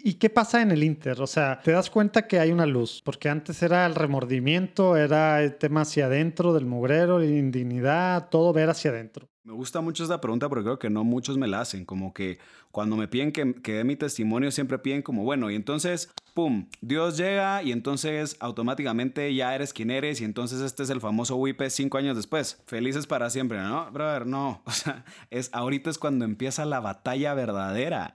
¿Y qué pasa en el Inter? O sea, te das cuenta que hay una luz, porque antes era el remordimiento, era el tema hacia adentro del mugrero, la indignidad, todo ver hacia adentro. Me gusta mucho esta pregunta porque creo que no muchos me la hacen, como que cuando me piden que, dé mi testimonio siempre piden como, bueno, y entonces, ¡pum!, Dios llega y entonces automáticamente ya eres quien eres y entonces este es el famoso WIP cinco años después. Felices para siempre, ¿no? Brother, no. O sea, es, ahorita es cuando empieza la batalla verdadera.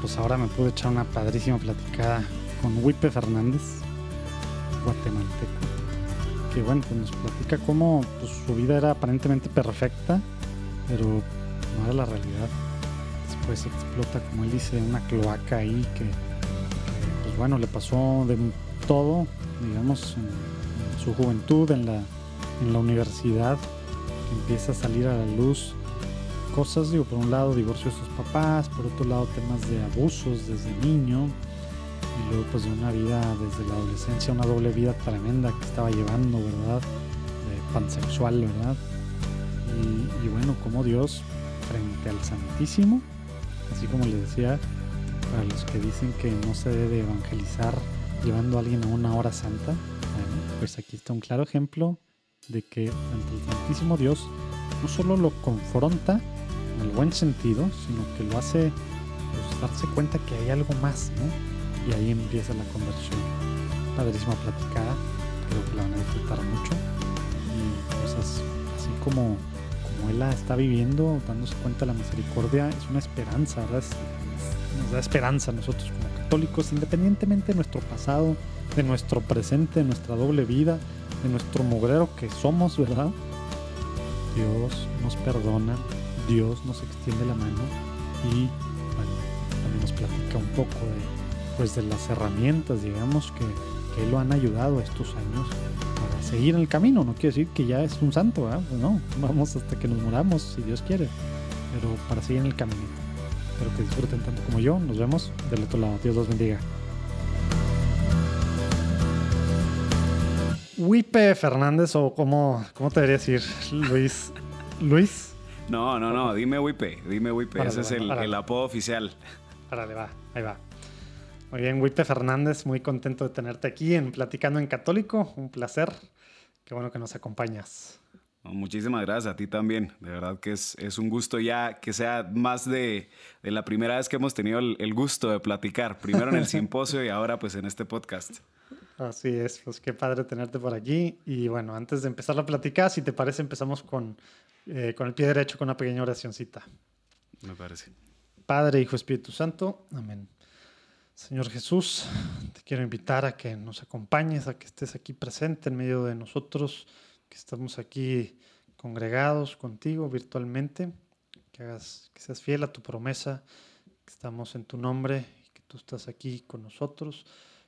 Pues ahora me pude echar una padrísima platicada con Wipe Fernández, guatemalteco, que bueno, pues nos platica cómo pues, su vida era aparentemente perfecta, pero no era la realidad. Después explota, como él dice, una cloaca ahí que, pues bueno, le pasó de todo, digamos, en, en su juventud, en la, en la universidad, que empieza a salir a la luz cosas, digo, por un lado divorcio de sus papás, por otro lado temas de abusos desde niño, y luego pues de una vida desde la adolescencia, una doble vida tremenda que estaba llevando, ¿verdad? De pansexual, ¿verdad? Y, y bueno, como Dios frente al Santísimo, así como les decía, para los que dicen que no se debe evangelizar llevando a alguien a una hora santa, bueno, pues aquí está un claro ejemplo de que ante el Santísimo Dios no solo lo confronta en el buen sentido, sino que lo hace pues, darse cuenta que hay algo más, ¿no? Y ahí empieza la conversión. Padrísima platicada, creo que la van a disfrutar mucho. Y cosas así como, como él la está viviendo, dándose cuenta de la misericordia, es una esperanza, ¿verdad? Nos da esperanza a nosotros como católicos, independientemente de nuestro pasado, de nuestro presente, de nuestra doble vida, de nuestro mugrero que somos, ¿verdad? Dios nos perdona, Dios nos extiende la mano y también nos platica un poco de, pues, de las herramientas, digamos, que, que lo han ayudado estos años para seguir en el camino. No quiere decir que ya es un santo, ¿eh? no, vamos hasta que nos moramos, si Dios quiere, pero para seguir en el camino. Espero que disfruten tanto como yo. Nos vemos del otro lado. Dios los bendiga. Wipe Fernández, o cómo, cómo te debería decir, Luis. Luis. No, no, no, dime Wipe, dime Wipe, ese es el, el, apodo oficial. Árale, va, ahí va. Muy bien, Wipe Fernández, muy contento de tenerte aquí en Platicando en Católico, un placer. Qué bueno que nos acompañas. Muchísimas gracias a ti también, de verdad que es, es un gusto ya que sea más de, de la primera vez que hemos tenido el, el gusto de platicar, primero en el simposio y ahora pues en este podcast. Así es, pues qué padre tenerte por aquí. Y bueno, antes de empezar la plática, si te parece, empezamos con, eh, con el pie derecho, con una pequeña oracióncita. Me parece. Padre, Hijo, Espíritu Santo, amén. Señor Jesús, te quiero invitar a que nos acompañes, a que estés aquí presente en medio de nosotros, que estamos aquí congregados contigo virtualmente, que, hagas, que seas fiel a tu promesa, que estamos en tu nombre y que tú estás aquí con nosotros.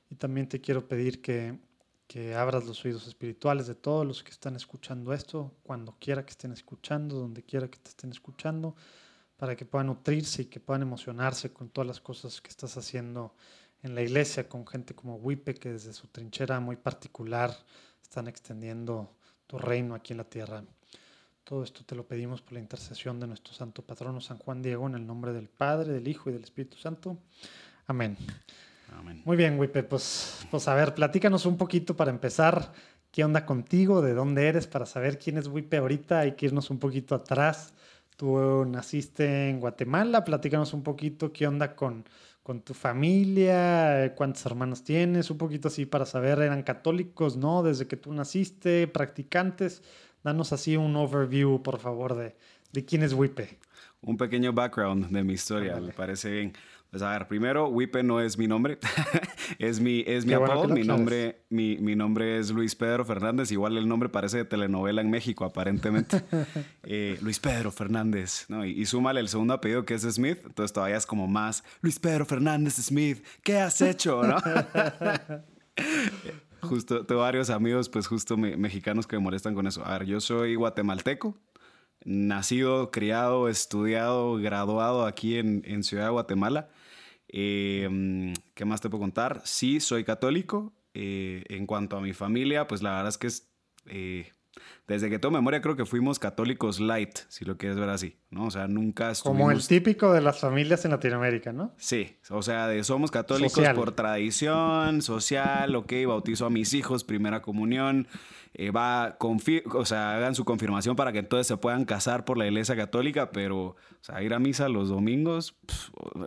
Y también te quiero pedir que, que, abras los oídos espirituales de todos los que están escuchando esto, cuando quiera que estén escuchando, donde quiera que te estén escuchando, para que puedan nutrirse y que puedan emocionarse con todas las cosas que estás haciendo en la iglesia, con gente como Wipe, que desde su trinchera muy particular están extendiendo tu reino aquí en la tierra. Todo esto te lo pedimos por la intercesión de nuestro santo patrono San Juan Diego, en el nombre del Padre, del Hijo y del Espíritu Santo. Amén. Amén. Muy bien, Wipe, pues, pues a ver, platícanos un poquito para empezar. ¿Qué onda contigo? ¿De dónde eres? Para saber quién es Wipe ahorita hay que irnos un poquito atrás. Tú naciste en Guatemala, platícanos un poquito qué onda con, con tu familia, cuántos hermanos tienes, un poquito así para saber, eran católicos, ¿no? Desde que tú naciste, practicantes. Danos así un overview, por favor, de, de quién es Wipe. un pequeño background de mi historia, me parece bien. Pues a ver, primero, Wipe no es mi nombre, es mi, es mi apodo. mi nombre, mi, mi, nombre es Luis Pedro Fernández. Igual el nombre parece de telenovela en México, aparentemente. Eh, Luis Pedro Fernández, ¿no? Y, y, súmale el segundo apellido que es Smith, entonces todavía es como más Luis Pedro Fernández Smith, ¿qué has hecho? ¿no? justo, tengo varios amigos, pues justo mexicanos que me molestan con eso. A ver, yo soy guatemalteco, nacido, criado, estudiado, graduado aquí en, en Ciudad de Guatemala. Eh, ¿Qué más te puedo contar? Sí, soy católico. Eh, en cuanto a mi familia, pues la verdad es que es, eh, desde que tengo memoria creo que fuimos católicos light, si lo quieres ver así, ¿no? O sea, nunca estuvimos... Como el típico de las familias en Latinoamérica, ¿no? Sí, o sea, de somos católicos por tradición, social, ok, bautizo a mis hijos, primera comunión, va, o sea, hagan su confirmación para que entonces se puedan casar por la iglesia católica, pero, o sea, ir a misa los domingos,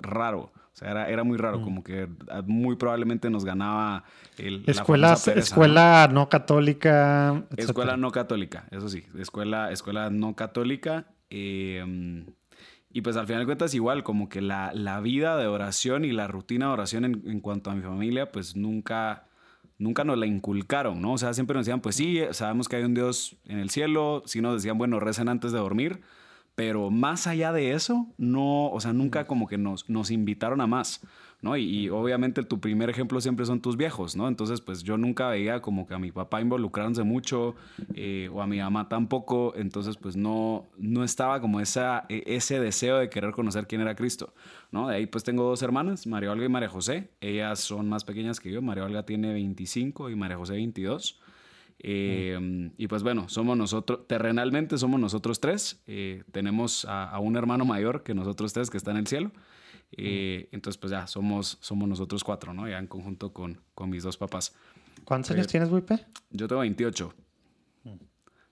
raro. O sea, era, era muy raro, mm. como que muy probablemente nos ganaba el, escuela, escuela ¿no? católica. Escuela no católica, eso sí, escuela, escuela no católica. Em, y pues al final de cuentas igual, como que la, la vida de oración y la rutina de oración en, en, cuanto a mi familia, pues nunca, nunca nos la inculcaron, ¿no? O sea, siempre nos decían, pues sí, sabemos que hay un Dios en el cielo, sí nos decían, bueno, recen antes de dormir, pero más allá de eso, no, o sea, nunca como que nos, nos invitaron a más, ¿no? Y, obviamente tu primer ejemplo siempre son tus viejos, ¿no? Entonces, pues yo nunca veía como que a mi papá involucrándose mucho eh, o a mi mamá tampoco, entonces pues no, no estaba como esa, e, ese deseo de querer conocer quién era Cristo, ¿no? De ahí pues tengo dos hermanas, María Olga y María José, ellas son más pequeñas que yo, María Olga tiene 25 y María José 22. Em, y pues bueno, somos nosotros, terrenalmente somos nosotros tres. Eh, tenemos a, un hermano mayor que nosotros tres que está en el cielo. Eh, entonces pues ya somos, somos nosotros cuatro, ¿no? Ya en conjunto con, con mis dos papás. ¿Cuántos años tienes, Wipe? Yo tengo 28.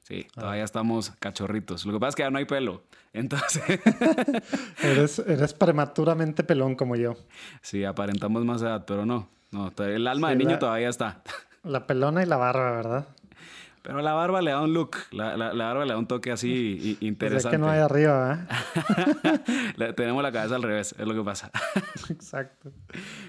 Sí, ah. todavía estamos cachorritos. Lo que pasa es que ya no hay pelo. Entonces. eres, eres prematuramente pelón como yo. Sí, aparentamos más edad, pero no. No, el alma de niño todavía está. La pelona y la barba, ¿verdad? Pero la barba le da un look, la, la, barba le da un toque así interesante. Pues es que no hay arriba, ¿eh? Tenemos la cabeza al revés, es lo que pasa. Exacto.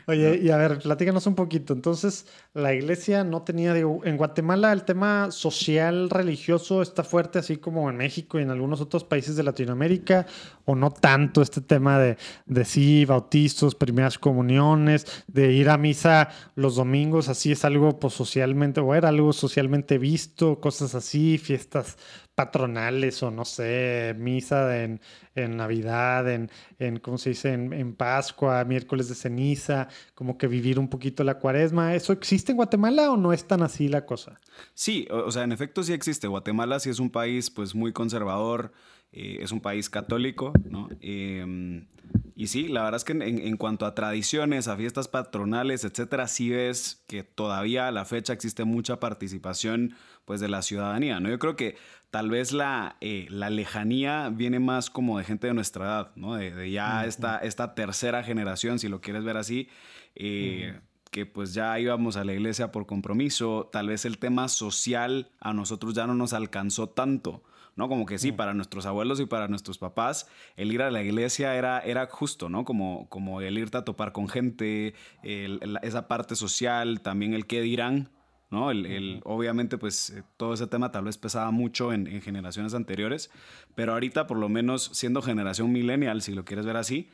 Oye, y a ver, platícanos un poquito. Entonces, la iglesia no tenía, digo, en Guatemala el tema social, religioso está fuerte, así como en México y en algunos otros países de Latinoamérica, o no tanto este tema de, de sí, bautizos, primeras comuniones, de ir a misa los domingos, así es algo pues, socialmente, o era algo socialmente visto cosas así, fiestas patronales o no sé, misa en, en Navidad, en, en, ¿cómo se dice?, en, Pascua, miércoles de ceniza, como que vivir un poquito la cuaresma. ¿Eso existe en Guatemala o no es tan así la cosa? Sí, o, sea, en efecto sí existe. Guatemala sí es un país pues muy conservador, eh, es un país católico, ¿no? Em, y sí, la verdad es que en, en, cuanto a tradiciones, a fiestas patronales, etcétera, sí ves que todavía a la fecha existe mucha participación pues de la ciudadanía, ¿no? Yo creo que tal vez la, eh, la lejanía viene más como de gente de nuestra edad, ¿no? De, ya esta, esta tercera generación, si lo quieres ver así, eh, que pues ya íbamos a la iglesia por compromiso, tal vez el tema social a nosotros ya no nos alcanzó tanto, ¿no? Como que sí, para nuestros abuelos y para nuestros papás, el ir a la iglesia era, era justo, ¿no? Como, como el irte a topar con gente, esa parte social, también el qué dirán, ¿no? El, obviamente, pues eh, todo ese tema tal vez pesaba mucho en, generaciones anteriores, pero ahorita, por lo menos siendo generación millennial, si lo quieres ver así,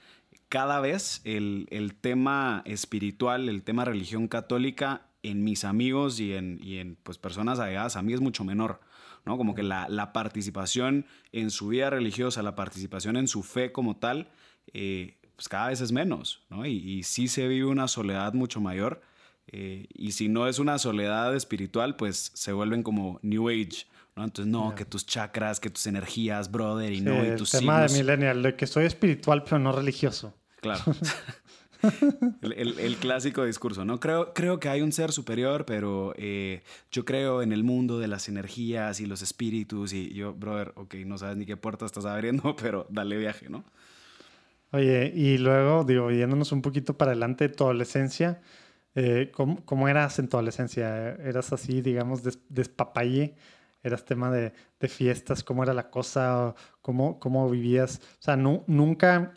cada vez el, tema espiritual, el tema religión católica en mis amigos y en, en pues, personas allegadas a mí es mucho menor. ¿No? Como que la, participación en su vida religiosa, la participación en su fe como tal, eh, pues cada vez es menos, ¿no? Y, y sí se vive una soledad mucho mayor eh, y si no es una soledad espiritual, pues se vuelven como New Age. ¿no? Entonces, no, que tus chakras, que tus energías, brother, y no, y tus El tema de millennial, de que soy espiritual pero no religioso. Claro. el, clásico discurso, ¿no? Creo, creo que hay un ser superior, pero eh, yo creo en el mundo de las energías y los espíritus. Y yo, brother, ok, no sabes ni qué puerta estás abriendo, pero dale viaje, ¿no? Oye, y luego, digo, yéndonos un poquito para adelante de tu adolescencia, eh, ¿cómo, eras en tu adolescencia? ¿Eras así, digamos, des, despapalle? eras tema de, de fiestas, cómo era la cosa, cómo, cómo vivías. O sea, nunca,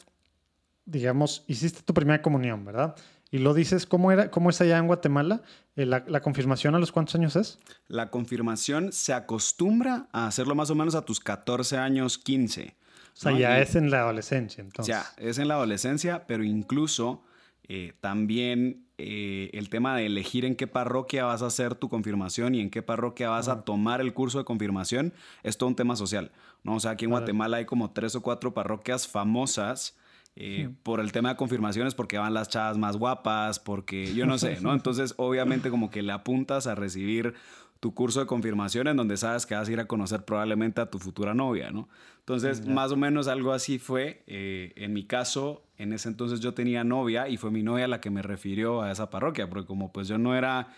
digamos, hiciste tu primera comunión, ¿verdad? Y lo dices, ¿cómo, era, cómo es allá en Guatemala? Eh, ¿La, ¿La, confirmación a los cuántos años es? La confirmación se acostumbra a hacerlo más o menos a tus 14 años, 15. O sea, ya es en la adolescencia, entonces. Ya, es en la adolescencia, pero incluso eh, también eh, el tema de elegir en qué parroquia vas a hacer tu confirmación y en qué parroquia vas a tomar el curso de confirmación es todo un tema social. ¿no? O sea, aquí en Guatemala hay como tres o cuatro parroquias famosas eh, por el tema de confirmaciones, porque van las chavas más guapas, porque yo no sé, ¿no? Entonces, obviamente, como que le apuntas a recibir tu curso de confirmación en donde sabes que vas a ir a conocer probablemente a tu futura novia, ¿no? Entonces, más o menos algo así fue. Eh, en mi caso, en ese entonces yo tenía novia y fue mi novia la que me refirió a esa parroquia, porque como pues yo no era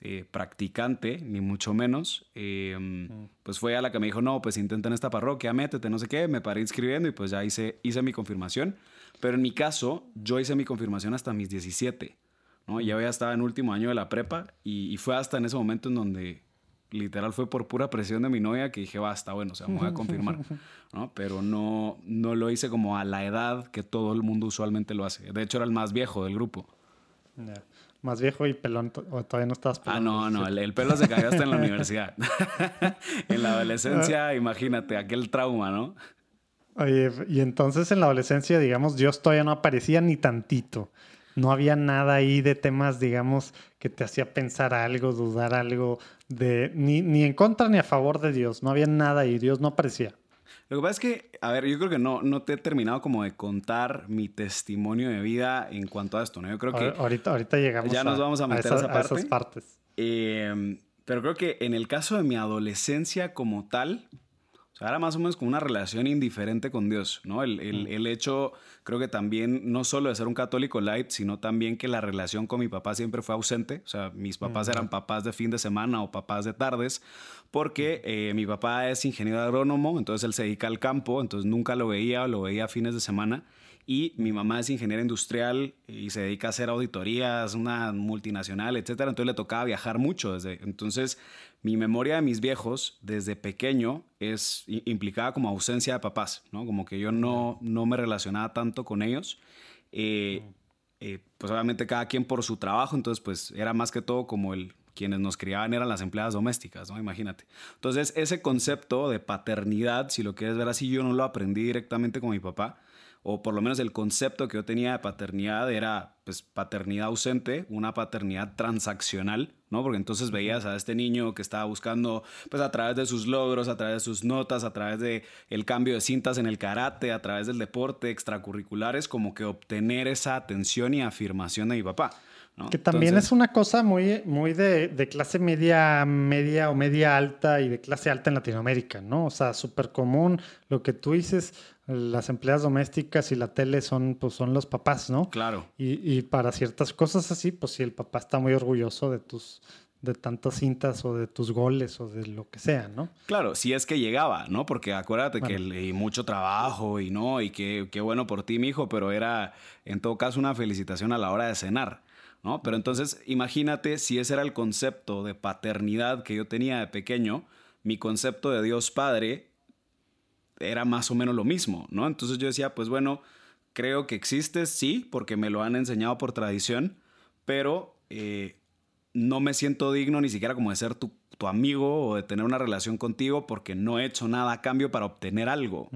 eh, practicante, ni mucho menos, pues fue a la que me dijo, no, pues intenta en esta parroquia, métete, no sé qué, me paré inscribiendo y pues ya hice, hice mi confirmación. Pero en mi caso, yo hice mi confirmación hasta mis 17, ¿no? Ya había estado en último año de la prepa y, fue hasta en ese momento en donde literal fue por pura presión de mi novia que dije, basta, bueno, o sea, me voy a confirmar, ¿no? Pero no, no lo hice como a la edad que todo el mundo usualmente lo hace. De hecho, era el más viejo del grupo. Más viejo y pelón, o todavía no estabas pelón. Ah, no, no, el, pelo se cayó hasta en la universidad. en la adolescencia, imagínate, aquel trauma, ¿no? Oye, y entonces en la adolescencia, digamos, Dios todavía no aparecía ni tantito. No había nada ahí de temas, digamos, que te hacía pensar algo, dudar algo, de ni, ni en contra ni a favor de Dios. No había nada ahí, Dios no aparecía. Lo que pasa es que, a ver, yo creo que no, no te he terminado como de contar mi testimonio de vida en cuanto a esto, ¿no? Yo creo que... Ahorita, ahorita llegamos ya nos vamos a meter a, esa parte. esas partes. Eh, pero creo que en el caso de mi adolescencia como tal, sea, era más o menos como una relación indiferente con Dios, ¿no? El, el, el, hecho, creo que también, no solo de ser un católico light, sino también que la relación con mi papá siempre fue ausente. O sea, mis papás eran papás de fin de semana o papás de tardes, porque eh, mi papá es ingeniero agrónomo, entonces él se dedica al campo, entonces nunca lo veía, lo veía a fines de semana. Y mi mamá es ingeniera industrial y se dedica a hacer auditorías, una multinacional, etcétera. Entonces le tocaba viajar mucho desde. Entonces mi memoria de mis viejos desde pequeño es implicada como ausencia de papás, ¿no? Como que yo no, no me relacionaba tanto con ellos. Eh, eh, pues obviamente cada quien por su trabajo, entonces pues era más que todo como el quienes nos criaban eran las empleadas domésticas, ¿no? Imagínate. Entonces ese concepto de paternidad, si lo quieres ver así, yo no lo aprendí directamente con mi papá, o por lo menos el concepto que yo tenía de paternidad era pues paternidad ausente, una paternidad transaccional, ¿no? Porque entonces veías a este niño que estaba buscando pues a través de sus logros, a través de sus notas, a través de el cambio de cintas en el karate, a través del deporte, extracurriculares, como que obtener esa atención y afirmación de mi papá. ¿No? Que también es una cosa muy, muy de, de, clase media, media o media alta y de clase alta en Latinoamérica, ¿no? O sea, súper común lo que tú dices las empleadas domésticas y la tele son, pues, son los papás, ¿no? Claro. Y, para ciertas cosas así, pues si el papá está muy orgulloso de tus de tantas cintas o de tus goles o de lo que sea, ¿no? Claro, si es que llegaba, ¿no? Porque acuérdate que hay mucho trabajo y no, y qué, qué bueno por ti, mi hijo, pero era en todo caso una felicitación a la hora de cenar, ¿no? Pero entonces imagínate si ese era el concepto de paternidad que yo tenía de pequeño, mi concepto de Dios Padre era más o menos lo mismo, ¿no? Entonces yo decía, pues bueno, creo que existes, sí, porque me lo han enseñado por tradición, pero eh, no me siento digno ni siquiera como de ser tu, amigo o de tener una relación contigo porque no he hecho nada a cambio para obtener algo,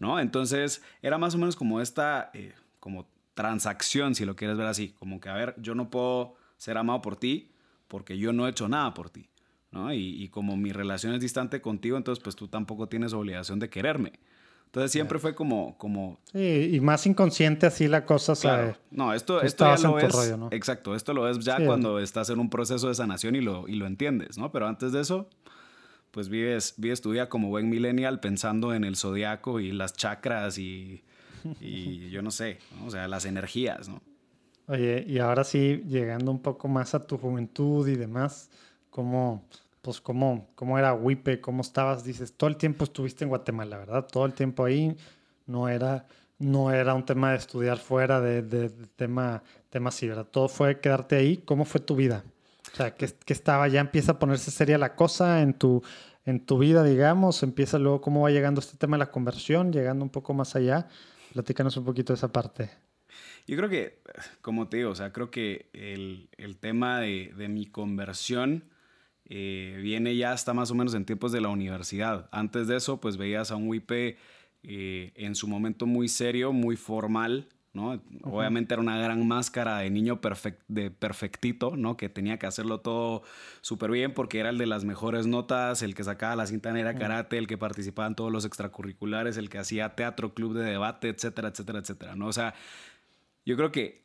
¿no? Entonces era más o menos como esta, eh, como transacción, si lo quieres ver así, como que, a ver, yo no puedo ser amado por ti porque yo no he hecho nada por ti. ¿no? Y, como mi relación es distante contigo, entonces pues tú tampoco tienes obligación de quererme. Entonces siempre fue como, como... Sí, y más inconsciente así la cosa. Claro. no, esto, esto ya lo es... Exacto, esto lo es ya cuando estás en un proceso de sanación y lo, y lo entiendes, ¿no? Pero antes de eso, pues vives, vives tu vida como buen millennial pensando en el zodiaco y las chakras y, y yo no sé, o sea, las energías, ¿no? Oye, y ahora sí, llegando un poco más a tu juventud y demás, cómo, pues cómo, cómo era Wipe, cómo estabas, dices, todo el tiempo estuviste en Guatemala, ¿verdad? Todo el tiempo ahí, no era, no era un tema de estudiar fuera, de, de, tema, tema así, ¿verdad? Todo fue quedarte ahí. ¿Cómo fue tu vida? O sea, que, que estaba, ya empieza a ponerse seria la cosa en tu, en tu vida, digamos? Empieza luego cómo va llegando este tema de la conversión, llegando un poco más allá. Platícanos un poquito de esa parte. Yo creo que, como te digo, o sea, creo que el, tema de, mi conversión eh, viene ya hasta más o menos en tiempos de la universidad. Antes de eso, pues veías a un WIP eh, en su momento muy serio, muy formal, ¿no? Obviamente era una gran máscara de niño de perfectito, ¿no? Que tenía que hacerlo todo súper bien porque era el de las mejores notas, el que sacaba la cinta negra karate, el que participaba en todos los extracurriculares, el que hacía teatro, club de debate, etcétera, etcétera, etcétera, ¿no? O sea, yo creo que,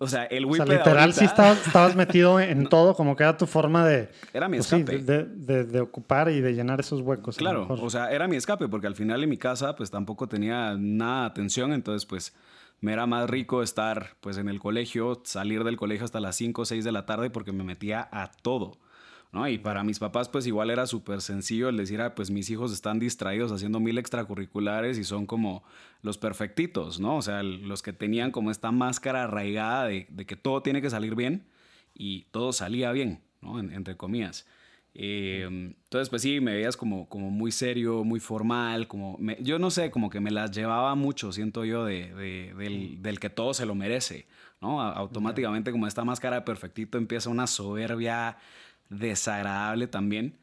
o sea, el whip. O sea, literal, sí estabas, metido en todo, como que era tu forma de. Era mi pues escape. de, ocupar y de llenar esos huecos. Claro, o sea, era mi escape, porque al final en mi casa, pues tampoco tenía nada de atención, entonces, pues me era más rico estar, pues en el colegio, salir del colegio hasta las 5 o 6 de la tarde, porque me metía a todo. ¿no? Y para mis papás, pues igual era súper sencillo el decir, ah, pues mis hijos están distraídos haciendo mil extracurriculares y son como los perfectitos, ¿no? O sea, los que tenían como esta máscara arraigada de, que todo tiene que salir bien y todo salía bien, ¿no? entre comillas. Em, entonces, pues sí, me veías como, como muy serio, muy formal, como, yo no sé, como que me las llevaba mucho, siento yo, de, del, del, que todo se lo merece, ¿no? Automáticamente como esta máscara de perfectito empieza una soberbia desagradable también.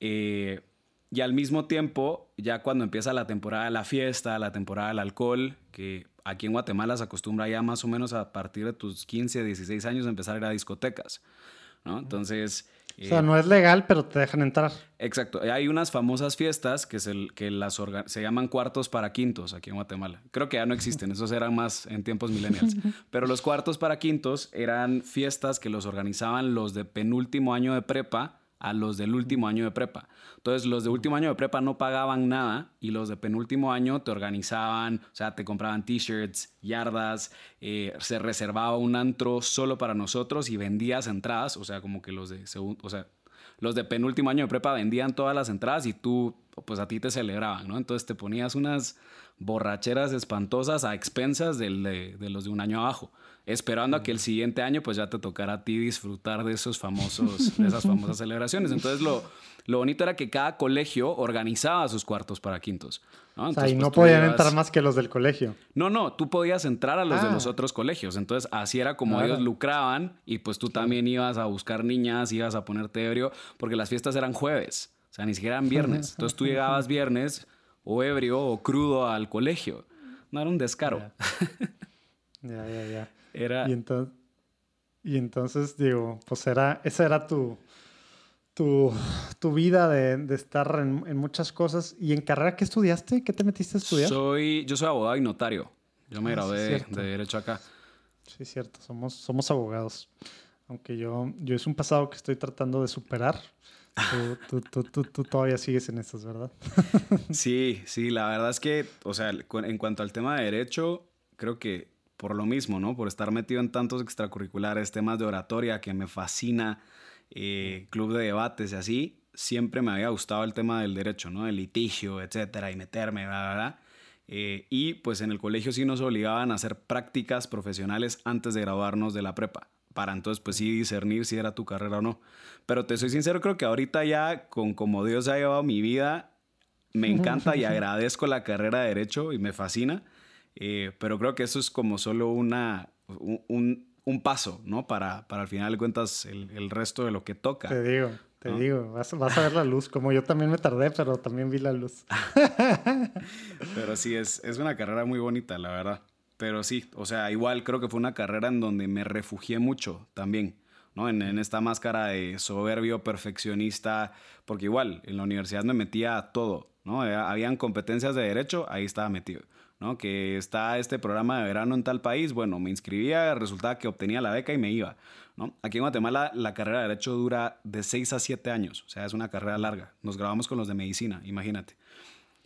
Eh, y al mismo tiempo, ya cuando empieza la temporada de la fiesta, la temporada del alcohol, que aquí en Guatemala se acostumbra ya más o menos a partir de tus 15, 16 años empezar a ir a discotecas, ¿no? Entonces... O sea, no es legal, pero te dejan entrar. Exacto. Hay unas famosas fiestas que, se, que las se llaman cuartos para quintos aquí en Guatemala. Creo que ya no existen, esos eran más en tiempos millennials. Pero los cuartos para quintos eran fiestas que los organizaban los de penúltimo año de prepa a los del último año de prepa. Entonces, los de último año de prepa no pagaban nada y los de penúltimo año te organizaban, o sea, te compraban t-shirts, yardas, eh, se reservaba un antro solo para nosotros y vendías entradas, o sea, como que los de segundo, o sea, los de penúltimo año de prepa vendían todas las entradas y tú, pues a ti te celebraban, ¿no? Entonces te ponías unas borracheras espantosas a expensas de, de los de un año abajo esperando a que el siguiente año pues ya te tocara a ti disfrutar de esos famosos, de esas famosas celebraciones. Entonces lo, lo bonito era que cada colegio organizaba sus cuartos para quintos. ¿no? o sea, y pues, no podían entrar más que los del colegio. No, no, tú podías entrar a los de los ah. otros colegios. Entonces así era como ellos lucraban y pues tú también ibas a buscar niñas, ibas a ponerte ebrio, porque las fiestas eran jueves, o sea, ni siquiera eran viernes. Entonces tú llegabas viernes o ebrio o crudo al colegio. No era un descaro. Ya, ya, ya. Era... Y, entonces, y entonces, digo, pues era, esa era tu, tu, tu vida de, de estar en, en, muchas cosas. ¿Y en carrera qué estudiaste? ¿Qué te metiste a estudiar? Soy, yo soy abogado y notario. Yo me ah, gradué de Derecho acá. Sí, cierto. Somos, somos abogados. Aunque yo, yo es un pasado que estoy tratando de superar. Tú, tú, tú, tú, todavía sigues en estas, ¿verdad? sí, sí, la verdad es que, o sea, en cuanto al tema de derecho, creo que por lo mismo, ¿no? Por estar metido en tantos extracurriculares, temas de oratoria que me fascina, eh, club de debates y así, siempre me había gustado el tema del derecho, ¿no? El litigio, etcétera, y meterme, ¿verdad? Eh, y pues en el colegio sí nos obligaban a hacer prácticas profesionales antes de graduarnos de la prepa, para entonces pues sí discernir si era tu carrera o no. Pero te soy sincero, creo que ahorita ya con como Dios ha llevado mi vida, me encanta y agradezco la carrera de derecho y me fascina. Eh, pero creo que eso es como solo una, un, un paso, ¿no? Para, para al final de cuentas el, el, resto de lo que toca. Te digo, te digo, vas, vas, a ver la luz, como yo también me tardé, pero también vi la luz. pero sí, es, es una carrera muy bonita, la verdad. Pero sí, o sea, igual creo que fue una carrera en donde me refugié mucho también. ¿no? En, en, esta máscara de soberbio, perfeccionista, porque igual en la universidad me metía a todo, ¿no? Habían competencias de derecho, ahí estaba metido. ¿No? Que está este programa de verano en tal país, bueno, me inscribía, resultaba que obtenía la beca y me iba, ¿no? Aquí en Guatemala la carrera de Derecho dura de 6 a 7 años, o sea, es una carrera larga. Nos grabamos con los de Medicina, imagínate.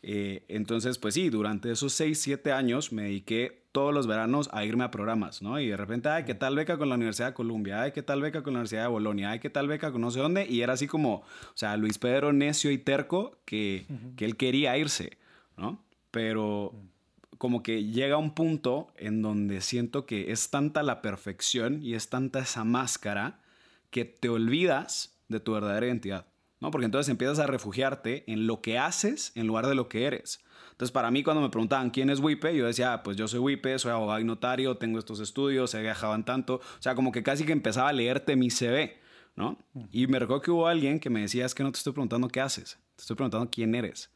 Eh, entonces, pues sí, durante esos 6, 7 años me dediqué todos los veranos a irme a programas, ¿no? Y de repente, ay, ¿qué tal beca con la Universidad de Columbia? Ay, ¿qué tal beca con la Universidad de Bolonia? Ay, ¿qué tal beca con no sé dónde? Y era así como, o sea, Luis Pedro necio y terco que, que él quería irse, ¿no? Pero como que llega un punto en donde siento que es tanta la perfección y es tanta esa máscara que te olvidas de tu verdadera identidad. ¿no? Porque entonces empiezas a refugiarte en lo que haces en lugar de lo que eres. Entonces, para mí, cuando me preguntaban quién es Wipe, yo decía, ah, pues yo soy Wipe, soy abogado y notario, tengo estos estudios, he viajado en tanto. O sea, como que casi que empezaba a leerte mi CV, ¿no? Y me recuerdo que hubo alguien que me decía, es que no te estoy preguntando qué haces, te estoy preguntando quién eres,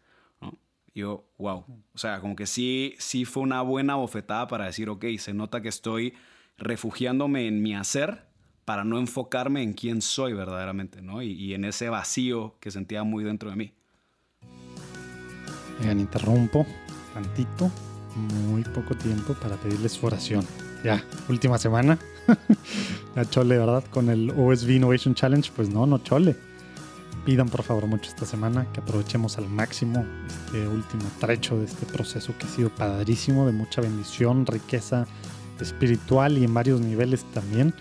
yo, wow. O sea, como que sí, sí fue una buena bofetada para decir, ok, se nota que estoy refugiándome en mi hacer para no enfocarme en quién soy verdaderamente, ¿no? Y, y en ese vacío que sentía muy dentro de mí. Oigan, interrumpo tantito, muy poco tiempo para pedirles su oración. Ya, última semana. la chole, ¿verdad? Con el OSV Innovation Challenge, pues no, no chole. Pidan por favor mucho esta semana que aprovechemos al máximo este último trecho de este proceso que ha sido padrísimo, de mucha bendición, riqueza espiritual y en varios niveles también.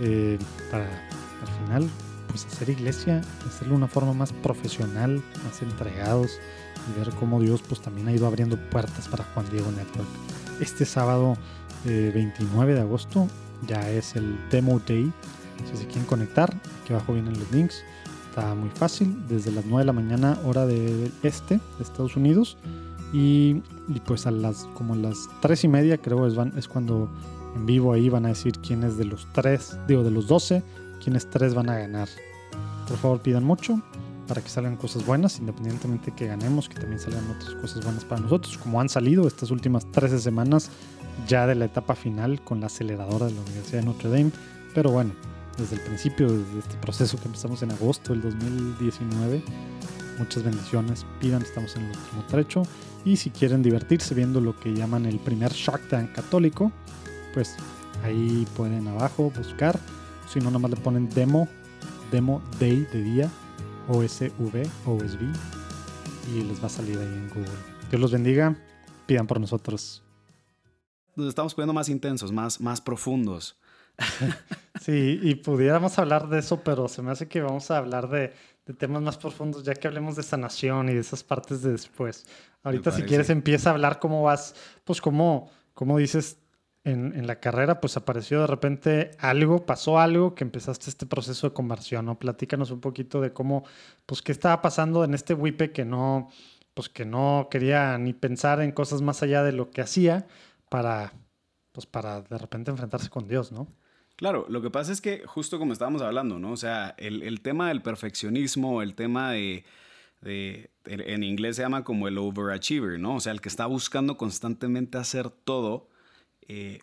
Eh, para al final, pues hacer iglesia, hacerlo de una forma más profesional, más entregados y ver cómo Dios pues también ha ido abriendo puertas para Juan Diego Network. Este sábado 29 eh, de agosto ya es el Demo Day. Si se quieren conectar, aquí abajo vienen los links. Está muy fácil, desde las 9 de la mañana hora de este de Estados Unidos. Y, pues a las como las 3 y media creo es, van, es cuando en vivo ahí van a decir quiénes de los 3, digo de los 12, quiénes 3 van a ganar. Por favor pidan mucho para que salgan cosas buenas, independientemente que ganemos, que también salgan otras cosas buenas para nosotros, como han salido estas últimas 13 semanas ya de la etapa final con la aceleradora de la Universidad de Notre Dame. Pero bueno, desde el principio, desde este proceso que empezamos en agosto del 2019, muchas bendiciones, pidan, estamos en el último trecho. Y si quieren divertirse viendo lo que llaman el primer Shark Tank católico, pues ahí pueden abajo buscar. Si no, nomás le ponen demo, demo day de día OSV, OSV, y les va a salir ahí en Google. Dios los bendiga, pidan por nosotros. Nos estamos poniendo más intensos, más, más profundos. Sí, y pudiéramos hablar de eso, pero se me hace que vamos a hablar de, de temas más profundos, ya que hablemos de sanación y de esas partes de después. Ahorita, si quieres, empieza a hablar cómo vas, pues cómo, cómo dices en, la carrera, pues apareció de repente algo, pasó algo que empezaste este proceso de conversión, ¿no? Platícanos un poquito de cómo, pues qué estaba pasando en este WIPE que no, pues que no quería ni pensar en cosas más allá de lo que hacía para, pues para de repente enfrentarse con Dios, ¿no? Claro, lo que pasa es que justo como estábamos hablando, ¿no? O sea, el, tema del perfeccionismo, el tema de, de, en inglés se llama como el overachiever, ¿no? O sea, el que está buscando constantemente hacer todo, eh,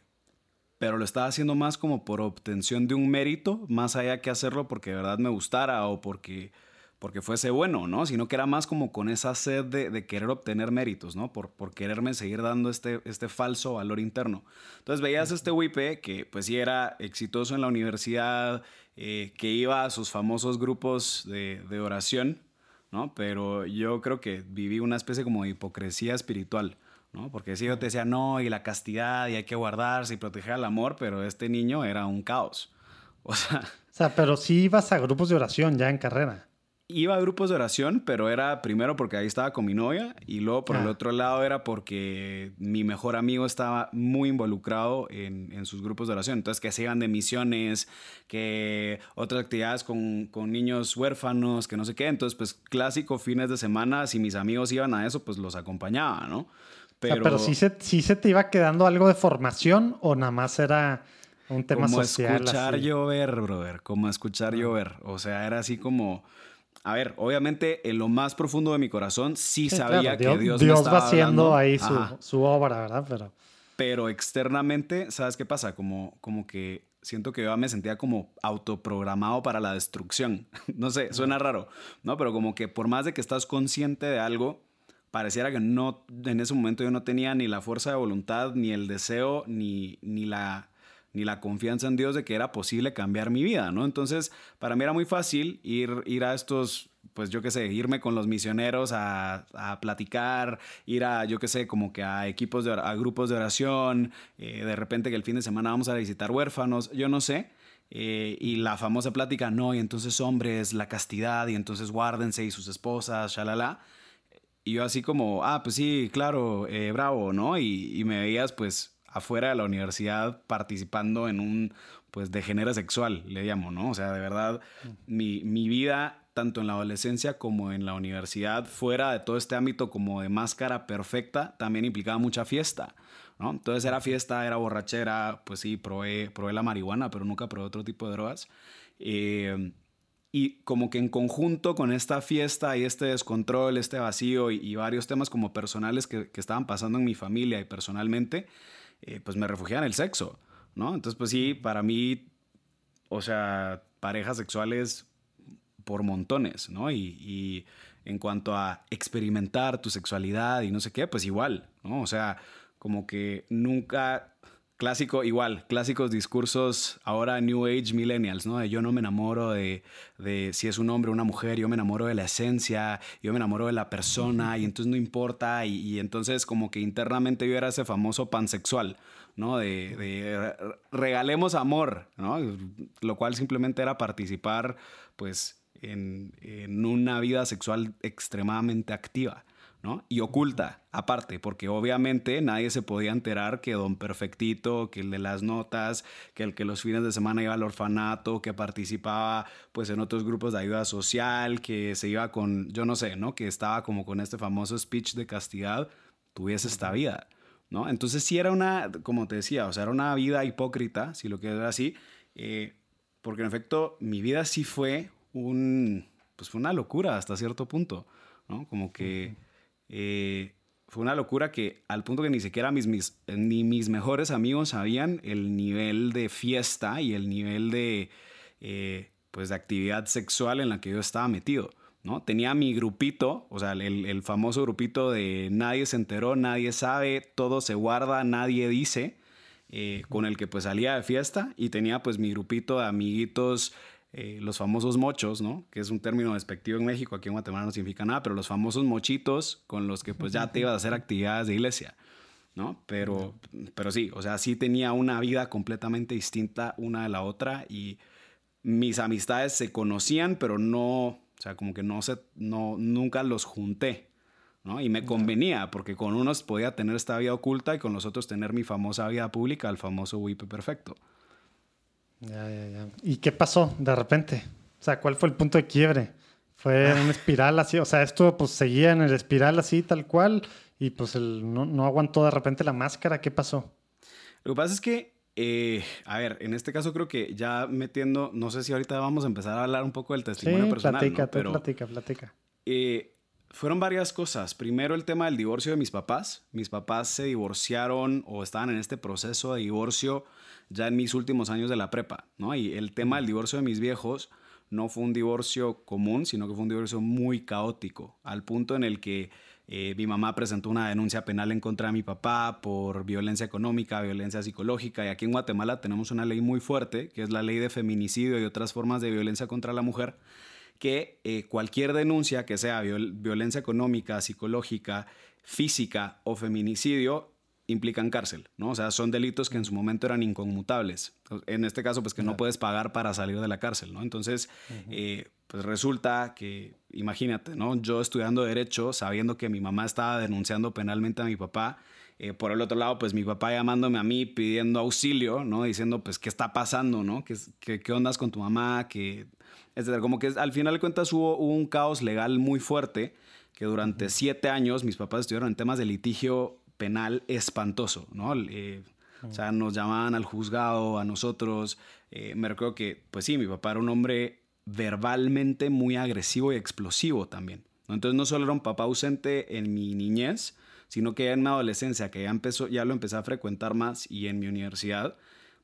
pero lo estaba haciendo más como por obtención de un mérito, más allá que hacerlo porque de verdad me gustara o porque, porque fuese bueno, ¿no? Sino que era más como con esa sed de, querer obtener méritos, ¿no? Por, por quererme seguir dando este, este falso valor interno. Entonces veías este WIP que pues sí era exitoso en la universidad, eh, que iba a sus famosos grupos de, de oración, ¿no? Pero yo creo que viví una especie como de hipocresía espiritual. ¿no? Porque si yo te decía, no, y la castidad, y hay que guardarse y proteger al amor, pero este niño era un caos. O sea... O sea, pero sí ibas a grupos de oración ya en carrera. Iba a grupos de oración, pero era primero porque ahí estaba con mi novia y luego por el ah. otro lado era porque mi mejor amigo estaba muy involucrado en, en sus grupos de oración. Entonces, que se iban de misiones, que otras actividades con, con, niños huérfanos, que no sé qué. Entonces, pues clásico fines de semana, si mis amigos iban a eso, pues los acompañaba, ¿no? Pero, pero sí, se, sí se te iba quedando algo de formación o nada más era un tema como social. Como escuchar llover, brother, como escuchar llover. O sea, era así como... A ver, obviamente en lo más profundo de mi corazón sí, sabía que Dios, Dios, Dios va haciendo ahí su, su, obra, ¿verdad? Pero... Pero externamente, ¿sabes qué pasa? Como, como que siento que yo me sentía como autoprogramado para la destrucción. no sé, suena raro, ¿no? Pero como que por más de que estás consciente de algo, pareciera que no, en ese momento yo no tenía ni la fuerza de voluntad, ni el deseo, ni, ni, la, ni la confianza en Dios de que era posible cambiar mi vida, ¿no? Entonces, para mí era muy fácil ir, ir a estos, pues yo qué sé, irme con los misioneros a, a platicar, ir a, yo qué sé, como que a equipos, de, a grupos de oración, eh, de repente que el fin de semana vamos a visitar huérfanos, yo no sé. Eh, y la famosa plática, no, y entonces hombres, la castidad, y entonces guárdense y sus esposas, shalala. Y yo así como, ah, pues sí, claro, eh, bravo, ¿no? Y, me veías pues afuera de la universidad participando en un, pues, de género sexual, le llamo, ¿no? O sea, de verdad, mm. mi, mi vida tanto en la adolescencia como en la universidad, fuera de todo este ámbito como de máscara perfecta, también implicaba mucha fiesta. ¿no? Entonces era fiesta, era borrachera, pues sí, probé, probé la marihuana, pero nunca probé otro tipo de drogas. Eh, y como que en conjunto con esta fiesta y este descontrol, este vacío y, varios temas como personales que, que, estaban pasando en mi familia y personalmente, eh, pues me refugié en el sexo, ¿no? Entonces, pues sí, para mí, o sea, parejas sexuales por montones, ¿no? Y, y en cuanto a experimentar tu sexualidad y no sé qué, pues igual, ¿no? O sea, como que nunca clásico, igual, clásicos discursos ahora New Age Millennials, ¿no? De yo no me enamoro de, de, si es un hombre o una mujer, yo me enamoro de la esencia, yo me enamoro de la persona y entonces no importa y, entonces como que internamente yo era ese famoso pansexual, ¿no? De, de, regalemos amor, ¿no? Lo cual simplemente era participar, pues, en, en una vida sexual extremadamente activa. Y oculta, aparte, porque obviamente nadie se podía enterar que Don Perfectito, que el de las notas, que el que los fines de semana iba al orfanato, que participaba pues en otros grupos de ayuda social, que se iba con, yo no sé, ¿no? Que estaba como con este famoso speech de castidad, tuviese esta vida, ¿no? Entonces sí era una, como te decía, o sea, era una vida hipócrita, si lo quieres ver así, eh, porque en efecto mi vida sí fue un, pues fue una locura hasta cierto punto, ¿no? Como que... Eh, fue una locura que al punto que ni siquiera mis, mis, ni mis mejores amigos sabían el nivel de fiesta y el nivel de, eh, pues de actividad sexual en la que yo estaba metido. ¿no? Tenía mi grupito, o sea, el, el, famoso grupito de nadie se enteró, nadie sabe, todo se guarda, nadie dice, eh, con el que pues salía de fiesta y tenía pues mi grupito de amiguitos eh, los famosos mochos, ¿no? Que es un término despectivo en México, aquí en Guatemala no significa nada, pero los famosos mochitos con los que pues ya te ibas a hacer actividades de iglesia, ¿no? Pero, pero sí, o sea, sí tenía una vida completamente distinta una de la otra y mis amistades se conocían, pero no, o sea, como que no se, no, nunca los junté, ¿no? Y me convenía, porque con unos podía tener esta vida oculta y con los otros tener mi famosa vida pública, el famoso WIP perfecto. Ya, ya, ya. ¿Y qué pasó de repente? O sea, ¿cuál fue el punto de quiebre? ¿Fue una espiral así? O sea, esto pues seguía en el espiral así, tal cual, y pues el, no, no aguantó de repente la máscara. ¿Qué pasó? Lo que pasa es que, eh, a ver, en este caso creo que ya metiendo, no sé si ahorita vamos a empezar a hablar un poco del testimonio sí, personal. Platica, ¿no? Pero, platica, platica. Eh, fueron varias cosas. Primero el tema del divorcio de mis papás. Mis papás se divorciaron o estaban en este proceso de divorcio ya en mis últimos años de la prepa, ¿no? Y el tema del divorcio de mis viejos no fue un divorcio común, sino que fue un divorcio muy caótico, al punto en el que eh, mi mamá presentó una denuncia penal en contra de mi papá por violencia económica, violencia psicológica, y aquí en Guatemala tenemos una ley muy fuerte, que es la ley de feminicidio y otras formas de violencia contra la mujer, que eh, cualquier denuncia que sea violencia económica, psicológica, física o feminicidio implican cárcel, ¿no? O sea, son delitos que en su momento eran inconmutables. En este caso, pues que no puedes pagar para salir de la cárcel, ¿no? Entonces, eh, pues resulta que, imagínate, ¿no? Yo estudiando Derecho, sabiendo que mi mamá estaba denunciando penalmente a mi papá, eh, por el otro lado, pues mi papá llamándome a mí pidiendo auxilio, ¿no? Diciendo, pues, ¿qué está pasando, no? ¿Qué, qué, qué ondas con tu mamá? Que, etcétera. Como que al final de cuentas hubo, hubo un caos legal muy fuerte que durante siete años mis papás estuvieron en temas de litigio penal espantoso, ¿no? Eh, o sea, nos llamaban al juzgado, a nosotros. Eh, me recuerdo que, pues sí, mi papá era un hombre verbalmente muy agresivo y explosivo también. Entonces no solo era un papá ausente en mi niñez, sino que en mi adolescencia, que ya, empezó, ya lo empecé a frecuentar más y en mi universidad,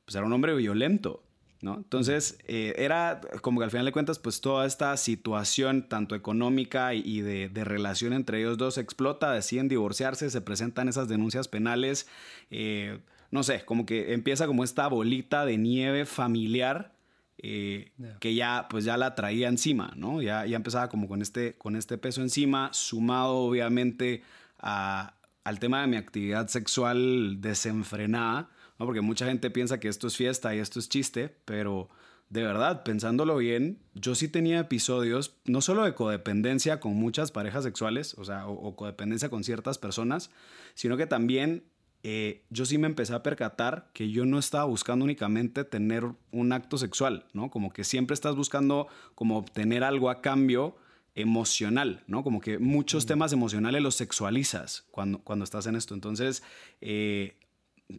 pues era un hombre violento. ¿No? Entonces, eh, era como que al final de cuentas, pues toda esta situación, tanto económica y, de, relación entre ellos dos, explota, deciden divorciarse, se presentan esas denuncias penales, eh, no sé, como que empieza como esta bolita de nieve familiar. Eh, que ya pues ya la traía encima, ¿no? Ya, ya empezaba como con este, con este peso encima, sumado obviamente al tema de mi actividad sexual desenfrenada, ¿no? Porque mucha gente piensa que esto es fiesta y esto es chiste, pero de verdad, pensándolo bien, yo sí tenía episodios, no solo de codependencia con muchas parejas sexuales, o sea, o, codependencia con ciertas personas, sino que también eh, yo sí me empecé a percatar que yo no estaba buscando únicamente tener un acto sexual, ¿no? Como que siempre estás buscando como obtener algo a cambio emocional, ¿no? Como que muchos temas emocionales los sexualizas cuando, cuando estás en esto. Entonces, eh,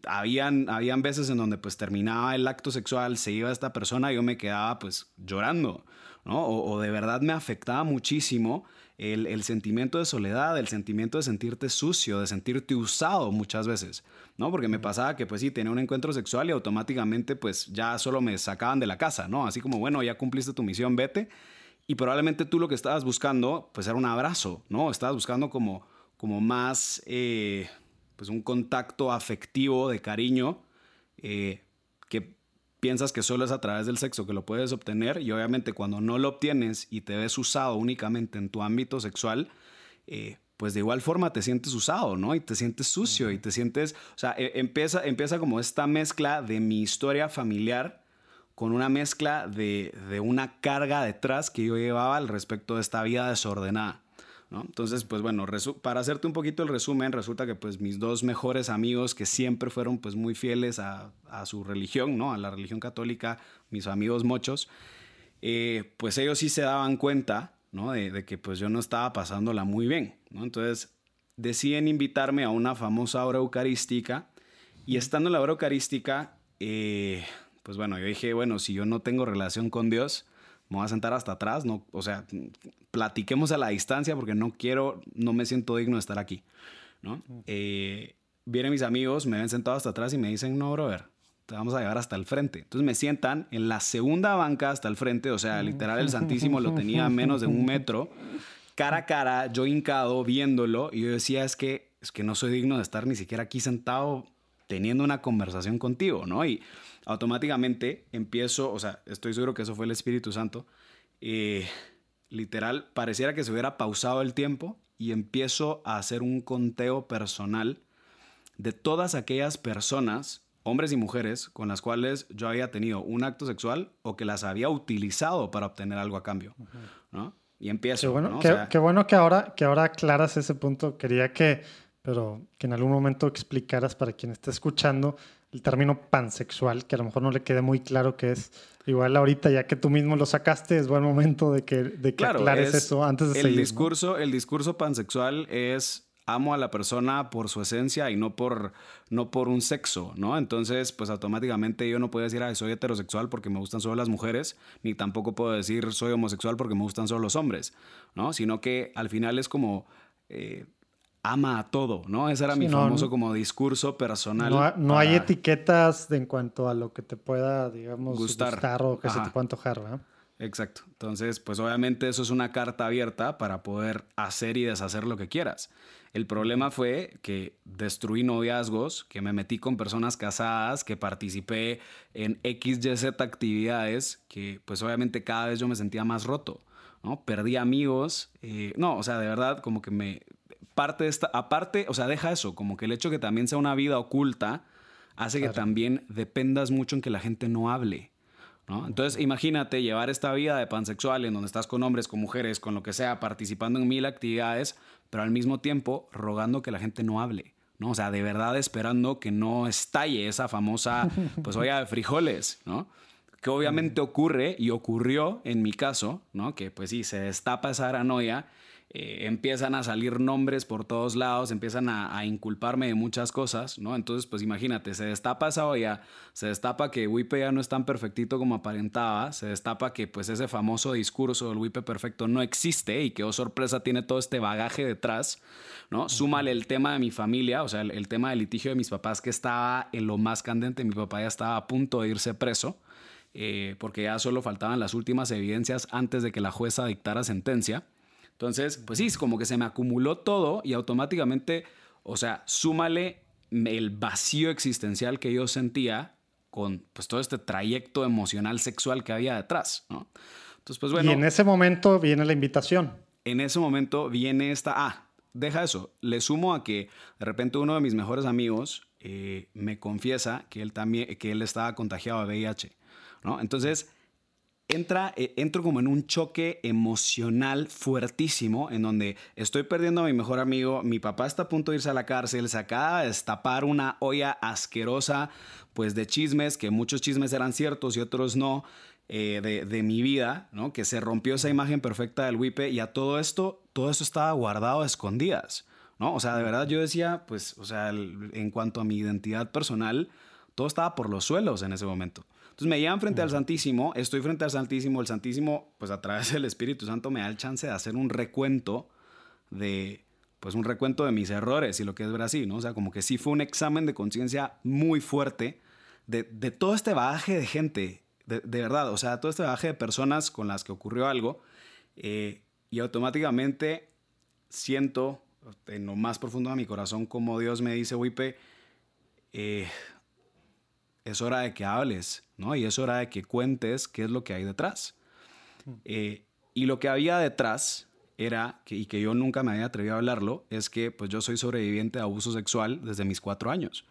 habían, habían veces en donde pues terminaba el acto sexual, se iba esta persona y yo me quedaba pues llorando, ¿no? O, de verdad me afectaba muchísimo el, el, sentimiento de soledad, el sentimiento de sentirte sucio, de sentirte usado muchas veces, ¿no? Porque me pasaba que pues sí, tenía un encuentro sexual y automáticamente pues ya solo me sacaban de la casa, ¿no? Así como, bueno, ya cumpliste tu misión, vete. Y probablemente tú lo que estabas buscando pues era un abrazo, ¿no? Estabas buscando como, como más... Eh, pues un contacto afectivo de cariño eh, que piensas que solo es a través del sexo que lo puedes obtener y obviamente cuando no lo obtienes y te ves usado únicamente en tu ámbito sexual, eh, pues de igual forma te sientes usado, ¿no? Y te sientes sucio y te sientes, o sea, e, empieza, empieza como esta mezcla de mi historia familiar con una mezcla de, de una carga detrás que yo llevaba al respecto de esta vida desordenada. Entonces, pues bueno, para hacerte un poquito el resumen, resulta que pues mis dos mejores amigos que siempre fueron pues muy fieles a, su religión, ¿no? A la religión católica, mis amigos mochos, eh, pues ellos sí se daban cuenta, ¿no? De, que pues yo no estaba pasándola muy bien, ¿no? Entonces deciden invitarme a una famosa hora eucarística y estando en la hora eucarística, eh, pues bueno, yo dije, bueno, si yo no tengo relación con Dios, me voy a sentar hasta atrás, no, o sea, platiquemos a la distancia porque no quiero, no me siento digno de estar aquí, ¿no? Eh, vienen mis amigos, me ven sentado hasta atrás y me dicen, no, brother, te vamos a llevar hasta el frente. Entonces me sientan en la segunda banca hasta el frente, o sea, literal el Santísimo lo tenía a menos de un metro, cara a cara, yo hincado, viéndolo, y yo decía, es que, es que no soy digno de estar ni siquiera aquí sentado teniendo una conversación contigo, ¿no? Y automáticamente empiezo, o sea, estoy seguro que eso fue el Espíritu Santo, eh, literal, pareciera que se hubiera pausado el tiempo y empiezo a hacer un conteo personal de todas aquellas personas, hombres y mujeres, con las cuales yo había tenido un acto sexual o que las había utilizado para obtener algo a cambio, ¿no? Y empiezo. Qué bueno, qué, bueno que, ahora, que ahora aclaras ese punto. Quería que, pero que en algún momento explicaras para quien esté escuchando el término pansexual, que a lo mejor no le quede muy claro qué es. Igual ahorita, ya que tú mismo lo sacaste, es buen momento de que, de que aclares eso antes de el Discurso, El discurso pansexual es amo a la persona por su esencia y no por, no por un sexo, ¿no? Entonces, pues automáticamente yo no puedo decir, soy heterosexual porque me gustan solo las mujeres, ni tampoco puedo decir, soy homosexual porque me gustan solo los hombres, ¿no? Sino que al final es como... Eh, ama a todo, ¿no? Ese era mi famoso como discurso personal. No, hay etiquetas en cuanto a lo que te pueda, digamos, gustar, o que se te pueda antojar, ¿verdad? Exacto. Entonces, pues obviamente eso es una carta abierta para poder hacer y deshacer lo que quieras. El problema fue que destruí noviazgos, que me metí con personas casadas, que participé en X, Y, Z actividades, que pues obviamente cada vez yo me sentía más roto, ¿no? Perdí amigos, eh, no, o sea, de verdad como que me parte de esta, aparte, o sea, deja eso, como que el hecho que también sea una vida oculta hace que también dependas mucho en que la gente no hable. ¿no? Entonces, imagínate llevar esta vida de pansexual en donde estás con hombres, con mujeres, con lo que sea, participando en mil actividades, pero al mismo tiempo rogando que la gente no hable. ¿no? O sea, de verdad esperando que no estalle esa famosa, pues olla de frijoles, ¿no? Que obviamente ocurre y ocurrió en mi caso, ¿no? Que pues sí, se destapa esa aranoia eh, empiezan a salir nombres por todos lados, empiezan a, inculparme de muchas cosas, ¿no? Entonces, pues imagínate, se destapa esa olla, se destapa que Wipe ya no es tan perfectito como aparentaba, se destapa que pues ese famoso discurso del Wipe perfecto no existe y que, oh sorpresa, tiene todo este bagaje detrás, ¿no? Súmale el tema de mi familia, o sea, el, tema del litigio de mis papás que estaba en lo más candente, mi papá ya estaba a punto de irse preso. Eh, porque ya solo faltaban las últimas evidencias antes de que la jueza dictara sentencia. Entonces, pues sí, es como que se me acumuló todo y automáticamente, o sea, súmale el vacío existencial que yo sentía con pues todo este trayecto emocional sexual que había detrás, ¿no? Entonces, pues bueno. Y en ese momento viene la invitación. En ese momento viene esta, ah, deja eso, le sumo a que de repente uno de mis mejores amigos eh, me confiesa que él también, que él estaba contagiado de VIH, ¿no? Entonces, entra, eh, entro como en un choque emocional fuertísimo en donde estoy perdiendo a mi mejor amigo, mi papá está a punto de irse a la cárcel, se acaba de destapar una olla asquerosa pues de chismes, que muchos chismes eran ciertos y otros no, eh, de, mi vida, ¿no? Que se rompió esa imagen perfecta del Wipe y a todo esto, todo eso estaba guardado a escondidas, ¿no? O sea, de verdad yo decía, pues, o sea, en cuanto a mi identidad personal, todo estaba por los suelos en ese momento. Entonces me llevan frente al Santísimo, estoy frente al Santísimo, el Santísimo, pues a través del Espíritu Santo me da el chance de hacer un recuento de, pues un recuento de mis errores y lo que es ver así, ¿no? O sea, como que sí fue un examen de conciencia muy fuerte de, de, todo este bagaje de gente, de, de, verdad, o sea, todo este bagaje de personas con las que ocurrió algo eh, y automáticamente siento en lo más profundo de mi corazón como Dios me dice, Wipe, eh, es hora de que hables, ¿no? Y es hora de que cuentes qué es lo que hay detrás. Eh, y lo que había detrás era, que, y que yo nunca me había atrevido a hablarlo, es que pues yo soy sobreviviente de abuso sexual desde mis cuatro años.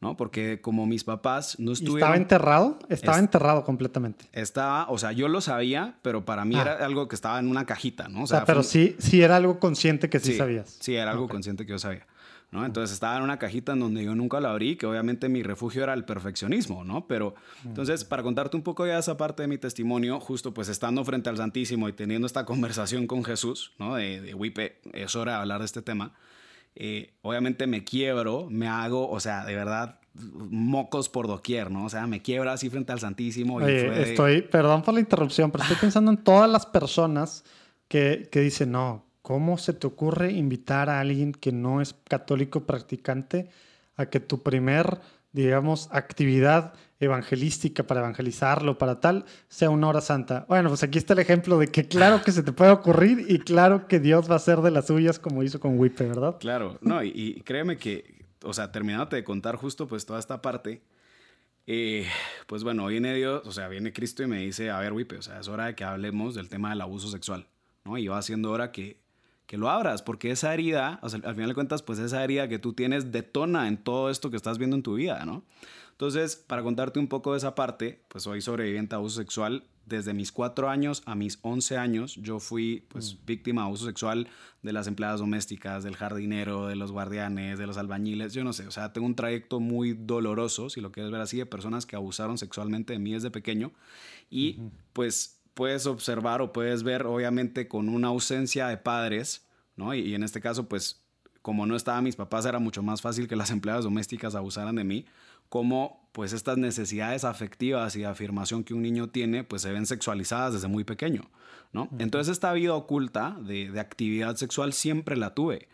¿no? Porque como mis papás no estuvieron... ¿Estaba enterrado? Estaba enterrado completamente. Estaba, o sea, yo lo sabía, pero para mí ah. era algo que estaba en una cajita, ¿no? O sea, pero sí, sí era algo consciente que sí, sí sabías. Sí, era algo okay. consciente que yo sabía. ¿No? Entonces estaba en una cajita en donde yo nunca la abrí, que obviamente mi refugio era el perfeccionismo, ¿no? Pero entonces, para contarte un poco ya esa parte de mi testimonio, justo pues estando frente al Santísimo y teniendo esta conversación con Jesús, ¿no? De, de Wipe, es hora de hablar de este tema. Eh, obviamente me quiebro, me hago, o sea, de verdad, mocos por doquier, ¿no? O sea, me quiebro así frente al Santísimo. Oye, estoy, perdón por la interrupción, pero estoy pensando en todas las personas que, que dicen, no, ¿cómo se te ocurre invitar a alguien que no es católico practicante a que tu primer, digamos, actividad evangelística para evangelizarlo, para tal, sea una hora santa? Bueno, pues aquí está el ejemplo de que claro que se te puede ocurrir y claro que Dios va a hacer de las suyas como hizo con Wipe, ¿verdad? Claro, no, y, créeme que, o sea, terminándote de contar justo pues toda esta parte, eh, pues bueno, viene Dios, o sea, viene Cristo y me dice, a ver, Wipe, o sea, es hora de que hablemos del tema del abuso sexual, ¿no? Y va siendo hora que, que lo abras, porque esa herida, o sea, al final de cuentas, pues esa herida que tú tienes detona en todo esto que estás viendo en tu vida, ¿no? Entonces, para contarte un poco de esa parte, pues soy sobreviviente a abuso sexual. Desde mis 4 años a mis 11 años, yo fui pues, mm. víctima de abuso sexual de las empleadas domésticas, del jardinero, de los guardianes, de los albañiles, yo no sé, o sea, tengo un trayecto muy doloroso, si lo quieres ver así, de personas que abusaron sexualmente de mí desde pequeño. Y pues puedes observar o puedes ver, obviamente, con una ausencia de padres, ¿no? Y, y, en este caso, pues, como no estaban mis papás, era mucho más fácil que las empleadas domésticas abusaran de mí, como pues estas necesidades afectivas y de afirmación que un niño tiene, pues se ven sexualizadas desde muy pequeño, ¿no? Entonces esta vida oculta de, de, actividad sexual siempre la tuve,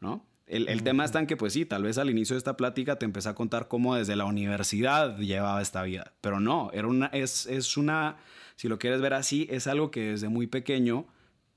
¿no? El, el uh -huh. tema está en que, pues sí, tal vez al inicio de esta plática te empecé a contar cómo desde la universidad llevaba esta vida, pero no, era una, es, es una si lo quieres ver así, es algo que desde muy pequeño,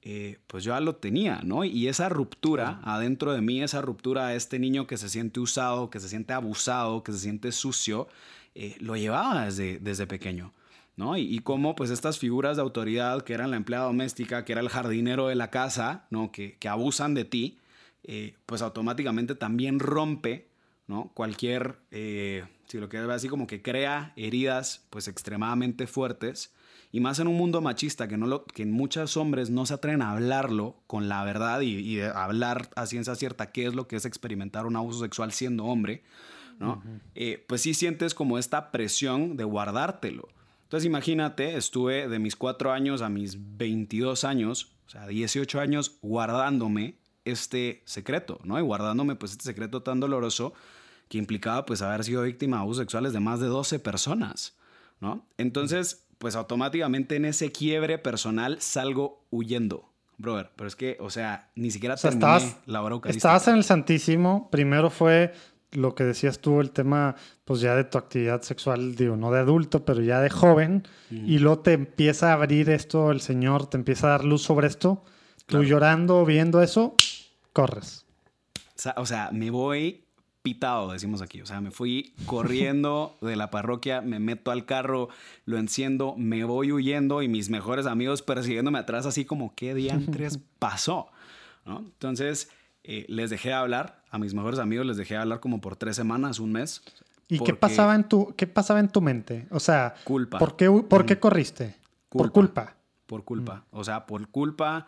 eh, pues yo ya lo tenía, ¿no? Y esa ruptura adentro de mí, esa ruptura a este niño que se siente usado, que se siente abusado, que se siente sucio, eh, lo llevaba desde, desde pequeño. ¿no? Y, y cómo pues estas figuras de autoridad que eran la empleada doméstica, que era el jardinero de la casa, ¿no? Que, que abusan de ti, eh, pues automáticamente también rompe, ¿no? Cualquier, eh, si lo quieres ver así, como que crea heridas pues extremadamente fuertes y más en un mundo machista que, no lo, que muchos hombres no se atreven a hablarlo con la verdad y, y hablar a ciencia cierta qué es lo que es experimentar un abuso sexual siendo hombre, ¿no? Uh -huh. eh, pues sí sientes como esta presión de guardártelo. Entonces imagínate, estuve de mis 4 años a mis 22 años, o sea, 18 años guardándome este secreto, ¿no? Y guardándome pues este secreto tan doloroso que implicaba pues haber sido víctima de abusos sexuales de más de 12 personas, ¿no? Entonces pues automáticamente en ese quiebre personal salgo huyendo. Brother, pero es que, o sea, ni siquiera o sea, terminé estabas, la hora Estabas en el Santísimo, primero fue lo que decías tú, el tema, pues ya de tu actividad sexual, digo, no de adulto, pero ya de joven, mm. y luego te empieza a abrir esto, el Señor te empieza a dar luz sobre esto, claro. tú llorando, viendo eso, corres. O sea, o sea, me voy pitado, decimos aquí. O sea, me fui corriendo de la parroquia, me meto al carro, lo enciendo, me voy huyendo y mis mejores amigos persiguiéndome atrás, así como, ¿qué diantres pasó? ¿No? Entonces, eh, les dejé de hablar, a mis mejores amigos les dejé de hablar como por tres semanas, un mes. ¿Y qué pasaba, en tu, qué pasaba en tu mente? O sea, culpa. ¿por qué, por qué corriste? Por culpa. Por culpa. O sea, por culpa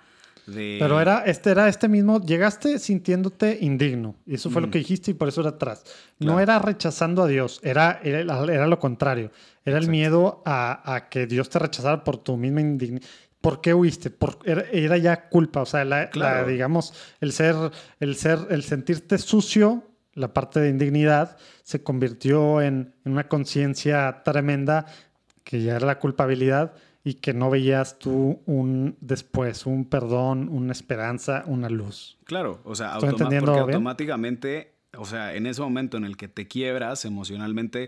de... Pero era este, era este mismo, llegaste sintiéndote indigno. Y eso fue lo Mm. que dijiste y por eso era atrás. No Claro. era rechazando a Dios, era, era, era lo contrario. Era el Exacto. miedo a, a que Dios te rechazara por tu misma indignidad. ¿Por qué huiste? Por, era, era ya culpa, o sea, la, digamos, el ser, el ser, el sentirte sucio, la parte de indignidad, se convirtió en, en una conciencia tremenda que ya era la culpabilidad y que no veías tú un después, un perdón, una esperanza, una luz. Claro, o sea, automáticamente, o sea, en ese momento en el que te quiebras emocionalmente,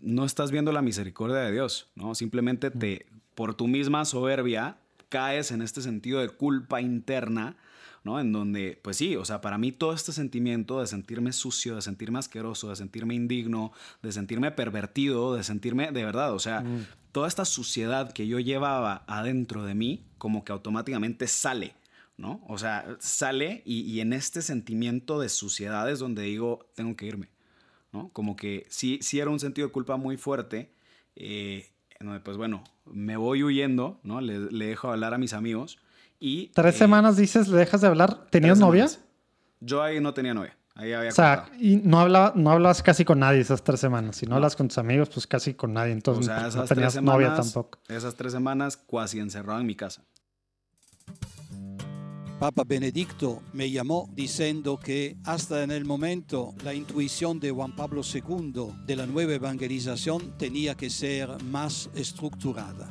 no estás viendo la misericordia de Dios, ¿no? Simplemente te, por tu misma soberbia, caes en este sentido de culpa interna, ¿no? En donde, pues sí, o sea, para mí todo este sentimiento de sentirme sucio, de sentirme asqueroso, de sentirme indigno, de sentirme pervertido, de sentirme, de verdad, o sea, toda esta suciedad que yo llevaba adentro de mí, como que automáticamente sale. ¿no? O sea, sale y, y en este sentimiento de suciedad es donde digo, tengo que irme, ¿no? Como que sí, sí era un sentido de culpa muy fuerte, eh, en donde pues bueno, me voy huyendo, ¿no? Le, le dejo hablar a mis amigos y... Tres eh, semanas dices, le dejas de hablar. ¿Tenías novia? semanas. Yo ahí no tenía novia, ahí había O sea, y no, hablaba, no hablabas casi con nadie esas tres semanas. Si no, hablas con tus amigos, pues casi con nadie. O Entonces sea, pues, no esas tres tenías novia semanas, tampoco. esas tres semanas cuasi encerrado en mi casa. Papa Benedicto me llamó diciendo que hasta en el momento la intuición de Juan Pablo II de la nueva evangelización tenía que ser más estructurada.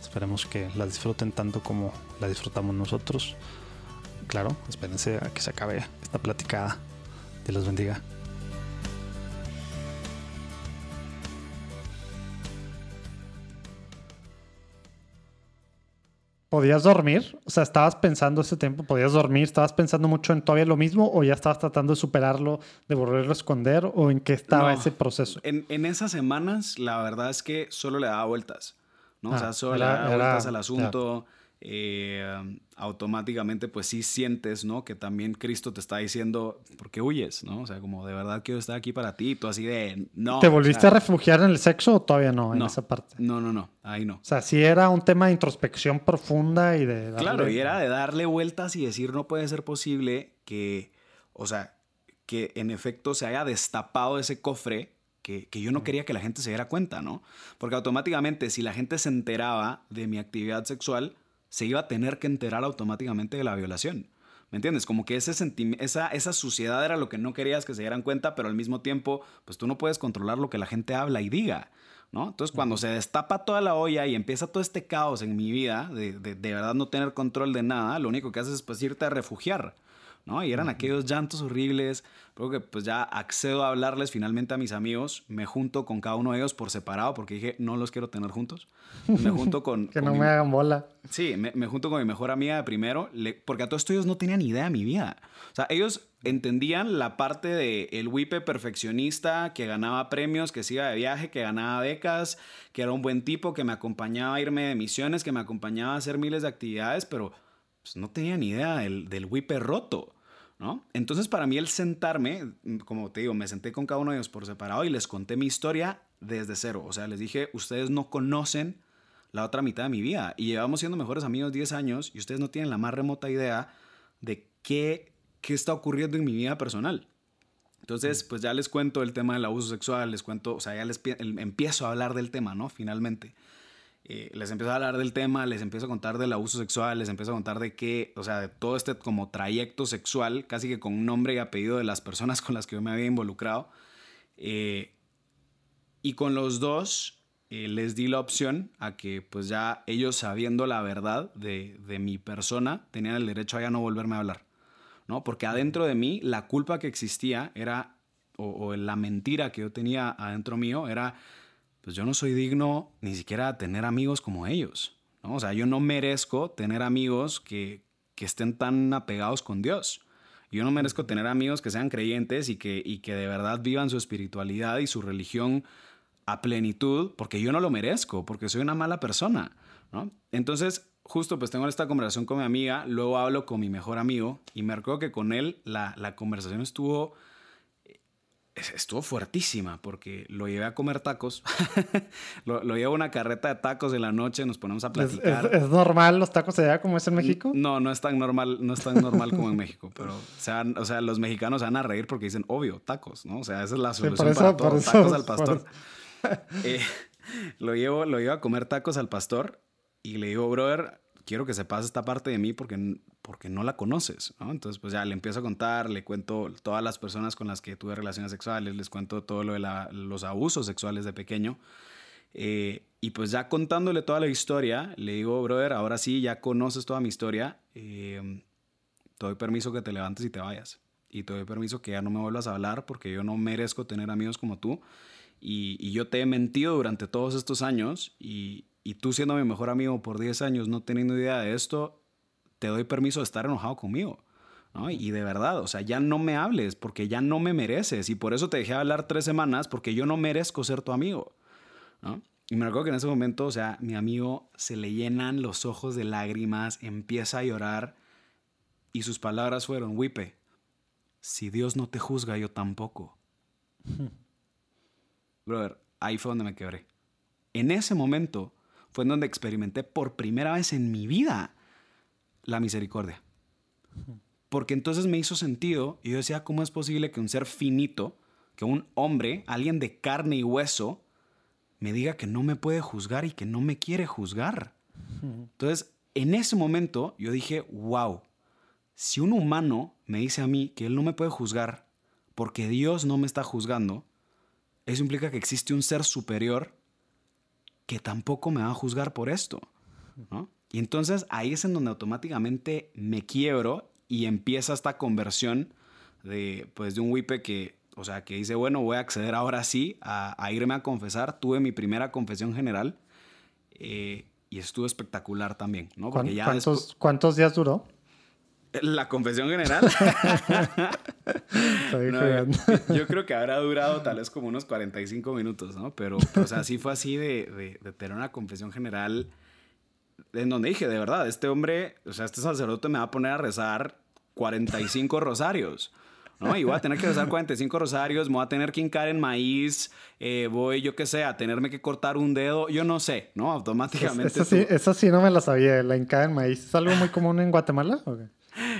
Esperemos que la disfruten tanto como la disfrutamos nosotros. Claro, espérense a que se acabe esta platicada. Dios los bendiga. ¿Podías dormir? O sea, ¿estabas pensando ese tiempo? ¿Podías dormir? ¿Estabas pensando mucho en todavía lo mismo? ¿O ya estabas tratando de superarlo, de volverlo a esconder? ¿O en qué estaba No. ese proceso? En, en esas semanas, la verdad es que solo le daba vueltas, ¿no? o Ah, sea, solo era- vueltas al asunto. eh, automáticamente, pues sí sientes, ¿no? Que también Cristo te está diciendo, ¿por qué huyes? ¿No? O sea, como de verdad que yo estoy aquí para ti. Tú así de, no. ¿Te o volviste sea, a refugiar en el sexo o todavía no, en No. esa parte? No, no, no, ahí no. O sea, sí era un tema de introspección profunda y de... darle- Claro, y era de darle vueltas y decir, no puede ser posible que, o sea, que en efecto se haya destapado ese cofre que, que yo no quería que la gente se diera cuenta, ¿no? Porque automáticamente, si la gente se enteraba de mi actividad sexual, se iba a tener que enterar automáticamente de la violación. ¿Me entiendes? Como que ese esa, esa suciedad era lo que no querías que se dieran cuenta, pero al mismo tiempo, pues tú no puedes controlar lo que la gente habla y diga. ¿no? Entonces, cuando se destapa toda la olla y empieza todo este caos en mi vida, de, de, de verdad no tener control de nada, lo único que haces es pues irte a refugiar. ¿No? Y eran aquellos llantos horribles. Luego que pues ya accedo a hablarles finalmente a mis amigos, me junto con cada uno de ellos por separado porque dije, no los quiero tener juntos. Me junto con... Que con no mi- me hagan bola. Sí, me, me junto con mi mejor amiga de primero, le- porque a todos ellos no tenían idea de mi vida. O sea, ellos entendían la parte de el wipe perfeccionista, que ganaba premios, que se iba de viaje, que ganaba becas, que era un buen tipo, que me acompañaba a irme de misiones, que me acompañaba a hacer miles de actividades, pero pues, no tenía ni idea del, del wipe roto. ¿No? Entonces para mí el sentarme, como te digo, me senté con cada uno de ellos por separado y les conté mi historia desde cero. O sea, les dije, ustedes no conocen la otra mitad de mi vida y llevamos siendo mejores amigos 10 años y ustedes no tienen la más remota idea de qué, qué está ocurriendo en mi vida personal. Entonces, pues ya les cuento el tema del abuso sexual, les cuento, o sea, ya les empiezo a hablar del tema, ¿no? Finalmente. Eh, les empiezo a hablar del tema, les empiezo a contar del abuso sexual, les empiezo a contar de qué, o sea, de todo este como trayecto sexual, casi que con nombre y apellido de las personas con las que yo me había involucrado. Eh, y con los dos eh, les di la opción a que pues ya ellos sabiendo la verdad de, de, mi persona tenían el derecho a ya no volverme a hablar, ¿no? Porque adentro de mí la culpa que existía era, o, o la mentira que yo tenía adentro mío era pues yo no soy digno ni siquiera de tener amigos como ellos. ¿no? O sea, yo no merezco tener amigos que, que estén tan apegados con Dios. Yo no merezco tener amigos que sean creyentes y que, y que de verdad vivan su espiritualidad y su religión a plenitud, porque yo no lo merezco, porque soy una mala persona. ¿no? Entonces, justo pues tengo esta conversación con mi amiga, luego hablo con mi mejor amigo y me recuerdo que con él la, la conversación estuvo estuvo fuertísima porque lo llevé a comer tacos. lo, lo, llevo a una carreta de tacos en la noche, nos ponemos a platicar. ¿Es, es, normal los tacos allá como es en México? No, no es tan normal, no es tan normal como en México, pero o sea, los mexicanos se van a reír porque dicen, obvio, tacos, ¿no? O sea, esa es la solución sí, para todo, eso, tacos al pastor. eh, lo, llevo, lo llevo a comer tacos al pastor y le digo, brother, quiero que se pase esta parte de mí porque, porque no la conoces, ¿no? Entonces, pues ya le empiezo a contar, le cuento todas las personas con las que tuve relaciones sexuales, les cuento todo lo de la, los abusos sexuales de pequeño. Eh, y pues ya contándole toda la historia, le digo, brother, ahora sí, ya conoces toda mi historia, eh, te doy permiso que te levantes y te vayas. Y te doy permiso que ya no me vuelvas a hablar porque yo no merezco tener amigos como tú. Y, y yo te he mentido durante todos estos años y, y tú siendo mi mejor amigo por 10 años, no teniendo idea de esto, te doy permiso de estar enojado conmigo. ¿no? Y de verdad, o sea, ya no me hables porque ya no me mereces. Y por eso te dejé hablar tres semanas porque yo no merezco ser tu amigo. ¿no? Y me recuerdo que en ese momento, o sea, mi amigo se le llenan los ojos de lágrimas, empieza a llorar y sus palabras fueron, Wipe, si Dios no te juzga, yo tampoco. Brother, ahí fue donde me quebré. En ese momento fue en donde experimenté por primera vez en mi vida la misericordia. Porque entonces me hizo sentido y yo decía, ¿cómo es posible que un ser finito, que un hombre, alguien de carne y hueso, me diga que no me puede juzgar y que no me quiere juzgar? Entonces, en ese momento yo dije, wow, si un humano me dice a mí que él no me puede juzgar porque Dios no me está juzgando, eso implica que existe un ser superior que tampoco me va a juzgar por esto. ¿no? Y entonces ahí es en donde automáticamente me quiebro y empieza esta conversión de, pues, de un wipe que, o sea, que dice, bueno, voy a acceder ahora sí a, irme a confesar. Tuve mi primera confesión general eh, y estuvo espectacular también, ¿no? Porque ya ¿Cuántos, ¿Cuántos días duró? La confesión general. no, yo, creo que habrá durado tal vez como unos 45 minutos, ¿no? Pero, o sea, sí fue así de, de, tener una confesión general en donde dije, de verdad, este hombre, o sea, este sacerdote me va a poner a rezar 45 rosarios. ¿no? Y voy a tener que rezar 45 rosarios, me voy a tener que hincar en maíz, eh, voy, yo qué sé, a tenerme que cortar un dedo, yo no sé, ¿no? Automáticamente. Eso, sí, eso sí no me la sabía, la hincada en maíz. ¿Es algo muy común en Guatemala? ¿o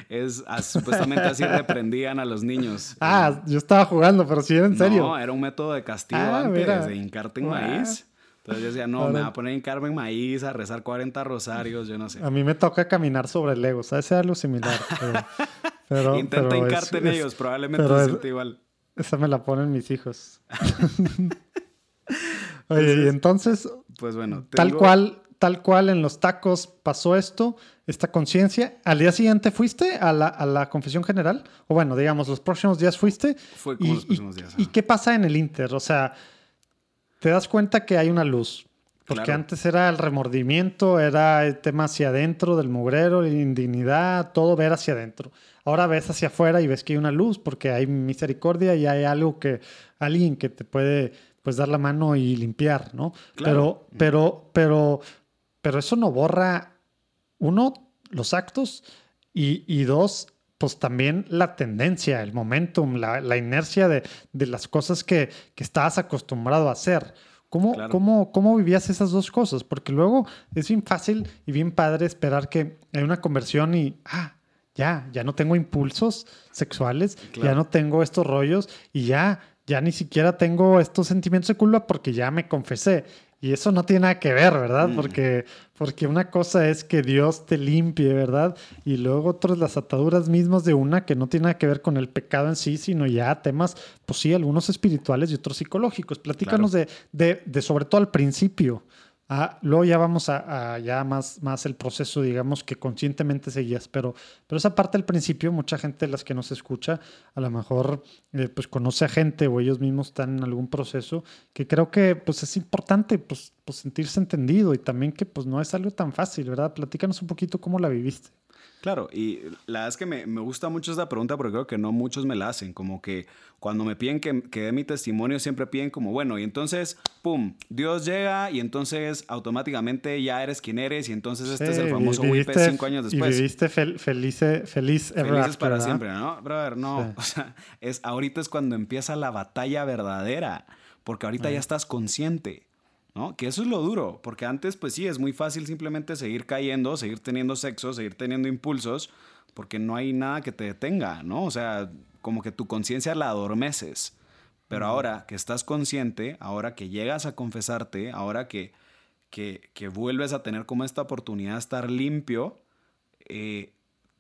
es supuestamente así reprendían a los niños. Ah, yo estaba jugando, pero sí era en serio. No, era un método de castigo ah, antes, de hincarte en maíz. Entonces yo decía, no, me va a poner en maíz, a rezar 40 rosarios, yo no sé. A mí me toca caminar sobre el Lego, ¿sabes? Es algo similar. Pero, Intenta hincarte en ellos, probablemente se siente igual. Esa me la ponen mis hijos. Oye, y entonces, pues bueno, tal cual, tal cual en los tacos pasó esto, esta conciencia. ¿Al día siguiente fuiste a la, a la, confesión general? O bueno, digamos, los próximos días fuiste. Fue como y, los próximos días. ¿Y qué pasa en el Inter? O sea, te das cuenta que hay una luz. Porque antes era el remordimiento, era el tema hacia adentro del mugrero, la indignidad, todo ver hacia adentro. Ahora ves hacia afuera y ves que hay una luz porque hay misericordia y hay algo que, alguien que te puede pues dar la mano y limpiar, ¿no? Pero, pero, pero, pero eso no borra uno, los actos y, dos, pues también la tendencia, el momentum, la, inercia de, las cosas que, que estabas acostumbrado a hacer. ¿Cómo, cómo, ¿Cómo vivías esas dos cosas? Porque luego es bien fácil y bien padre esperar que hay una conversión y, ah, ya, ya no tengo impulsos sexuales, ya no tengo estos rollos y ya, ya ni siquiera tengo estos sentimientos de culpa porque ya me confesé. Y eso no tiene nada que ver, ¿verdad? Mm. Porque, porque una cosa es que Dios te limpie, ¿verdad? Y luego otras las ataduras mismas de una que no tiene nada que ver con el pecado en sí, sino ya temas, pues sí, algunos espirituales y otros psicológicos. Platícanos de, de, de, sobre todo al principio. Ah, luego ya vamos a, ya más, más el proceso, digamos, que conscientemente seguías, pero, pero esa parte al principio, mucha gente de las que nos escucha, a lo mejor eh, pues conoce a gente o ellos mismos están en algún proceso, que creo que pues es importante pues, pues sentirse entendido y también que pues no es algo tan fácil, ¿verdad? Platícanos un poquito cómo la viviste. Claro, y la verdad es que me, me, gusta mucho esta pregunta porque creo que no muchos me la hacen, como que cuando me piden que, que dé mi testimonio siempre piden como, bueno, y entonces, ¡pum!, Dios llega y entonces automáticamente ya eres quien eres y entonces este sí, es el famoso WIP cinco años después. Y viviste fel, felice, feliz Felices after, para siempre, ¿no? Brother, no, Sí. o sea, es, ahorita es cuando empieza la batalla verdadera, porque ahorita ya estás consciente. ¿No? Que eso es lo duro, porque antes pues sí, es muy fácil simplemente seguir cayendo, seguir teniendo sexo, seguir teniendo impulsos, porque no hay nada que te detenga, ¿no? O sea, como que tu conciencia la adormeces. Pero ahora que estás consciente, ahora que llegas a confesarte, ahora que, que, que vuelves a tener como esta oportunidad de estar limpio, eh,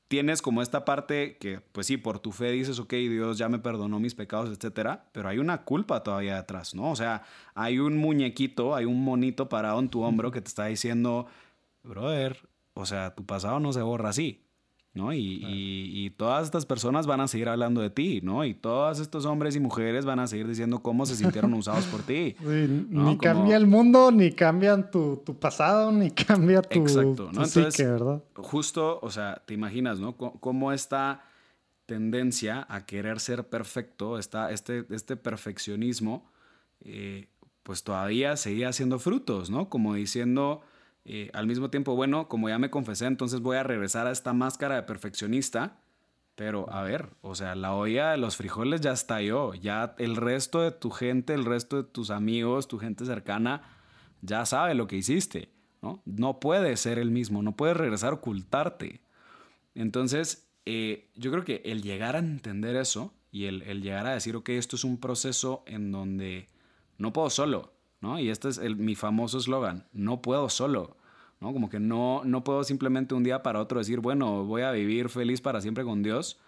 tienes como esta parte que, pues sí, por tu fe dices, ok, Dios ya me perdonó mis pecados, etcétera, pero hay una culpa todavía detrás, ¿no? O sea, hay un muñequito, hay un monito parado en tu hombro que te está diciendo, brother, o sea, tu pasado no se borra así, ¿no? Y, y, y todas estas personas van a seguir hablando de ti, ¿no? Y todos estos hombres y mujeres van a seguir diciendo cómo se sintieron usados por ti. Sí, ¿no? Ni Como- cambia el mundo, ni cambian tu, tu pasado, ni cambia tu, Exacto, ¿no? tu psique, Entonces, ¿verdad? justo, o sea, te imaginas, ¿no? Cómo esta tendencia a querer ser perfecto, esta, este, este perfeccionismo, eh, pues todavía seguía haciendo frutos, ¿no? Como diciendo eh, al mismo tiempo, bueno, como ya me confesé, entonces voy a regresar a esta máscara de perfeccionista. Pero, a ver, o sea, la olla de los frijoles ya estalló. Ya el resto de tu gente, el resto de tus amigos, tu gente cercana, ya sabe lo que hiciste, ¿no? No puedes ser el mismo, no puedes regresar a ocultarte. Entonces, eh, yo creo que el llegar a entender eso y el, el llegar a decir, ok, esto es un proceso en donde no puedo solo, ¿no? Y este es el, mi famoso eslogan, no puedo solo, ¿no? Como que no, no puedo simplemente un día para otro decir, bueno, voy a vivir feliz para siempre con Dios,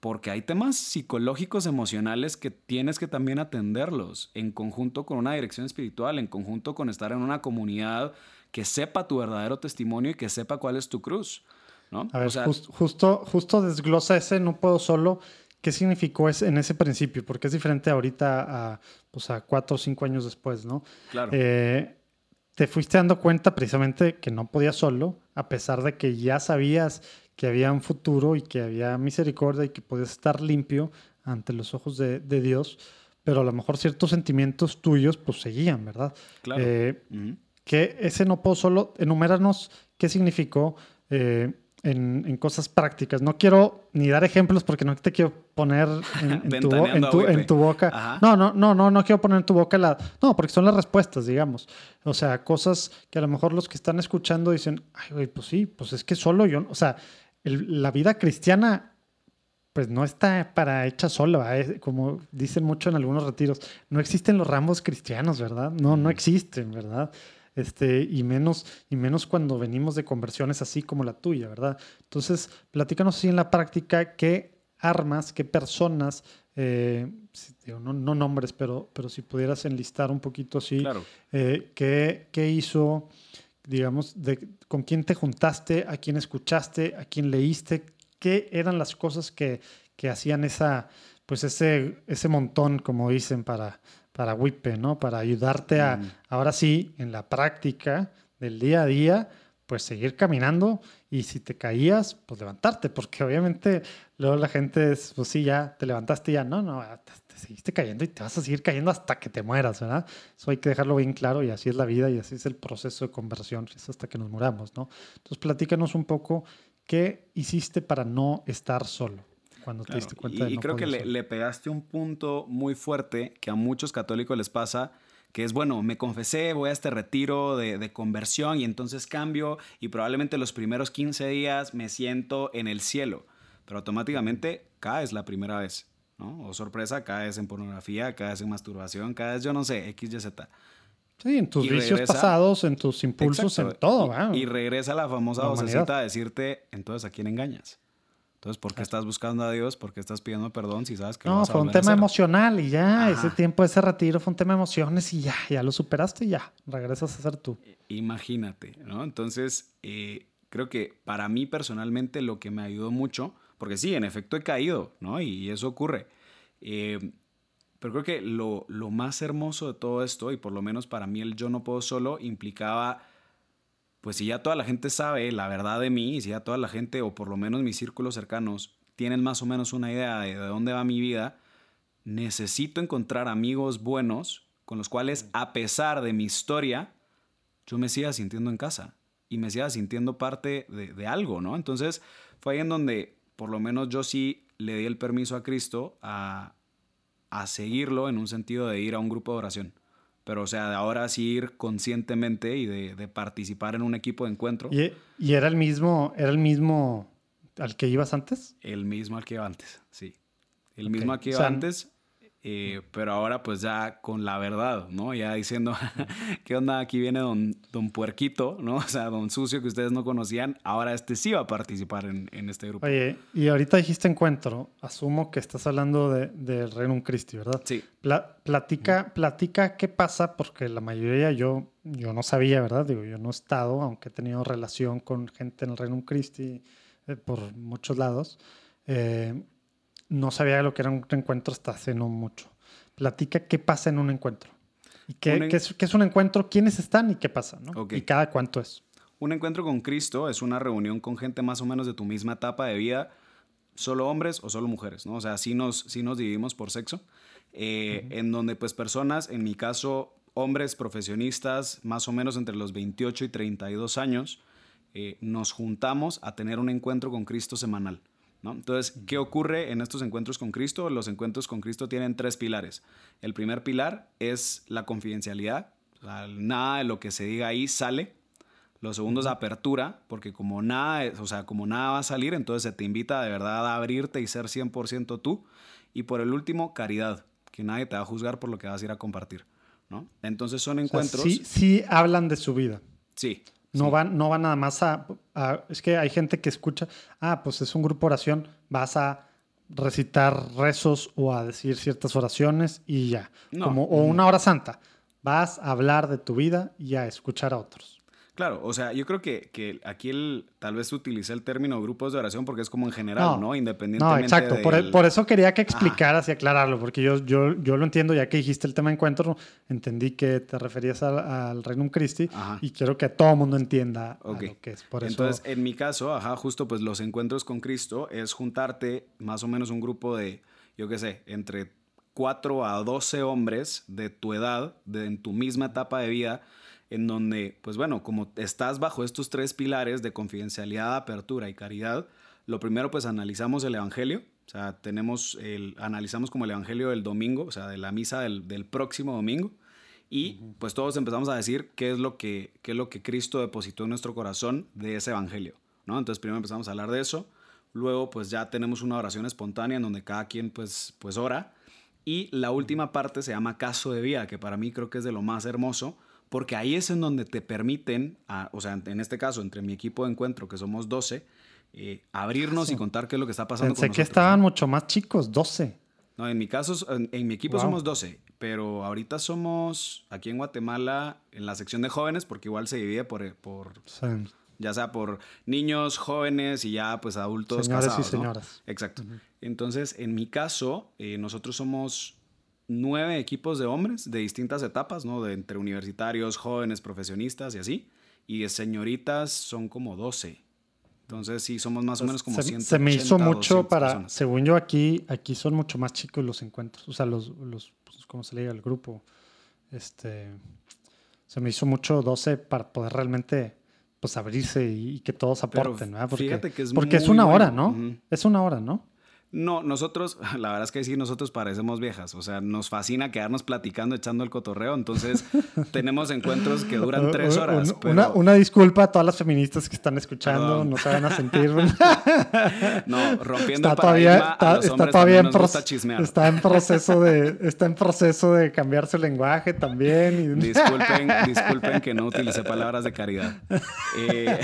porque hay temas psicológicos, emocionales que tienes que también atenderlos en conjunto con una dirección espiritual, en conjunto con estar en una comunidad que sepa tu verdadero testimonio y que sepa cuál es tu cruz, ¿no? A ver, O sea, jus- justo, justo desglosa ese no puedo solo. ¿Qué significó ese, en ese principio? Porque es diferente ahorita a, pues a cuatro o cinco años después, ¿no? claro. Eh, te fuiste dando cuenta precisamente que no podías solo, a pesar de que ya sabías que había un futuro y que había misericordia y que podías estar limpio ante los ojos de, de Dios, pero a lo mejor ciertos sentimientos tuyos pues seguían, ¿verdad? Claro. Eh, que ese no puedo solo, enuméranos qué significó eh, en, en cosas prácticas. No quiero ni dar ejemplos porque no te quiero poner en, en tu, en boca. Ajá. No, no, no, no, no quiero poner en tu boca la... No, porque son las respuestas, digamos. O sea, cosas que a lo mejor los que están escuchando dicen, ay, güey, pues sí, pues es que solo yo... O sea, el- la vida cristiana pues no está para hecha sola, como dicen mucho en algunos retiros, no existen los ramos cristianos, ¿verdad? No, no existen, ¿verdad? Este, y menos, y menos cuando venimos de conversiones así como la tuya, ¿verdad? Entonces, platícanos así en la práctica qué armas, qué personas, eh, no, no nombres, pero, pero si pudieras enlistar un poquito así, Claro. eh, ¿qué, qué hizo, digamos, de, con quién te juntaste, a quién escuchaste, a quién leíste, qué eran las cosas que, que hacían esa, pues ese, ese montón, como dicen, para, para Wipe, ¿no? Para ayudarte a, Mm. ahora sí, en la práctica del día a día, pues seguir caminando y si te caías, pues levantarte, porque obviamente luego la gente es, pues sí, ya te levantaste y ya, no, no, te, te seguiste cayendo y te vas a seguir cayendo hasta que te mueras, ¿verdad? Eso hay que dejarlo bien claro y así es la vida y así es el proceso de conversión, es hasta que nos muramos, ¿no? Entonces platícanos un poco qué hiciste para no estar solo cuando te Claro, diste cuenta Y, de y no creo que le, le pegaste un punto muy fuerte que a muchos católicos les pasa, que es, bueno, me confesé, voy a este retiro de, de conversión y entonces cambio y probablemente los primeros 15 días me siento en el cielo, pero automáticamente caes la primera vez, ¿no? O sorpresa, caes en pornografía, caes en masturbación, caes, yo no sé, X, Y, Z. Sí, en tus Y vicios regresa- pasados, en tus impulsos, Exacto. en todo, Y-. Y, regresa la famosa La vocecita a decirte, entonces, ¿a quién engañas? Entonces, ¿por qué estás buscando a Dios? ¿Por qué estás pidiendo perdón si sabes que No, a fue un a tema emocional y ya, Ajá. ese tiempo, ese retiro fue un tema de emociones y ya, ya lo superaste y ya, regresas a ser tú. Imagínate, ¿no? Entonces, eh, creo que para mí personalmente lo que me ayudó mucho, porque sí, en efecto he caído, ¿no? Y, eso ocurre. Eh, pero creo que lo, lo más hermoso de todo esto, y por lo menos para mí el yo no puedo solo, implicaba, pues si ya toda la gente sabe la verdad de mí, y si ya toda la gente, o por lo menos mis círculos cercanos, tienen más o menos una idea de, de dónde va mi vida, necesito encontrar amigos buenos con los cuales, a pesar de mi historia, yo me siga sintiendo en casa y me siga sintiendo parte de, de algo, ¿no? Entonces fue ahí en donde por lo menos yo sí le di el permiso a Cristo a, a seguirlo en un sentido de ir a un grupo de oración. Pero, o sea, de ahora sí ir conscientemente y de, de participar en un equipo de encuentro, ¿Y, y era el mismo, era el mismo al que ibas antes? el mismo al que iba antes, sí. El mismo al que o iba sea, antes, eh, pero ahora pues ya con la verdad, ¿no? Ya diciendo, ¿qué onda? Aquí viene don, don Puerquito, ¿no? O sea, don Sucio que ustedes no conocían, ahora este sí va a participar en, en este grupo. Oye, y ahorita dijiste encuentro, asumo que estás hablando de, del Renum Christi, ¿verdad? Sí, Pla- platica, platica qué pasa, porque la mayoría yo, yo no sabía, ¿verdad? Digo, yo no he estado, aunque he tenido relación con gente en el Renum Christi eh, por muchos lados. eh, no sabía lo que era un encuentro hasta hace no mucho. Platica qué pasa en un encuentro. ¿Y qué, Un en- qué es, qué es un encuentro? ¿Quiénes están y qué pasa? Y cada cuánto es. Un encuentro con Cristo es una reunión con gente más o menos de tu misma etapa de vida, solo hombres o solo mujeres, ¿no? O sea, sí nos, sí nos dividimos por sexo, eh, en donde pues personas, en mi caso, hombres profesionistas, más o menos entre los 28 y 32 años, eh, nos juntamos a tener un encuentro con Cristo semanal. ¿No? Entonces, ¿qué ocurre en estos encuentros con Cristo? Los encuentros con Cristo tienen tres pilares. El primer pilar es la confidencialidad. O sea, nada de lo que se diga ahí sale. Lo segundo es apertura, porque como nada, o sea, como nada va a salir, entonces se te invita de verdad a abrirte y ser 100% tú. Y por el último, caridad, que nadie te va a juzgar por lo que vas a ir a compartir. ¿no? Entonces son O sea, encuentros. sí, sí hablan de su vida. sí, No, sí. van, no van nada más a, a- Es que hay gente que escucha, ah, pues es un grupo de oración, vas a recitar rezos o a decir ciertas oraciones y ya. No. Como, o una hora santa. Vas a hablar de tu vida y a escuchar a otros. Claro, o sea, yo creo que, que aquí el, tal vez utilicé el término grupos de oración porque es como en general, ¿no? No. Independientemente No, exacto. Por, e, por eso quería que explicaras y aclararlo, porque yo, yo, yo lo entiendo, ya que dijiste el tema de encuentro, entendí que te referías al, al Regnum Christi Ajá. y quiero que todo el mundo entienda a Ok. lo que es. Por eso, Entonces, en mi caso, ajá, justo pues los encuentros con Cristo es juntarte más o menos un grupo de, yo qué sé, entre 4 a 12 hombres de tu edad, de, en tu misma etapa de vida, en donde, pues bueno, como estás bajo estos tres pilares de confidencialidad, apertura y caridad, lo primero pues analizamos el Evangelio, o sea, tenemos el, analizamos como el Evangelio del domingo, o sea, de la misa del, del próximo domingo, y pues todos empezamos a decir qué es lo que, qué es lo que Cristo depositó en nuestro corazón de ese evangelio, ¿no? Entonces primero empezamos a hablar de eso, luego pues ya tenemos una oración espontánea en donde cada quien pues, pues ora, y la última parte se llama caso de vida, que para mí creo que es de lo más hermoso, porque ahí es en donde te permiten, a- o sea, en este caso, entre mi equipo de encuentro, que somos 12, eh, abrirnos y contar qué es lo que está pasando pensé con que nosotros, estaban ¿no? mucho más chicos, 12. No, en mi caso, en, en mi equipo Wow. somos 12, pero ahorita somos aquí en Guatemala en la sección de jóvenes, porque igual se divide por, por O sea, ya sea por niños, jóvenes y ya pues adultos Señores y casados, ¿no? señoras. Exacto. Entonces, en mi caso, eh, nosotros somos nueve equipos de hombres de distintas etapas, ¿no? De entre universitarios, jóvenes, profesionistas y así. Y de señoritas son como 12. Entonces, sí, somos más o menos como se, 180, se me hizo mucho 200 para, personas. según yo aquí, aquí son mucho más chicos los encuentros, o sea, los, los pues, ¿cómo se le diga? El grupo. Este, se me hizo mucho 12 para poder realmente, pues, abrirse y, y que todos Pero aporten, ¿verdad? Porque, fíjate que es porque es una hora, bueno. ¿no? Ujú. Es una hora, ¿no? No, nosotros, la verdad es que sí, nosotros parecemos viejas. O sea, nos fascina quedarnos platicando, echando el cotorreo. Entonces, tenemos encuentros que duran tres horas. Una, una, disculpa a todas las feministas que están escuchando, no se van a sentir. no, rompiendo está el todavía, está, está todavía en Está en proceso de, está en proceso de cambiar su lenguaje también. Disculpen, disculpen que no utilicé palabras de caridad. Eh,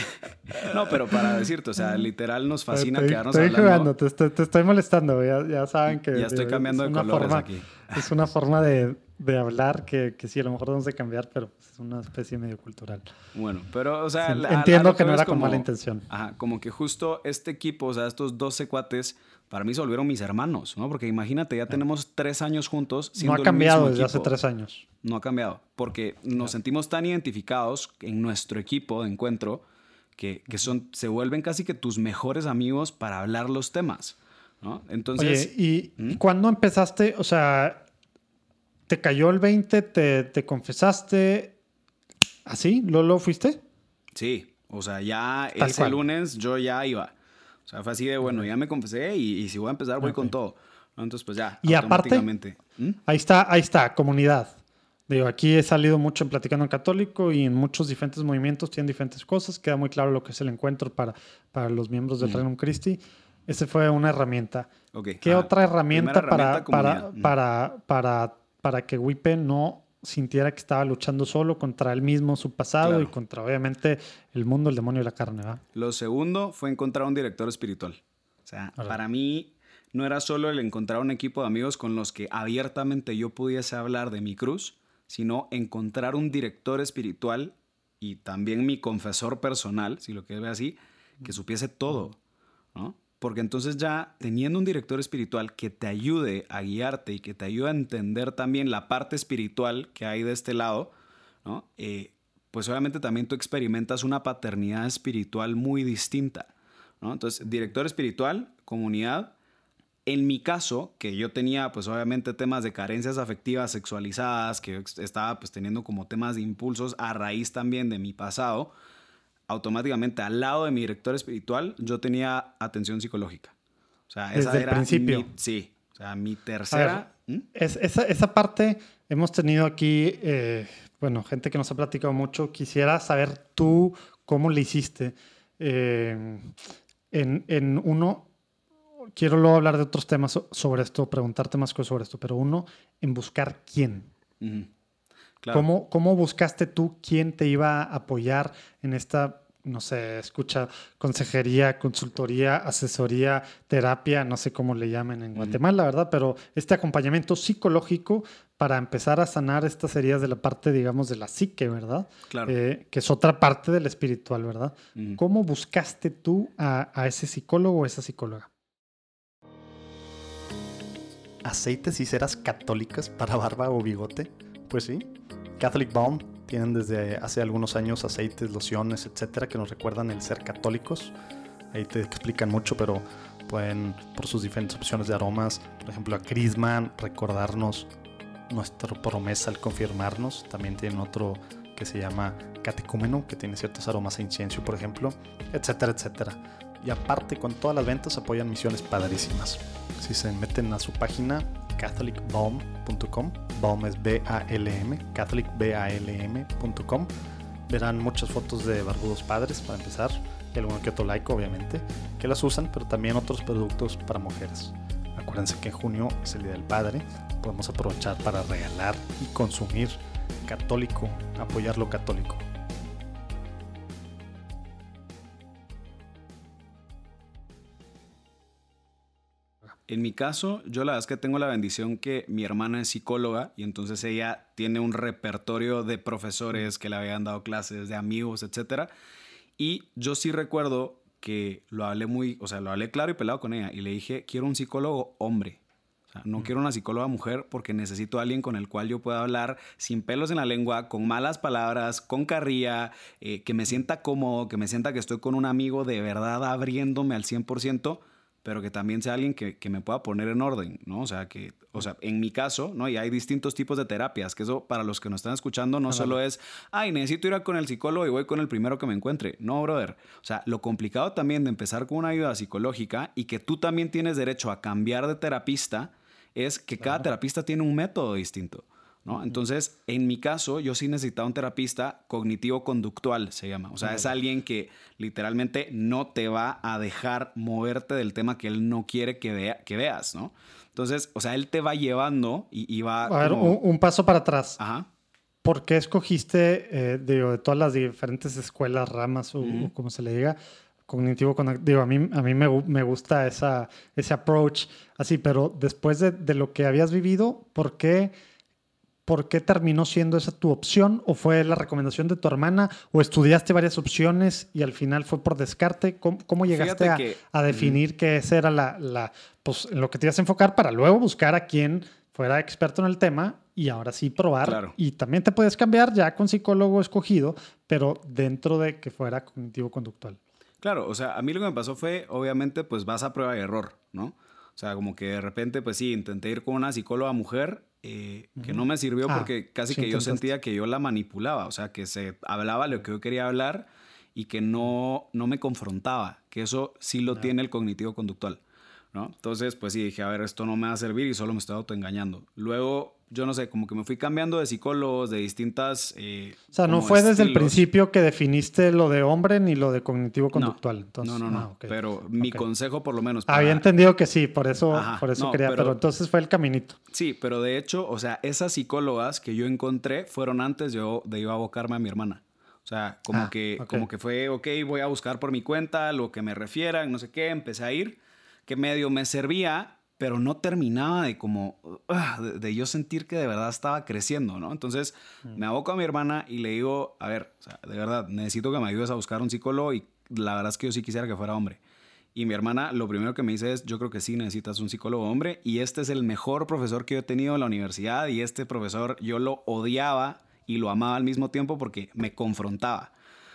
no, pero para decirte, o sea, literal nos fascina quedarnos estoy Jugando, te, estoy, te estoy molestando, ya, ya saben que... Ya estoy cambiando de colores aquí. Es una forma de, de hablar que, que, sí, a lo mejor debemos de cambiar, pero es una especie medio cultural. Bueno, pero, o sea... entiendo que no era con mala intención. Ajá, como que justo este equipo, o sea, estos 12 cuates, para mí se volvieron mis hermanos, ¿no? Porque imagínate, ya tenemos tres años juntos. Siendo no ha cambiado desde hace tres años. No ha cambiado, porque nos sentimos tan identificados en nuestro equipo de encuentro que, que, son, se vuelven casi que tus mejores amigos para hablar los temas. ¿No? Entonces, Oye, ¿y ¿Mm? cuándo empezaste? O sea, ¿te cayó el 20? ¿Te, te confesaste? ¿Así? ¿Lo, ¿Lo fuiste? Sí, o sea, ya ese lunes yo ya iba. O sea, fue así de, bueno, ya me confesé y, si voy a empezar voy con todo. Entonces, pues ya, y aparte, ¿Mm? ahí está, ahí está, comunidad. Digo, aquí he salido mucho en Platicando en Católico y en muchos diferentes movimientos tienen diferentes cosas. Queda muy claro lo que es el encuentro para, para los miembros del Reino Christi. Esa fue una herramienta. ¿Qué ah, otra herramienta, para, para, para, para, para, que Wipe no sintiera que estaba luchando solo contra él mismo, su pasado y contra obviamente el mundo, el demonio y la carne? ¿va? Lo segundo fue encontrar un director espiritual. O sea, para mí no era solo el encontrar un equipo de amigos con los que abiertamente yo pudiese hablar de mi cruz, sino encontrar un director espiritual y también mi confesor personal, si lo quieres ver así, que supiese todo, ¿no? Porque entonces ya teniendo un director espiritual que te ayude a guiarte y que te ayude a entender también la parte espiritual que hay de este lado, ¿no? Eh, pues obviamente también tú experimentas una paternidad espiritual muy distinta, ¿no? Entonces, director espiritual, comunidad, en mi caso, que yo tenía pues obviamente temas de carencias afectivas sexualizadas, que estaba pues teniendo como temas de impulsos a raíz también de mi pasado, automáticamente al lado de mi director espiritual yo tenía atención psicológica. O sea, esa Desde era el principio. Mi, sí, o sea, mi tercera... ¿Mm? es, esa, esa, parte hemos tenido aquí, eh, bueno, gente que nos ha platicado mucho. Quisiera saber tú cómo le hiciste. Eh, en, en uno, quiero luego hablar de otros temas sobre esto, preguntarte más cosas sobre esto, pero uno, en buscar quién. ¿Cómo, ¿Cómo, buscaste tú quién te iba a apoyar en esta, no sé, escucha, consejería, consultoría, asesoría, terapia, no sé cómo le llamen en Guatemala, ¿verdad? Pero este acompañamiento psicológico para empezar a sanar estas heridas de la parte, digamos, de la psique, ¿verdad? Claro. Eh, que es otra parte del espiritual, ¿verdad? ¿Cómo buscaste tú a, a ese psicólogo o esa psicóloga? aceites y ceras católicas para barba o bigote? Pues sí. Catholic Balm tienen desde hace algunos años aceites, lociones, etcétera, que nos recuerdan el ser católicos. Ahí te explican mucho, pero pueden, por sus diferentes opciones de aromas, por ejemplo, a Crisman, recordarnos nuestra promesa al confirmarnos. También tienen otro que se llama catecúmeno, que tiene ciertos aromas a incienso, por ejemplo, etcétera, etcétera. Y aparte, con todas las ventas apoyan misiones padrísimas. Si se meten a su página catholicbalm.com, balm es B-A-L-M, catholicbalm.com, verán muchas fotos de barbudos padres para empezar, y alguno que otro like obviamente, que las usan, pero también otros productos para mujeres. Acuérdense que en junio es el Día del Padre, podemos aprovechar para regalar y consumir católico, apoyar lo católico. En mi caso, yo la verdad es que tengo la bendición que mi hermana es psicóloga y entonces ella tiene un repertorio de profesores que le habían dado clases, de amigos, etc. Y yo sí recuerdo que lo hablé muy, o sea, lo hablé claro y pelado con ella y le dije, quiero un psicólogo hombre. O sea, no quiero una psicóloga mujer porque necesito a alguien con el cual yo pueda hablar sin pelos en la lengua, con malas palabras, con carrilla, eh, que me sienta cómodo, que me sienta que estoy con un amigo de verdad abriéndome al 100% pero que también sea alguien que, me pueda poner en orden, ¿no? O sea, que, o sea, en mi caso, ¿no? Y hay distintos tipos de terapias, que eso para los que nos están escuchando no solo es, ay, necesito ir a con el psicólogo y voy con el primero que me encuentre. No, brother. O sea, lo complicado también de empezar con una ayuda psicológica y que tú también tienes derecho a cambiar de terapista es que cada terapista tiene un método distinto. ¿No? Entonces, en mi caso, yo sí necesitaba un terapista cognitivo-conductual, se llama. O sea, es alguien que literalmente no te va a dejar moverte del tema que él no quiere que, vea, que veas, ¿no? Entonces, o sea, él te va llevando y, va... A ver, un, paso para atrás. Ajá. ¿Por qué escogiste, eh, de todas las diferentes escuelas, ramas o, como se le diga, cognitivo, digo, a mí, a mí me, me, gusta esa, ese approach así, pero después de, de, lo que habías vivido, ¿por qué ¿por qué terminó siendo esa tu opción? ¿O fue la recomendación de tu hermana? ¿O estudiaste varias opciones y al final fue por descarte? ¿Cómo, llegaste a, definir que esa era la, la, pues, lo que te ibas a enfocar para luego buscar a quien fuera experto en el tema y ahora sí probar? Y también te puedes cambiar ya con psicólogo escogido, pero dentro de que fuera cognitivo-conductual. Claro, o sea, a mí lo que me pasó fue, obviamente, pues vas a prueba y error, ¿no? O sea, como que de repente, pues sí, intenté ir con una psicóloga mujer eh, que no me sirvió ah, porque casi que yo sentía que yo la manipulaba, o sea, que se hablaba lo que yo quería hablar y que no, no me confrontaba, que eso sí lo tiene el cognitivo conductual, ¿no? Entonces, pues sí, dije, a ver, esto no me va a servir y solo me estoy autoengañando. Luego yo no sé, como que me fui cambiando de psicólogos, de distintas... Eh, o sea, no fue desde el principio que definiste lo de hombre ni lo de cognitivo-conductual. No, no, no, ah, pero mi consejo por lo menos... Había entendido que sí, por eso, por eso quería, pero, entonces fue el caminito. Sí, pero de hecho, o sea, esas psicólogas que yo encontré fueron antes yo, de yo abocarme a mi hermana. O sea, como, ah, que, como que fue, ok, voy a buscar por mi cuenta lo que me refieran, no sé qué, empecé a ir, que medio me servía, pero no terminaba de como, de, yo sentir que de verdad estaba creciendo, ¿no? Entonces mm. me aboco a mi hermana y le digo, a ver, de verdad, necesito que me ayudes a buscar un psicólogo y la verdad es que yo sí quisiera que fuera hombre. Y mi hermana lo primero que me dice es, yo creo que sí necesitas un psicólogo hombre y este es el mejor profesor que yo he tenido en la universidad y este profesor yo lo odiaba y lo amaba al mismo tiempo porque me confrontaba.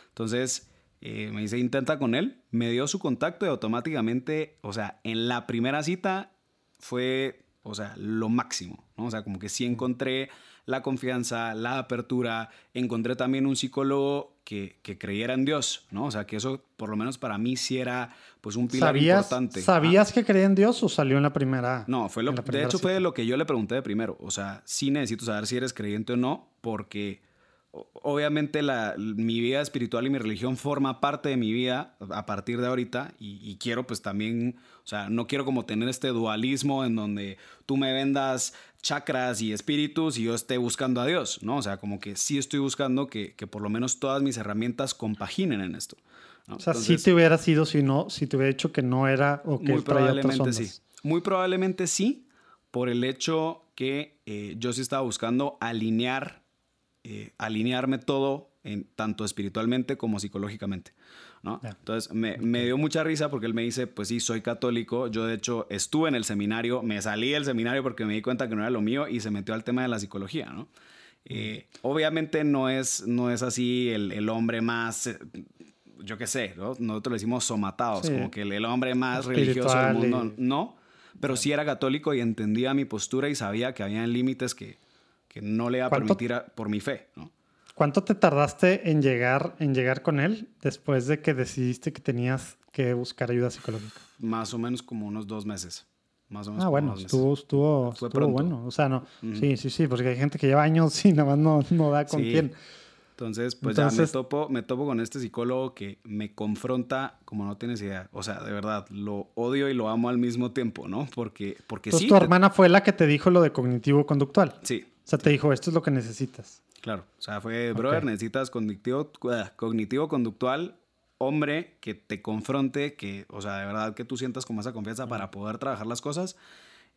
Entonces eh, me dice, intenta con él, me dio su contacto y automáticamente, o sea, en la primera cita fue, o sea, lo máximo, ¿no? O sea, como que sí encontré la confianza, la apertura, encontré también un psicólogo que, que creyera en Dios, ¿no? O sea, que eso por lo menos para mí sí era pues un pilar importante. ¿Sabías que creía en Dios o salió en la primera? No, fue lo, de hecho fue lo que yo le pregunté de primero, o sea, sí necesito saber si eres creyente o no, porque obviamente la, mi vida espiritual y mi religión forma parte de mi vida a partir de ahorita y, quiero pues también, o sea, no quiero como tener este dualismo en donde tú me vendas chakras y espíritus y yo esté buscando a Dios, ¿no? O sea, como que sí estoy buscando que, por lo menos todas mis herramientas compaginen en esto. O sea, si te hubiera sido si no, si te hubiera dicho que no era o que muy probablemente sí. Muy probablemente sí, por el hecho que eh, yo sí estaba buscando alinear eh, alinearme todo, en, tanto espiritualmente como psicológicamente. ¿no? Entonces me, me, dio mucha risa porque él me dice, pues sí, soy católico. Yo de hecho estuve en el seminario, me salí del seminario porque me di cuenta que no era lo mío y se metió al tema de la psicología. ¿no? Eh, obviamente no es, no es así el, el hombre más... Eh, yo qué sé, ¿no? nosotros le decimos somatados, como que el, hombre más religioso del mundo, no, pero sí era católico y entendía mi postura y sabía que había límites que, que no le va a permitir por mi fe, ¿no? ¿Cuánto te tardaste en llegar, en llegar con él después de que decidiste que tenías que buscar ayuda psicológica? Más o menos como unos dos meses. Más o menos ah, bueno, estuvo, estuvo, estuvo bueno. O sea, no. Sí, sí, sí, porque hay gente que lleva años y nada más no, no da con quién. Entonces, pues ya me topo, me topo con este psicólogo que me confronta como no tienes idea. O sea, de verdad, lo odio y lo amo al mismo tiempo, ¿no? Porque, porque Entonces, tu hermana fue la que te dijo lo de cognitivo-conductual. Sí, o sea, te dijo, esto es lo que necesitas. Claro, o sea, fue, brother, necesitas cognitivo, cognitivo conductual, hombre que te confronte, que, o sea, de verdad que tú sientas como esa confianza para poder trabajar las cosas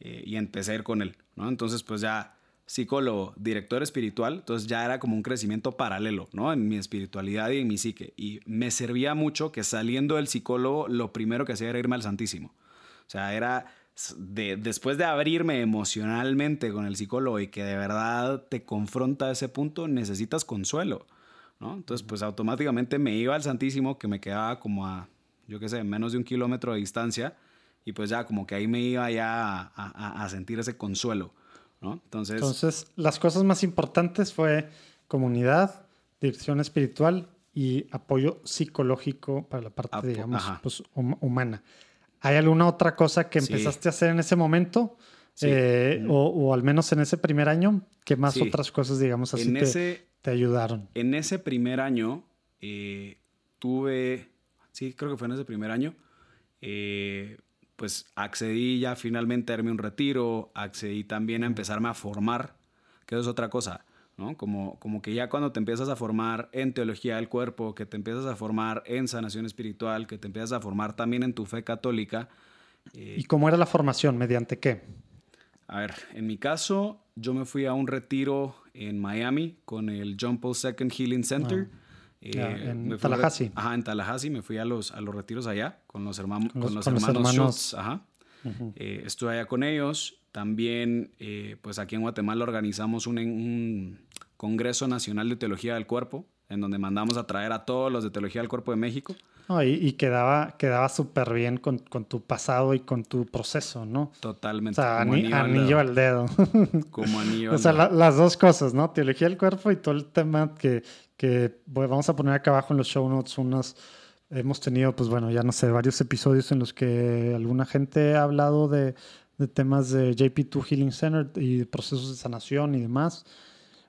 eh, y empecé a ir con él, ¿no? Entonces, pues ya psicólogo, director espiritual, entonces ya era como un crecimiento paralelo, ¿no? En mi espiritualidad y en mi psique. Y me servía mucho que saliendo del psicólogo, lo primero que hacía era irme al Santísimo. O sea, era después de abrirme emocionalmente con el psicólogo y que de verdad te confronta a ese punto, necesitas consuelo, ¿no? Entonces, pues automáticamente me iba al Santísimo, que me quedaba como a, yo qué sé, menos de un kilómetro de distancia, y pues ya como que ahí me iba ya a, sentir ese consuelo, ¿no? Entonces, Entonces, las cosas más importantes fue comunidad, dirección espiritual y apoyo psicológico para la parte, digamos, pues, humana. ¿Hay alguna otra cosa que empezaste a hacer en ese momento? Eh, o, al menos en ese primer año, ¿qué más otras cosas, digamos así, te, te, ayudaron? En ese primer año eh, tuve, sí, creo que fue en ese primer año, eh, pues accedí ya finalmente a darme un retiro, accedí también a empezarme a formar, que eso es otra cosa. ¿No? Como, como que ya cuando te empiezas a formar en teología del cuerpo, que te empiezas a formar en sanación espiritual, que te empiezas a formar también en tu fe católica. ¿Y cómo era la formación? ¿Mediante qué? A ver, en mi caso, yo me fui a un retiro en Miami con el John Paul II Healing Center. Ah, eh, en Tallahassee. Ajá, en Tallahassee. Me fui a los, a los retiros allá con los, hermanos con los, hermanos, Ajá. Eh, estuve allá con ellos. También, eh, pues aquí en Guatemala organizamos un, un Congreso Nacional de Teología del Cuerpo, en donde mandamos a traer a todos los de Teología del Cuerpo de México y, quedaba, quedaba súper bien con, tu pasado y con tu proceso, ¿no? Totalmente. O sea, anillo, al dedo. Como anillo al O sea, las dos cosas, ¿no? Teología del cuerpo y todo el tema que, que vamos a poner acá abajo en los show notes unas... Hemos tenido, pues bueno, ya no sé, varios episodios en los que alguna gente ha hablado de, de temas de JP2 Healing Center y procesos de sanación y demás.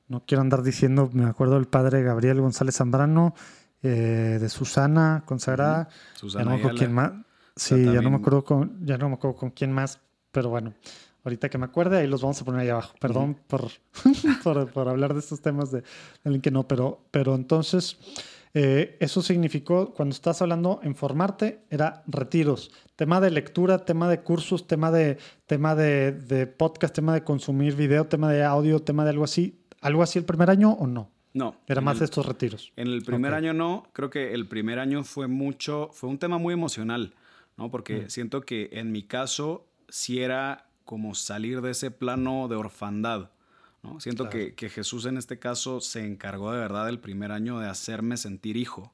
No quiero andar diciendo, me acuerdo del padre Gabriel González Zambrano, eh, de Susana consagrada. Susana ya no quién más. Sí, ya no me acuerdo con, ya no me acuerdo con quién más, pero bueno, ahorita que me acuerde, ahí los vamos a poner ahí abajo. Perdón por, por, hablar de estos temas de, alguien que no, pero, pero entonces eh, eso significó, cuando estás hablando en formarte, era retiros, tema de lectura, tema de cursos, tema de, tema de, de podcast, tema de consumir video, tema de audio, tema de algo así. ¿Algo así el primer año o no? No. Era más de estos retiros. En el primer año no, creo que el primer año fue mucho, fue un tema muy emocional, ¿no? Porque mm. siento que en mi caso sí era como salir de ese plano de orfandad, ¿no? Siento que, que, Jesús en este caso se encargó de verdad el primer año de hacerme sentir hijo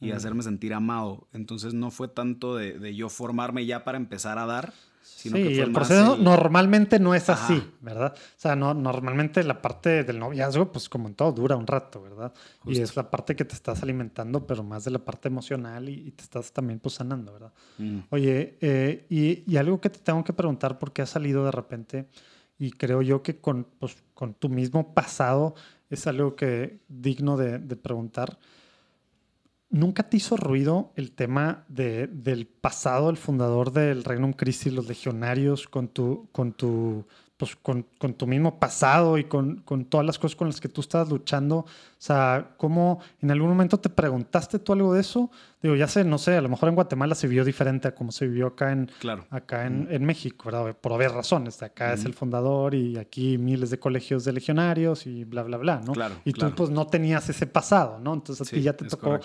y mm. hacerme sentir amado. Entonces no fue tanto de, de yo formarme ya para empezar a dar, sí, el proceso normalmente no es así, ¿verdad? O sea, no, normalmente la parte del noviazgo, pues como en todo, dura un rato, ¿verdad? Y es la parte que te estás alimentando, pero más de la parte emocional y, te estás también pues sanando, ¿verdad? Mm. Oye, eh, y, algo que te tengo que preguntar porque ha salido de repente y creo yo que con, pues, con tu mismo pasado es algo que digno de, de preguntar. ¿Nunca te hizo ruido el tema de, del pasado, el fundador del Regnum Christi, los legionarios, con tu, con tu, pues, con, con tu mismo pasado y con, con, todas las cosas con las que tú estabas luchando? O sea, ¿cómo en algún momento te preguntaste tú algo de eso? Digo, ya sé, no sé, a lo mejor en Guatemala se vivió diferente a como se vivió acá en, claro. acá en, en México, ¿verdad? Por haber razones. Acá es el fundador y aquí miles de colegios de legionarios y bla, bla, bla, ¿no? Claro, y tú pues no tenías ese pasado, ¿no? Entonces a ti ya te tocó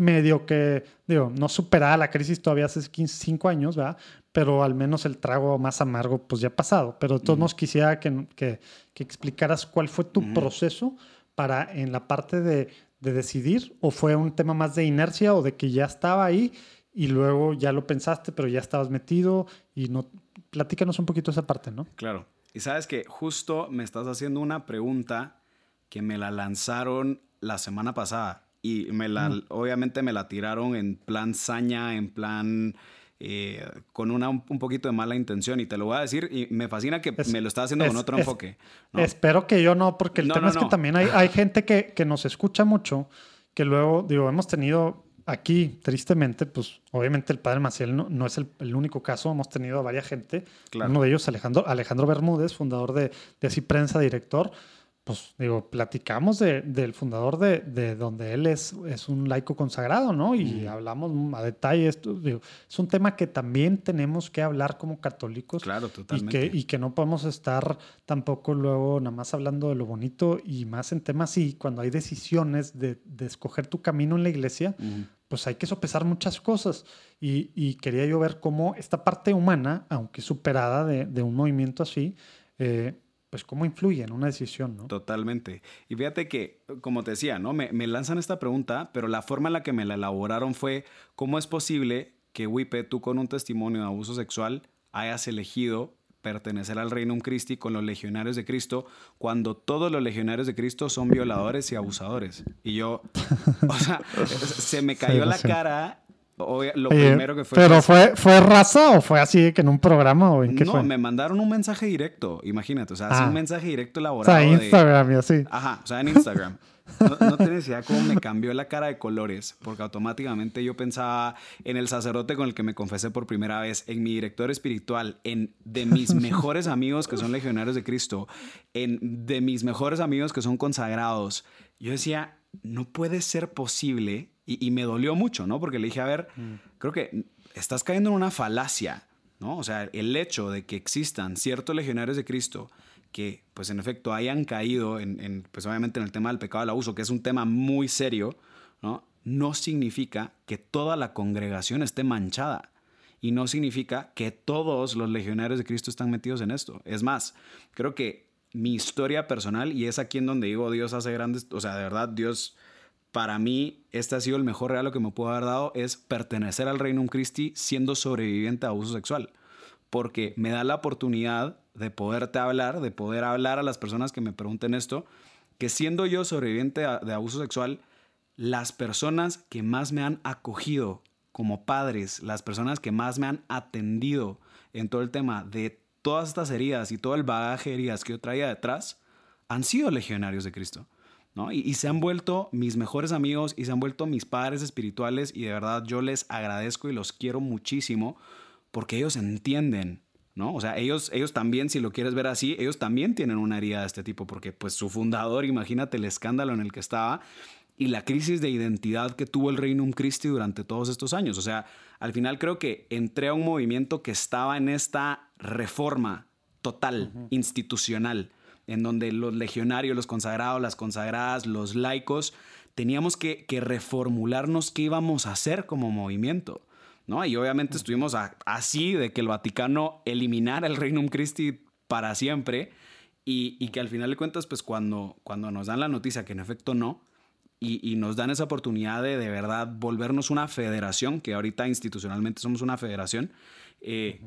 medio que, digo, no superaba la crisis todavía hace 15, 5 años, ¿verdad? Pero al menos el trago más amargo, pues ya ha pasado. Pero de todos modos quisiera que, que, que, explicaras cuál fue tu proceso para en la parte de, de, decidir, o fue un tema más de inercia o de que ya estaba ahí y luego ya lo pensaste, pero ya estabas metido y no. Platícanos un poquito esa parte, ¿no? Claro. Y sabes que justo me estás haciendo una pregunta que me la lanzaron la semana pasada y me la, obviamente me la tiraron en plan saña, en plan eh, con una, un poquito de mala intención. Y te lo voy a decir, y me fascina que me lo estás haciendo con otro enfoque. Espero que yo no, porque el tema es que también hay, hay gente que, que, nos escucha mucho, que luego, digo, hemos tenido aquí, tristemente, pues obviamente el padre Maciel no, no es el, el, único caso, hemos tenido a varias gente. Uno de ellos, Alejandro, Alejandro Bermúdez, fundador de, de Así Prensa, director pues digo, platicamos de, del fundador de, de, donde él es, es un laico consagrado, ¿no? Y hablamos a detalle. Esto, digo, es un tema que también tenemos que hablar como católicos. Claro, totalmente. Y que, y que no podemos estar tampoco luego nada más hablando de lo bonito y más en temas así, cuando hay decisiones de, de escoger tu camino en la iglesia, pues hay que sopesar muchas cosas. Y, y, quería yo ver cómo esta parte humana, aunque superada de, de un movimiento así, eh, pues cómo influye en una decisión, ¿no? Totalmente. Y fíjate que, como te decía, ¿no? Me, me, lanzan esta pregunta, pero la forma en la que me la elaboraron fue, ¿cómo es posible que Wipe, tú con un testimonio de abuso sexual, hayas elegido pertenecer al Reino Christi con los legionarios de Cristo cuando todos los legionarios de Cristo son violadores y abusadores. Y yo, o sea, se me cayó la cara lo primero que fue. ¿Pero fue, fue raza o fue así que en un programa o en qué no, me mandaron un mensaje directo, imagínate. O sea, un ah. mensaje directo elaborado. O sea, Instagram y así. Ajá, o sea, en Instagram. No, no idea cómo me cambió la cara de colores, porque automáticamente yo pensaba en el sacerdote con el que me confesé por primera vez, en mi director espiritual, en de mis mejores amigos que son legionarios de Cristo, en de mis mejores amigos que son consagrados. Yo decía, no puede ser posible, y, me dolió mucho, ¿no? Porque le dije, a ver, mm. creo que estás cayendo en una falacia, ¿no? O sea, el hecho de que existan ciertos legionarios de Cristo que, pues en efecto, hayan caído en, pues obviamente en el tema del pecado del abuso, que es un tema muy serio, ¿no? No significa que toda la congregación esté manchada. Y no significa que todos los legionarios de Cristo están metidos en esto. Es más, creo que mi historia personal, y es aquí en donde digo Dios hace grandes, o sea, de verdad, Dios, para mí, este ha sido el mejor regalo que me pudo haber dado, es pertenecer al Reino Christi siendo sobreviviente a abuso sexual. Porque me da la oportunidad de poderte hablar, de poder hablar a las personas que me pregunten esto, que siendo yo sobreviviente de abuso sexual, las personas que más me han acogido como padres, las personas que más me han atendido en todo el tema de todas estas heridas y todo el bagaje de heridas que yo traía detrás, han sido legionarios de Cristo. ¿No? Y, y, se han vuelto mis mejores amigos y se han vuelto mis padres espirituales y de verdad yo les agradezco y los quiero muchísimo porque ellos entienden ¿no? O sea, ellos, ellos también, si lo quieres ver así, ellos también tienen una herida de este tipo, porque pues su fundador, imagínate el escándalo en el que estaba y la crisis de identidad que tuvo el Reino Christi durante todos estos años. O sea, al final creo que entré a un movimiento que estaba en esta reforma total, institucional, en donde los legionarios, los consagrados, las consagradas, los laicos, teníamos que, que reformularnos qué íbamos a hacer como movimiento. ¿no? Y obviamente estuvimos así de que el Vaticano eliminara el Reino Christi para siempre y, que al final de cuentas, pues cuando, cuando nos dan la noticia que en efecto no, y, nos dan esa oportunidad de de verdad volvernos una federación, que ahorita institucionalmente somos una federación, eh,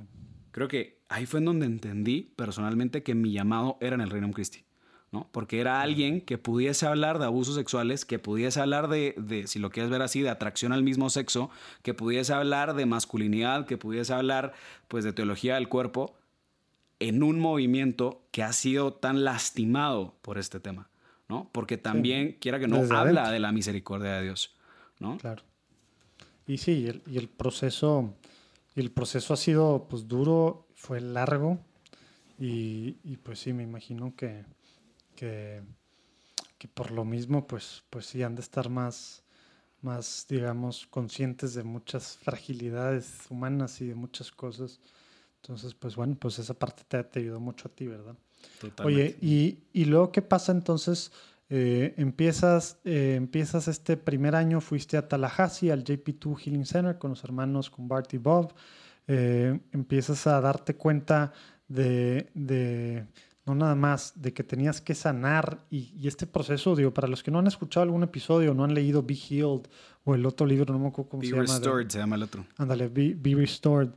creo que ahí fue en donde entendí personalmente que mi llamado era en el Reino Christi. Porque era alguien que pudiese hablar de abusos sexuales, que pudiese hablar de, si lo quieres ver así, de atracción al mismo sexo, que pudiese hablar de masculinidad, que pudiese hablar, pues, de teología del cuerpo, en un movimiento que ha sido tan lastimado por este tema, ¿no? Porque también, quiera que no, habla de la misericordia de Dios, ¿no? Claro. Y sí, y el, proceso, el proceso ha sido, pues, duro, fue largo, y pues sí, me imagino que que, que por lo mismo, pues, pues sí, han de estar más, más, digamos, conscientes de muchas fragilidades humanas y de muchas cosas. Entonces, pues bueno, pues esa parte te, te ayudó mucho a ti, ¿verdad? Oye, y, y, luego, ¿qué pasa entonces? Eh, empiezas, eh, empiezas este primer año, fuiste a Tallahassee, al JP2 Healing Center con los hermanos, con Bart y Bob. Eh, empiezas a darte cuenta de, de, no nada más de que tenías que sanar y, este proceso, digo, para los que no han escuchado algún episodio, no han leído Be Healed o el otro libro, no me acuerdo cómo se llama. Be Restored se llama el otro. Ándale, Be, Restored.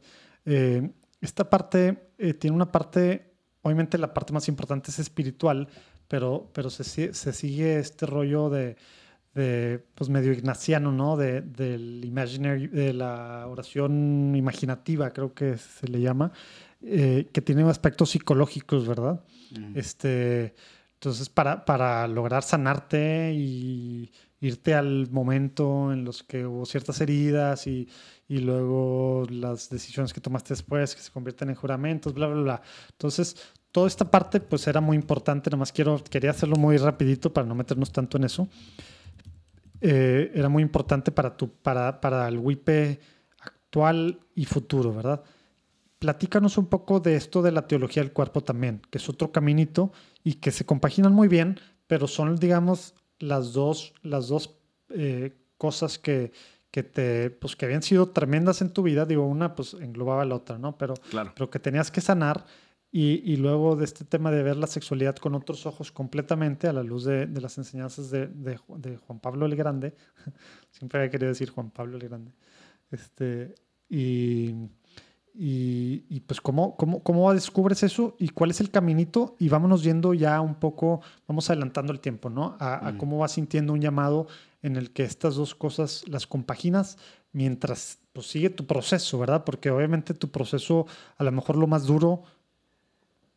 Eh, esta parte eh, tiene una parte, obviamente la parte más importante es espiritual, pero, pero se, se sigue este rollo de, de, pues medio ignaciano, ¿no? De, del imaginary, de la oración imaginativa, creo que se le llama, eh, que tiene aspectos psicológicos, ¿verdad? Este, entonces, para, para lograr sanarte y irte al momento en los que hubo ciertas heridas y, y, luego las decisiones que tomaste después que se convierten en juramentos, bla, bla, bla. Entonces, toda esta parte pues era muy importante, nada más quiero, quería hacerlo muy rapidito para no meternos tanto en eso. Eh, era muy importante para, tu, para, para el WIPE actual y futuro, ¿verdad? platícanos un poco de esto de la teología del cuerpo también, que es otro caminito y que se compaginan muy bien, pero son, digamos, las dos, las dos eh, cosas que, que, te, pues, que habían sido tremendas en tu vida. Digo, una pues englobaba la otra, ¿no? Pero, pero que tenías que sanar. Y, y, luego de este tema de ver la sexualidad con otros ojos completamente a la luz de, de las enseñanzas de, de, de, Juan Pablo el Grande. Siempre había querido decir Juan Pablo el Grande. Este, y, y, pues ¿cómo, cómo, cómo descubres eso y cuál es el caminito y vámonos yendo ya un poco, vamos adelantando el tiempo, ¿no? A, Mm. cómo vas sintiendo un llamado en el que estas dos cosas las compaginas mientras pues, sigue tu proceso, ¿verdad? Porque obviamente tu proceso, a lo mejor lo más duro,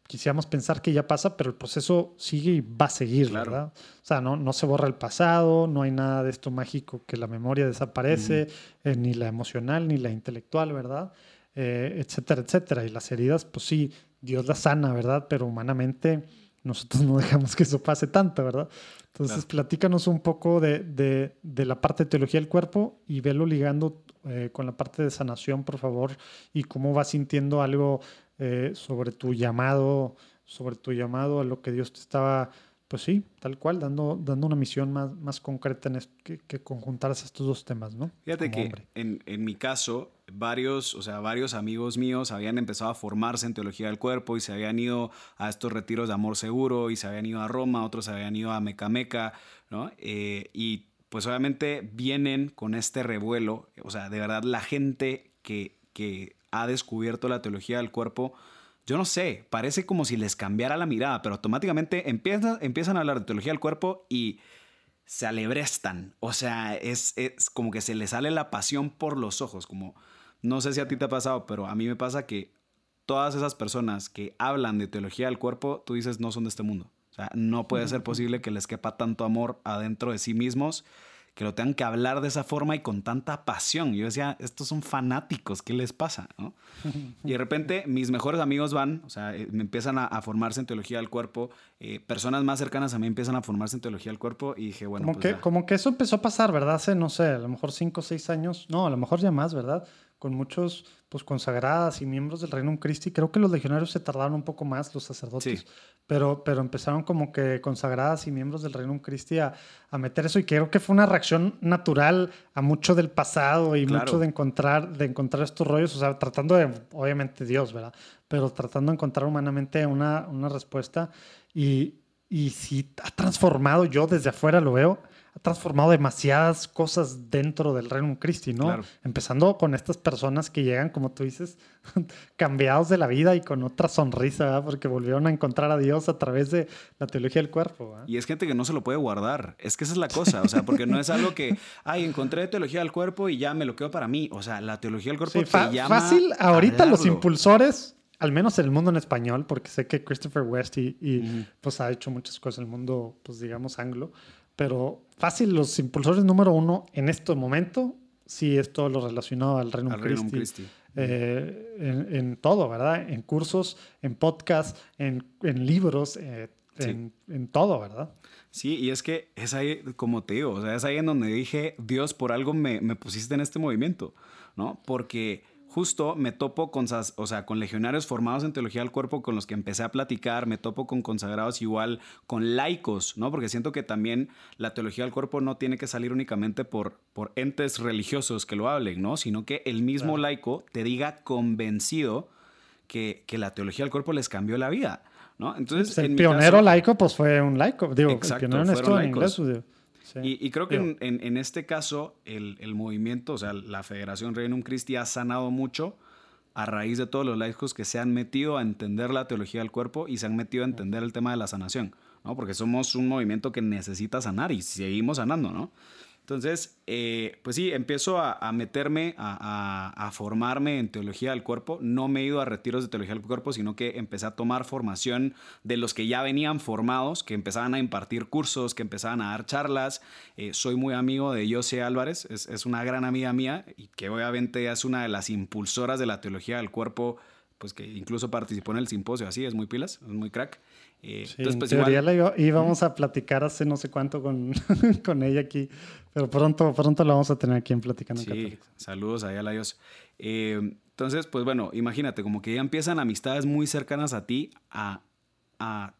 quisiéramos pensar que ya pasa, pero el proceso sigue y va a seguir, Claro. ¿verdad? O sea, no, no se borra el pasado, no hay nada de esto mágico que la memoria desaparece, eh, ni la emocional, ni la intelectual, ¿verdad? Eh, etcétera, etcétera. Y las heridas, pues sí, Dios las sana, ¿verdad? Pero humanamente nosotros no dejamos que eso pase tanto, ¿verdad? Entonces, Claro. platícanos un poco de, de- de la parte de teología del cuerpo y velo ligando eh, con la parte de sanación, por favor, y cómo vas sintiendo algo eh, sobre tu llamado, sobre tu llamado a lo que Dios te estaba, pues sí, tal cual, dando, dando una misión más, más concreta en que, que conjuntaras estos dos temas, ¿no? Fíjate Como que en, en mi caso, varios, o sea, varios amigos míos habían empezado a formarse en teología del cuerpo y se habían ido a estos retiros de amor seguro y se habían ido a Roma, otros se habían ido a Mecameca, ¿no? Eh, y pues obviamente vienen con este revuelo, o sea, de verdad la gente que, que ha descubierto la teología del cuerpo, yo no sé, parece como si les cambiara la mirada, pero automáticamente empiezan, empiezan a hablar de teología del cuerpo y se alebrestan. O sea, es, es como que se les sale la pasión por los ojos. Como, no sé si a ti te ha pasado, pero a mí me pasa que todas esas personas que hablan de teología del cuerpo, tú dices, no son de este mundo. O sea, no puede ser posible que les quepa tanto amor adentro de sí mismos, que lo tengan que hablar de esa forma y con tanta pasión. Yo decía, estos son fanáticos, ¿qué les pasa? ¿no? Y de repente mis mejores amigos van, o sea, eh, me empiezan a, a formarse en teología del cuerpo, eh, personas más cercanas a mí empiezan a formarse en teología del cuerpo y dije, bueno, como, pues que, ya. como que eso empezó a pasar, ¿verdad? Hace, no sé, a lo mejor cinco o seis años, no, a lo mejor ya más, ¿verdad? Con muchos pues consagradas y miembros del Reino Christi. Creo que los legionarios se tardaron un poco más, los sacerdotes, Sí. pero, pero empezaron como que consagradas y miembros del Reino Christi a, a meter eso y creo que fue una reacción natural a mucho del pasado y Claro. mucho de encontrar, de encontrar estos rollos, o sea, tratando de, obviamente Dios, ¿verdad? Pero tratando de encontrar humanamente una, una respuesta y, y sí ha transformado, yo desde afuera lo veo, ha transformado demasiadas cosas dentro del Reino Christi, ¿no? Claro. Empezando con estas personas que llegan, como tú dices, cambiados de la vida y con otra sonrisa, ¿verdad? Porque volvieron a encontrar a Dios a través de la teología del cuerpo, ¿verdad? Y es gente que no se lo puede guardar. Es que esa es la cosa. O sea, porque no es algo que, ay, encontré teología del cuerpo y ya me lo quedo para mí. O sea, la teología del cuerpo Sí, te llama. fácil, ahorita los impulsores, al menos en el mundo en español, porque sé que Christopher West y, pues ha hecho muchas cosas en el mundo, pues digamos, anglo, pero fácil, los impulsores número uno en este momento, sí es todo lo relacionado al Reino Christi. Christi. eh, en, en todo, ¿verdad? En cursos, en podcasts, en, en libros, eh, Sí. en, en todo, ¿verdad? Sí, y es que es ahí, como te digo, o sea, es ahí en donde dije, Dios, por algo me, me pusiste en este movimiento, ¿no? Porque justo me topo con, o sea, con legionarios formados en teología del cuerpo con los que empecé a platicar, me topo con consagrados igual, con laicos, ¿no? Porque siento que también la teología del cuerpo no tiene que salir únicamente por, por entes religiosos que lo hablen, ¿no? Sino que el mismo Claro. laico te diga convencido que, que la teología del cuerpo les cambió la vida, ¿no? Entonces, Pues el en pionero caso- laico, pues fue un laico. Digo, Exacto, el pionero en esto fueron en inglés. laicos. digo, sí. Y, y creo que en, en- en este caso el, el movimiento, o sea, la Federación Regnum Christi ha sanado mucho a raíz de todos los laicos que se han metido a entender la teología del cuerpo y se han metido a entender el tema de la sanación, ¿no? Porque somos un movimiento que necesita sanar y seguimos sanando, ¿no? Entonces, eh, pues sí, empiezo a, a meterme, a, a- a formarme en teología del cuerpo. No me he ido a retiros de teología del cuerpo, sino que empecé a tomar formación de los que ya venían formados, que empezaban a impartir cursos, que empezaban a dar charlas. Eh, soy muy amigo de José Álvarez, es, es una gran amiga mía y que obviamente es una de las impulsoras de la teología del cuerpo, pues que incluso participó en el simposio, así, es muy pilas, es muy crack. Eh, Sí, entonces, en pues teoría igual... la íbamos a platicar hace no sé cuánto con, con ella aquí, pero pronto, pronto la vamos a tener aquí en Platicando en Sí, Católico. saludos ahí a la Dios. Eh, entonces, pues bueno, imagínate, como que ya empiezan amistades muy cercanas a ti a, a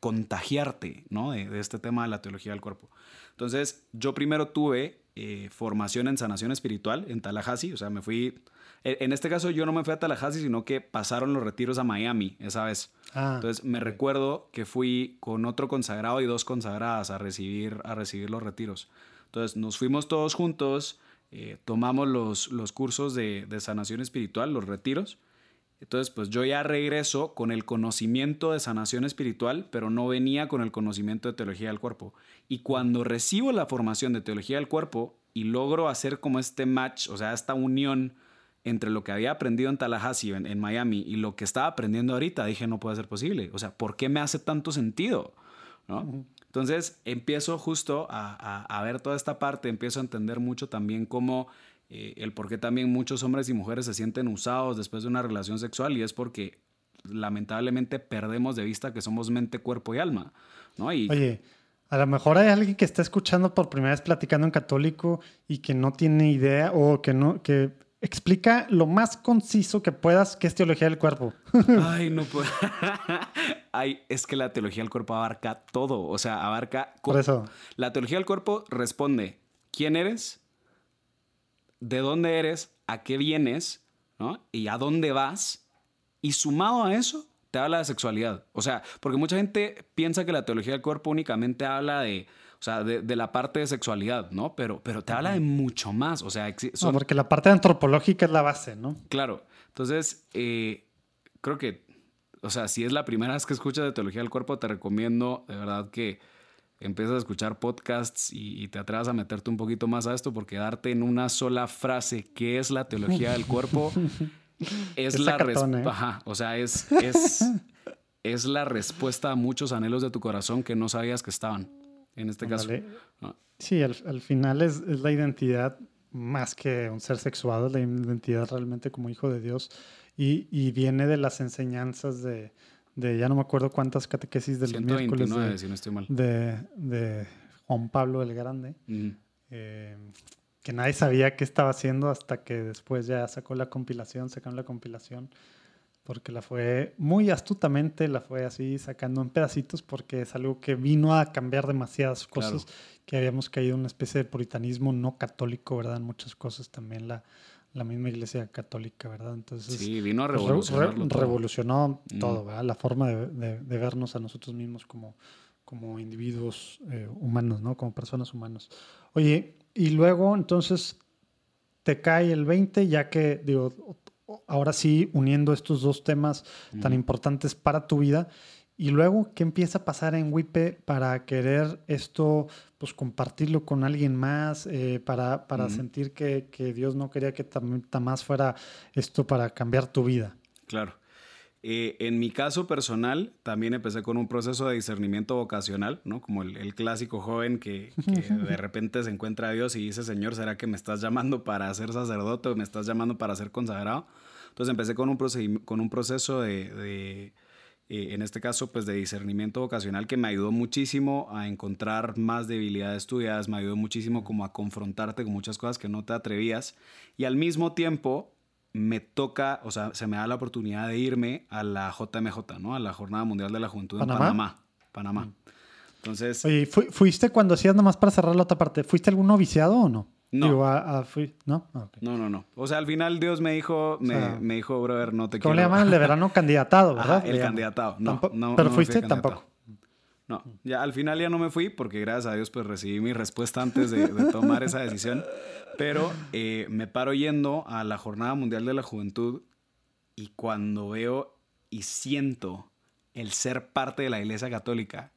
contagiarte, ¿no? De, de este tema de la teología del cuerpo. Entonces, yo primero tuve eh, formación en sanación espiritual en Tallahassee, o sea, me fui... En en este caso yo no me fui a Tallahassee, sino que pasaron los retiros a Miami esa vez. Ah, Entonces me recuerdo que fui con otro consagrado y dos consagradas a recibir, a recibir los retiros. Entonces nos fuimos todos juntos, eh, tomamos los, los cursos de, de sanación espiritual, los retiros. Entonces, pues yo ya regreso con el conocimiento de sanación espiritual, pero no venía con el conocimiento de teología del cuerpo. Y cuando recibo la formación de teología del cuerpo y logro hacer como este match, o sea, esta unión entre lo que había aprendido en Tallahassee, en, en Miami, y lo que estaba aprendiendo ahorita, dije, no puede ser posible. O sea, ¿por qué me hace tanto sentido? ¿No? Entonces empiezo justo a, a, ver toda esta parte, empiezo a entender mucho también cómo eh, el por qué también muchos hombres y mujeres se sienten usados después de una relación sexual y es porque lamentablemente perdemos de vista que somos mente, cuerpo y alma. ¿no? Y, Oye, a lo mejor hay alguien que está escuchando por primera vez platicando en católico y que no tiene idea o que no, que explica lo más conciso que puedas qué es teología del cuerpo. Ay, no puedo. Ay, es que la teología del cuerpo abarca todo. O sea, abarca. Por eso. La teología del cuerpo responde quién eres, de dónde eres, a qué vienes, ¿no? Y a dónde vas. Y sumado a eso, te habla de sexualidad. O sea, porque mucha gente piensa que la teología del cuerpo únicamente habla de, o sea, de, de la parte de sexualidad, ¿no? Pero, pero te habla de mucho más. O sea, son... no, porque la parte antropológica es la base, ¿no? Claro. Entonces, eh, creo que, o sea, si es la primera vez que escuchas de teología del cuerpo, te recomiendo de verdad que empieces a escuchar podcasts y, y, te atrevas a meterte un poquito más a esto, porque darte en una sola frase qué es la teología del cuerpo es, la respuesta. ¿eh? Ajá, o sea, es, es, es la respuesta a muchos anhelos de tu corazón que no sabías que estaban, en este caso. ¿no? Sí, al, al final es, es, la identidad más que un ser sexuado, es la identidad realmente como hijo de Dios y, y viene de las enseñanzas de, de ya no me acuerdo cuántas catequesis de los miércoles de, si no estoy mal. de, de, Juan Pablo el Grande, -huh. eh, que nadie sabía qué estaba haciendo hasta que después ya sacó la compilación, sacaron la compilación, porque la fue muy astutamente, la fue así sacando en pedacitos, porque es algo que vino a cambiar demasiadas cosas, claro. que habíamos caído en una especie de puritanismo no católico, ¿verdad? En muchas cosas también la, la misma iglesia católica, ¿verdad? Entonces, sí, vino a revolucionar. Re, todo. revolucionó mm. todo, ¿verdad? La forma de, de, de, vernos a nosotros mismos como, como individuos eh, humanos, ¿no? Como personas humanas. Oye, y luego entonces te cae el 20, ya que, digo, ahora sí, uniendo estos dos temas mm. tan importantes para tu vida, y luego, ¿qué empieza a pasar en WIPE para querer esto, pues compartirlo con alguien más, eh, para, para mm. sentir que, que, Dios no quería que también más fuera esto para cambiar tu vida? Claro. Eh, en mi caso personal, también empecé con un proceso de discernimiento vocacional, ¿no? Como el, el clásico joven que, que, de repente se encuentra a Dios y dice, Señor, ¿será que me estás llamando para ser sacerdote o me estás llamando para ser consagrado? Entonces empecé con un, con un proceso de, de eh, en este caso, pues de discernimiento vocacional que me ayudó muchísimo a encontrar más debilidades tuyas, me ayudó muchísimo como a confrontarte con muchas cosas que no te atrevías y al mismo tiempo me toca, o sea, se me da la oportunidad de irme a la JMJ, ¿no? A la Jornada Mundial de la Juventud ¿Panamá? en Panamá. Panamá. Mm. Entonces... Oye, ¿fuiste cuando hacías nomás para cerrar la otra parte? ¿Fuiste algún noviciado o no? No. Digo, a, a, fui, ¿no? Ah, okay. no, no, no. O sea, al final Dios me dijo, me, o sea, me dijo, brother, no te ¿Cómo quiero. le llaman el de verano candidatado, verdad? Ajá, el candidatado. No, no, Pero no fuiste tampoco. No, ya al final ya no me fui porque gracias a Dios pues recibí mi respuesta antes de, de tomar esa decisión. Pero eh, me paro yendo a la Jornada Mundial de la Juventud y cuando veo y siento el ser parte de la Iglesia Católica,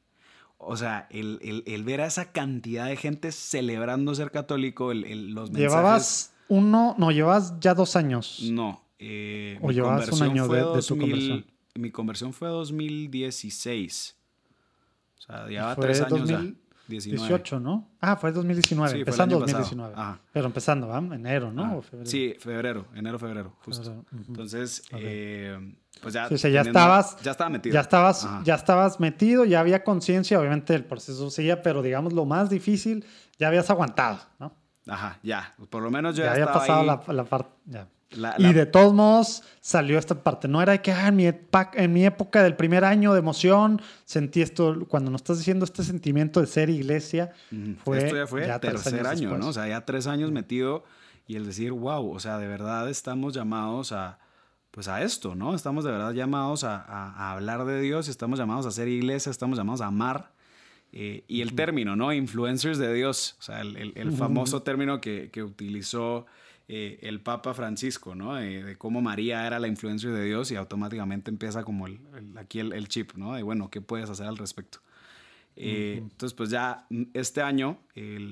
o sea, el, el, el, ver a esa cantidad de gente celebrando ser católico, el, los mensajes... ¿Llevabas uno? No, llevabas ya dos años. No. Eh, ¿O llevabas un año de, 2000, de, tu conversión? Mi conversión fue 2016. O sea, llevaba tres años 2018, ya. 18, ¿no? Ah, fue 2019, sí, empezando 2019. Ajá. Pero empezando, ¿va? Enero, ¿no? Ah, febrero? Sí, febrero, enero, febrero, justo. Febrero. Uh -huh. Entonces, okay. eh, pues ya. Sí, o sea, ya estabas. Ya estaba metido. Ya estabas, ya estabas metido, ya había conciencia, obviamente el proceso seguía, pero digamos lo más difícil, ya habías aguantado, ¿no? Ajá, ya. Por lo menos yo ya, ya había pasado ahí. la, la parte. Ya. La, y de todos modos salió esta parte. No era que ah, en, mi en, mi época del primer año de emoción sentí esto. Cuando nos estás diciendo este sentimiento de ser iglesia, fue. Esto ya fue ya tercer año, después. ¿no? O sea, ya tres años metido y el decir, wow, o sea, de verdad estamos llamados a. Pues a esto, ¿no? Estamos de verdad llamados a, a, a hablar de Dios, estamos llamados a ser iglesia, estamos llamados a amar. Eh, y el término, ¿no? Influencers de Dios, o sea, el, famoso término que, que utilizó eh, el Papa Francisco, ¿no? de cómo María era la influencia de Dios y automáticamente empieza como el, aquí el, chip, ¿no? De, bueno, ¿qué puedes hacer al respecto? Eh, entonces, pues ya este año,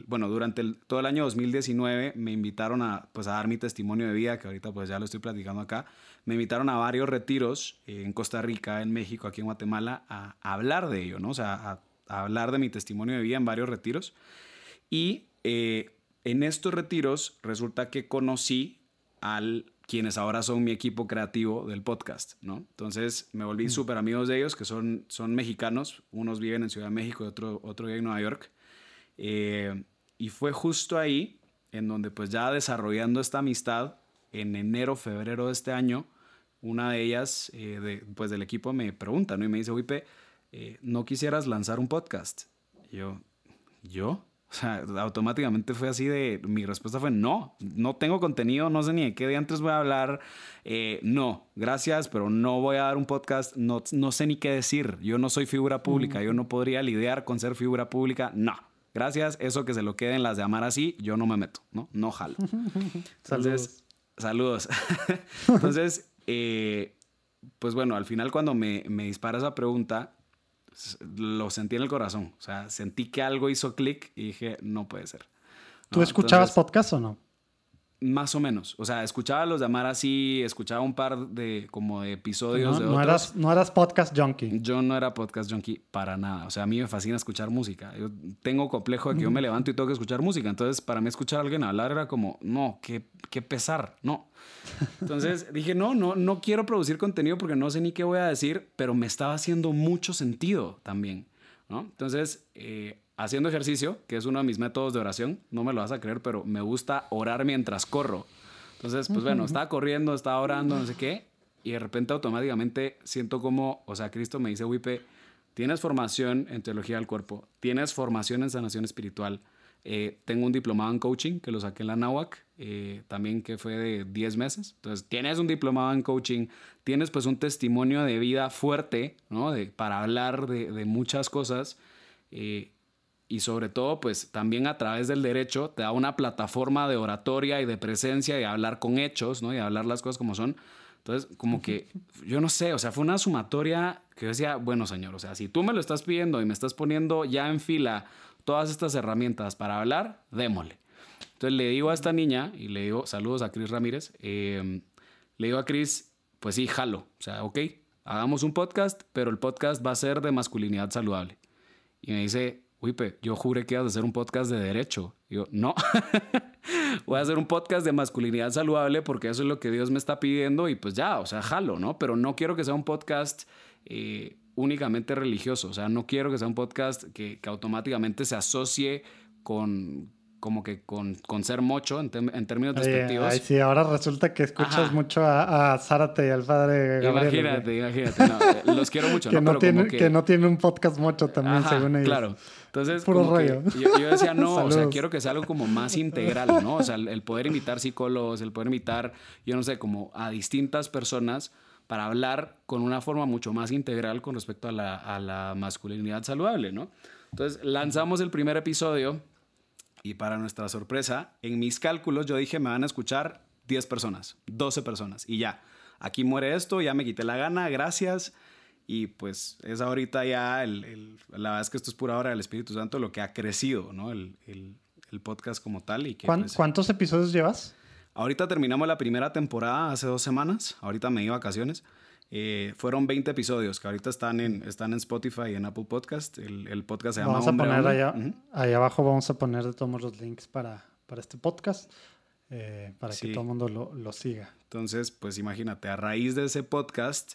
bueno, durante todo el año 2019 me invitaron a, pues, a dar mi testimonio de vida, que ahorita pues ya lo estoy platicando acá. Me invitaron a varios retiros eh, en Costa Rica, en México, aquí en Guatemala, a, hablar de ello, ¿no? O sea, a, hablar de mi testimonio de vida en varios retiros. Y eh, en estos retiros resulta que conocí al quienes ahora son mi equipo creativo del podcast, ¿no? Entonces me volví mm. súper amigos de ellos, que son, son mexicanos, unos viven en Ciudad de México y otro, otro vive en Nueva York. Eh, y fue justo ahí en donde pues ya desarrollando esta amistad, en enero, febrero de este año, una de ellas, eh, de, pues del equipo, me pregunta, ¿no? Y me dice, Wipe, eh, ¿no quisieras lanzar un podcast? Y yo, ¿yo? O sea, automáticamente fue así de, mi respuesta fue no, no tengo contenido, no sé ni de qué de antes voy a hablar, eh, no, gracias, pero no voy a dar un podcast, no, no sé ni qué decir, yo no soy figura pública, yo no podría lidiar con ser figura pública, no, gracias, eso que se lo queden las de amar así, yo no me meto, no, no jalo. Entonces, saludos. Entonces, eh, pues bueno, al final cuando me, me dispara esa pregunta, lo sentí en el corazón. O sea, sentí que algo hizo clic y dije, no puede ser. ¿Tú escuchabas podcast o no? Más o menos. O sea, escuchaba los llamar así, escuchaba un par de como de episodios no, de no Eras, no eras podcast junkie. Yo no era podcast junkie para nada. O sea, a mí me fascina escuchar música. Yo tengo complejo de que yo me levanto y tengo que escuchar música. Entonces, para mí escuchar a alguien hablar era como, no, qué, qué pesar. No. Entonces dije, no, no, no quiero producir contenido porque no sé ni qué voy a decir, pero me estaba haciendo mucho sentido también. ¿no? Entonces, eh, haciendo ejercicio, que es uno de mis métodos de oración, no me lo vas a creer, pero me gusta orar mientras corro. Entonces, pues bueno, estaba corriendo, estaba orando, no sé qué, y de repente automáticamente siento como, o sea, Cristo me dice, Wipe, tienes formación en teología del cuerpo, tienes formación en sanación espiritual, eh, tengo un diplomado en coaching que lo saqué en la NAWAC, eh, también que fue de 10 meses. Entonces, tienes un diplomado en coaching, tienes pues un testimonio de vida fuerte, ¿no? De, para hablar de, de muchas cosas. Eh, y sobre todo, pues también a través del derecho te da una plataforma de oratoria y de presencia y hablar con hechos, ¿no? Y hablar las cosas como son. Entonces, como que, yo no sé, o sea, fue una sumatoria que yo decía, bueno, señor, o sea, si tú me lo estás pidiendo y me estás poniendo ya en fila todas estas herramientas para hablar, démosle. Entonces le digo a esta niña, y le digo, saludos a Cris Ramírez, em, le digo a Cris, pues sí, jalo, o sea, ok, hagamos un podcast, pero el podcast va a ser de masculinidad saludable. Y me dice, Wipe, yo juré que ibas a hacer un podcast de derecho. Y yo, no, voy a hacer un podcast de masculinidad saludable porque eso es lo que Dios me está pidiendo y pues ya, o sea, jalo, ¿no? Pero no quiero que sea un podcast eh, únicamente religioso, o sea, no quiero que sea un podcast que, que automáticamente se asocie con, como que con, con ser mocho en, en términos despectivos. Ay, sí, ahora resulta que escuchas mucho a, a, Zárate y al padre Gabriel. Imagínate, imagínate. No, los quiero mucho. que, ¿no? no tiene, que... que... no tiene un podcast mocho también, según ellos. Claro. Entonces, Puro rollo. Yo, yo, decía, no, o sea, quiero que sea algo como más integral, ¿no? O sea, el, el poder invitar psicólogos, el poder invitar, yo no sé, como a distintas personas para hablar con una forma mucho más integral con respecto a la, a la masculinidad saludable, ¿no? Entonces, lanzamos el primer episodio y para nuestra sorpresa, en mis cálculos yo dije, me van a escuchar 10 personas, 12 personas y ya. Aquí muere esto, ya me quité la gana, gracias. Y pues es ahorita ya, el, el, la verdad es que esto es pura obra del Espíritu Santo, lo que ha crecido, ¿no? El, el podcast como tal. Y que, pues, ¿Cuántos episodios llevas? Ahorita terminamos la primera temporada hace dos semanas, ahorita me di vacaciones. Eh, fueron 20 episodios que ahorita están en, están en Spotify y en Apple Podcast. El, el podcast se vamos llama a poner allá, uh -huh. ahí abajo vamos a poner de todos los links para, para este podcast. Eh, para sí. que todo el mundo lo, lo, siga. Entonces, pues imagínate, a raíz de ese podcast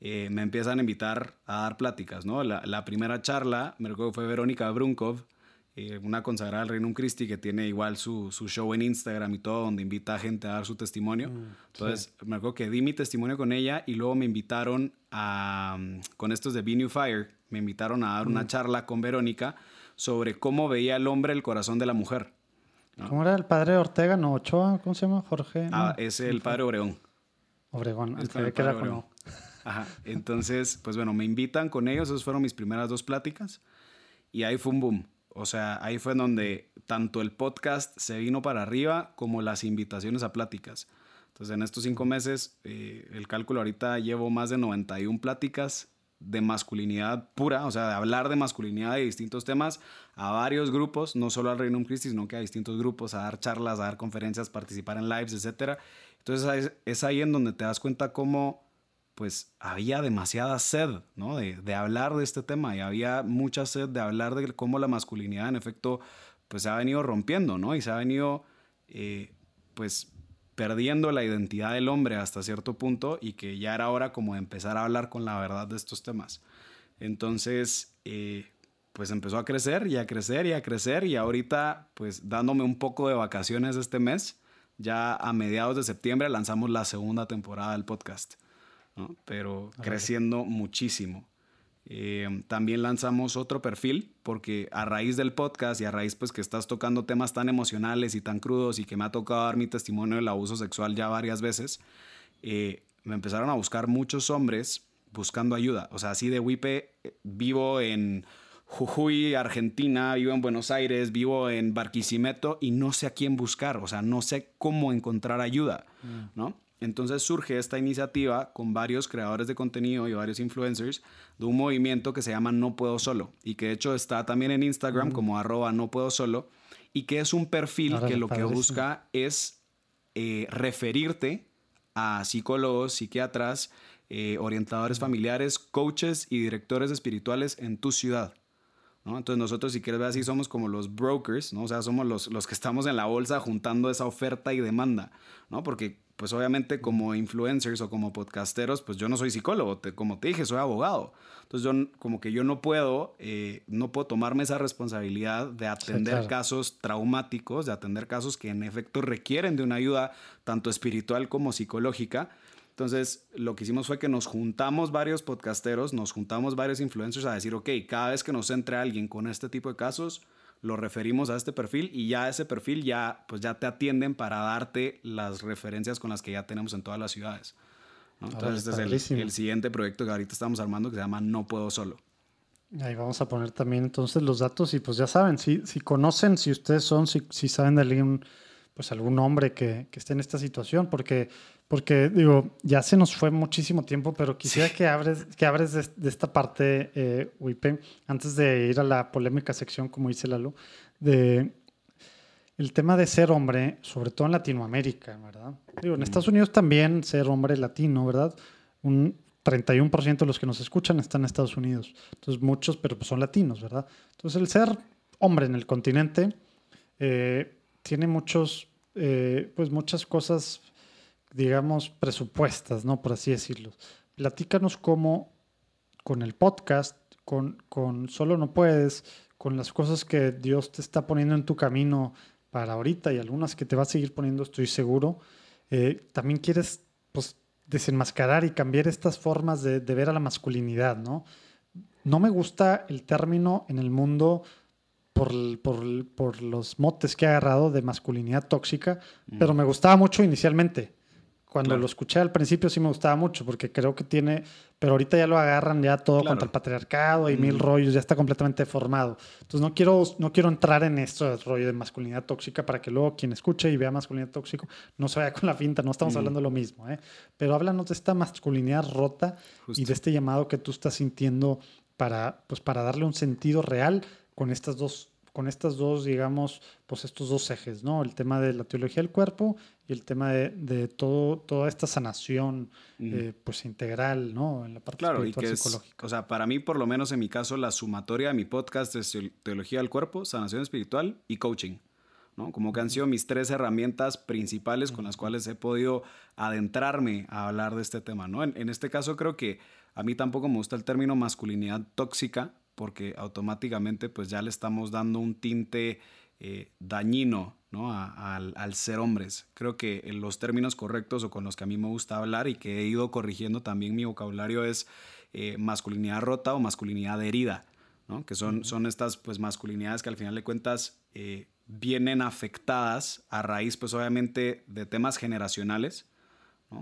eh, me empiezan a invitar a dar pláticas, ¿no? La, la primera charla, me recuerdo fue Verónica Brunkov, eh, una consagrada del Reino Christi que tiene igual su, su, show en Instagram y todo, donde invita a gente a dar su testimonio. Mm, Entonces, sí. me acuerdo que di mi testimonio con ella y luego me invitaron a, con estos de Be New Fire, me invitaron a dar mm. una charla con Verónica sobre cómo veía el hombre el corazón de la mujer. ¿no? ¿Cómo era el padre Ortega? No, Ochoa, ¿cómo se llama? Jorge. Ah, es el padre Obregón. Obregón, el que era con Ajá. Entonces, pues bueno, me invitan con ellos, esas fueron mis primeras dos pláticas. y ahí fue un boom. O sea, ahí fue donde tanto el podcast se vino para arriba como las invitaciones a pláticas. Entonces, en estos cinco meses, eh, el cálculo ahorita llevo más de 91 pláticas de masculinidad pura, o sea, de hablar de masculinidad de distintos temas a varios grupos, no solo al Reino Christi, sino que a distintos grupos, a dar charlas, a dar conferencias, participar en lives, etc. Entonces es ahí en donde te das cuenta cómo pues había demasiada sed, ¿no? De, hablar de este tema y había mucha sed de hablar de cómo la masculinidad en efecto pues se ha venido rompiendo, ¿no? Y se ha venido eh, pues perdiendo la identidad del hombre hasta cierto punto y que ya era hora como de empezar a hablar con la verdad de estos temas. Entonces, eh, pues empezó a crecer y a crecer y a crecer y ahorita pues dándome un poco de vacaciones este mes, ya a mediados de septiembre lanzamos la segunda temporada del podcast, ¿no? pero creciendo muchísimo. Eh, también lanzamos otro perfil porque a raíz del podcast y a raíz pues que estás tocando temas tan emocionales y tan crudos y que me ha tocado dar mi testimonio del abuso sexual ya varias veces, eh, me empezaron a buscar muchos hombres buscando ayuda. O sea, así de Wipe, eh, vivo en Jujuy, Argentina, vivo en Buenos Aires, vivo en Barquisimeto y no sé a quién buscar, o sea, no sé cómo encontrar ayuda, mm. ¿no? Entonces surge esta iniciativa con varios creadores de contenido y varios influencers de un movimiento que se llama No Puedo Solo y que de hecho está también en Instagram como arroba No Puedo Solo y que es un perfil que lo que busca es eh, referirte a psicólogos, psiquiatras, eh, orientadores familiares, coaches y directores espirituales en tu ciudad. Entonces nosotros, si quieres ver así, somos como los brokers, ¿no? O sea, somos los, los que estamos en la bolsa juntando esa oferta y demanda, ¿no? Porque pues obviamente como influencers o como podcasteros, pues yo no soy psicólogo, como te dije, soy abogado. Entonces yo como que yo no puedo, eh, no puedo tomarme esa responsabilidad de atender casos traumáticos, de atender casos que en efecto requieren de una ayuda tanto espiritual como psicológica. Entonces, lo que hicimos fue que nos juntamos varios podcasteros, nos juntamos varios influencers a decir, ok, cada vez que nos entre alguien con este tipo de casos, lo referimos a este perfil y ya ese perfil ya, pues ya te atienden para darte las referencias con las que ya tenemos en todas las ciudades. Entonces, este es el, siguiente proyecto que ahorita estamos armando que se llama No Puedo Solo. Ahí vamos a poner también entonces los datos y pues ya saben, si, si conocen, si ustedes son, si, si saben de alguien, pues algún hombre que, que esté en esta situación, porque porque digo, ya se nos fue muchísimo tiempo, pero quisiera que abres, que abres de, esta parte, eh, Wipe, antes de ir a la polémica sección, como dice Lalo, de el tema de ser hombre, sobre todo en Latinoamérica, ¿verdad? Digo, en Estados Unidos también ser hombre latino, ¿verdad? Un 31% de los que nos escuchan están en Estados Unidos. Entonces, muchos, pero pues son latinos, ¿verdad? Entonces, el ser hombre en el continente eh, tiene muchos, eh, pues muchas cosas digamos, presupuestas, ¿no? Por así decirlo. Platícanos cómo con el podcast, con, con Solo No Puedes, con las cosas que Dios te está poniendo en tu camino para ahorita y algunas que te va a seguir poniendo, estoy seguro, eh, también quieres, pues, desenmascarar y cambiar estas formas de, ver a la masculinidad, ¿no? No me gusta el término en el mundo por, por, por, los motes que ha agarrado de masculinidad tóxica, pero me gustaba mucho inicialmente. Cuando lo escuché al principio sí me gustaba mucho porque creo que tiene, pero ahorita ya lo agarran ya todo contra el patriarcado y mil rollos, ya está completamente formado. Entonces no quiero, no quiero entrar en esto del rollo de masculinidad tóxica para que luego quien escuche y vea masculinidad tóxico no se vaya con la finta, no estamos hablando de lo mismo, ¿eh? Pero háblanos de esta masculinidad rota y de este llamado que tú estás sintiendo para, pues, para darle un sentido real con estas dos con estas dos, digamos, pues estos dos ejes, ¿no? El tema de la teología del cuerpo y el tema de, todo, toda esta sanación, eh, pues integral, ¿no? En la parte claro, y que psicológica. o sea, para mí, por lo menos en mi caso, la sumatoria de mi podcast es teología del cuerpo, sanación espiritual y coaching. ¿no? Como que han sido mis tres herramientas principales con las cuales he podido adentrarme a hablar de este tema, ¿no? En, en, este caso creo que a mí tampoco me gusta el término masculinidad tóxica, porque automáticamente pues ya le estamos dando un tinte eh, dañino ¿no? al, ser hombres. Creo que los términos correctos o con los que a mí me gusta hablar y que he ido corrigiendo también mi vocabulario es eh, masculinidad rota o masculinidad herida, ¿no? que son, son estas pues masculinidades que al final de cuentas eh, vienen afectadas a raíz pues obviamente de temas generacionales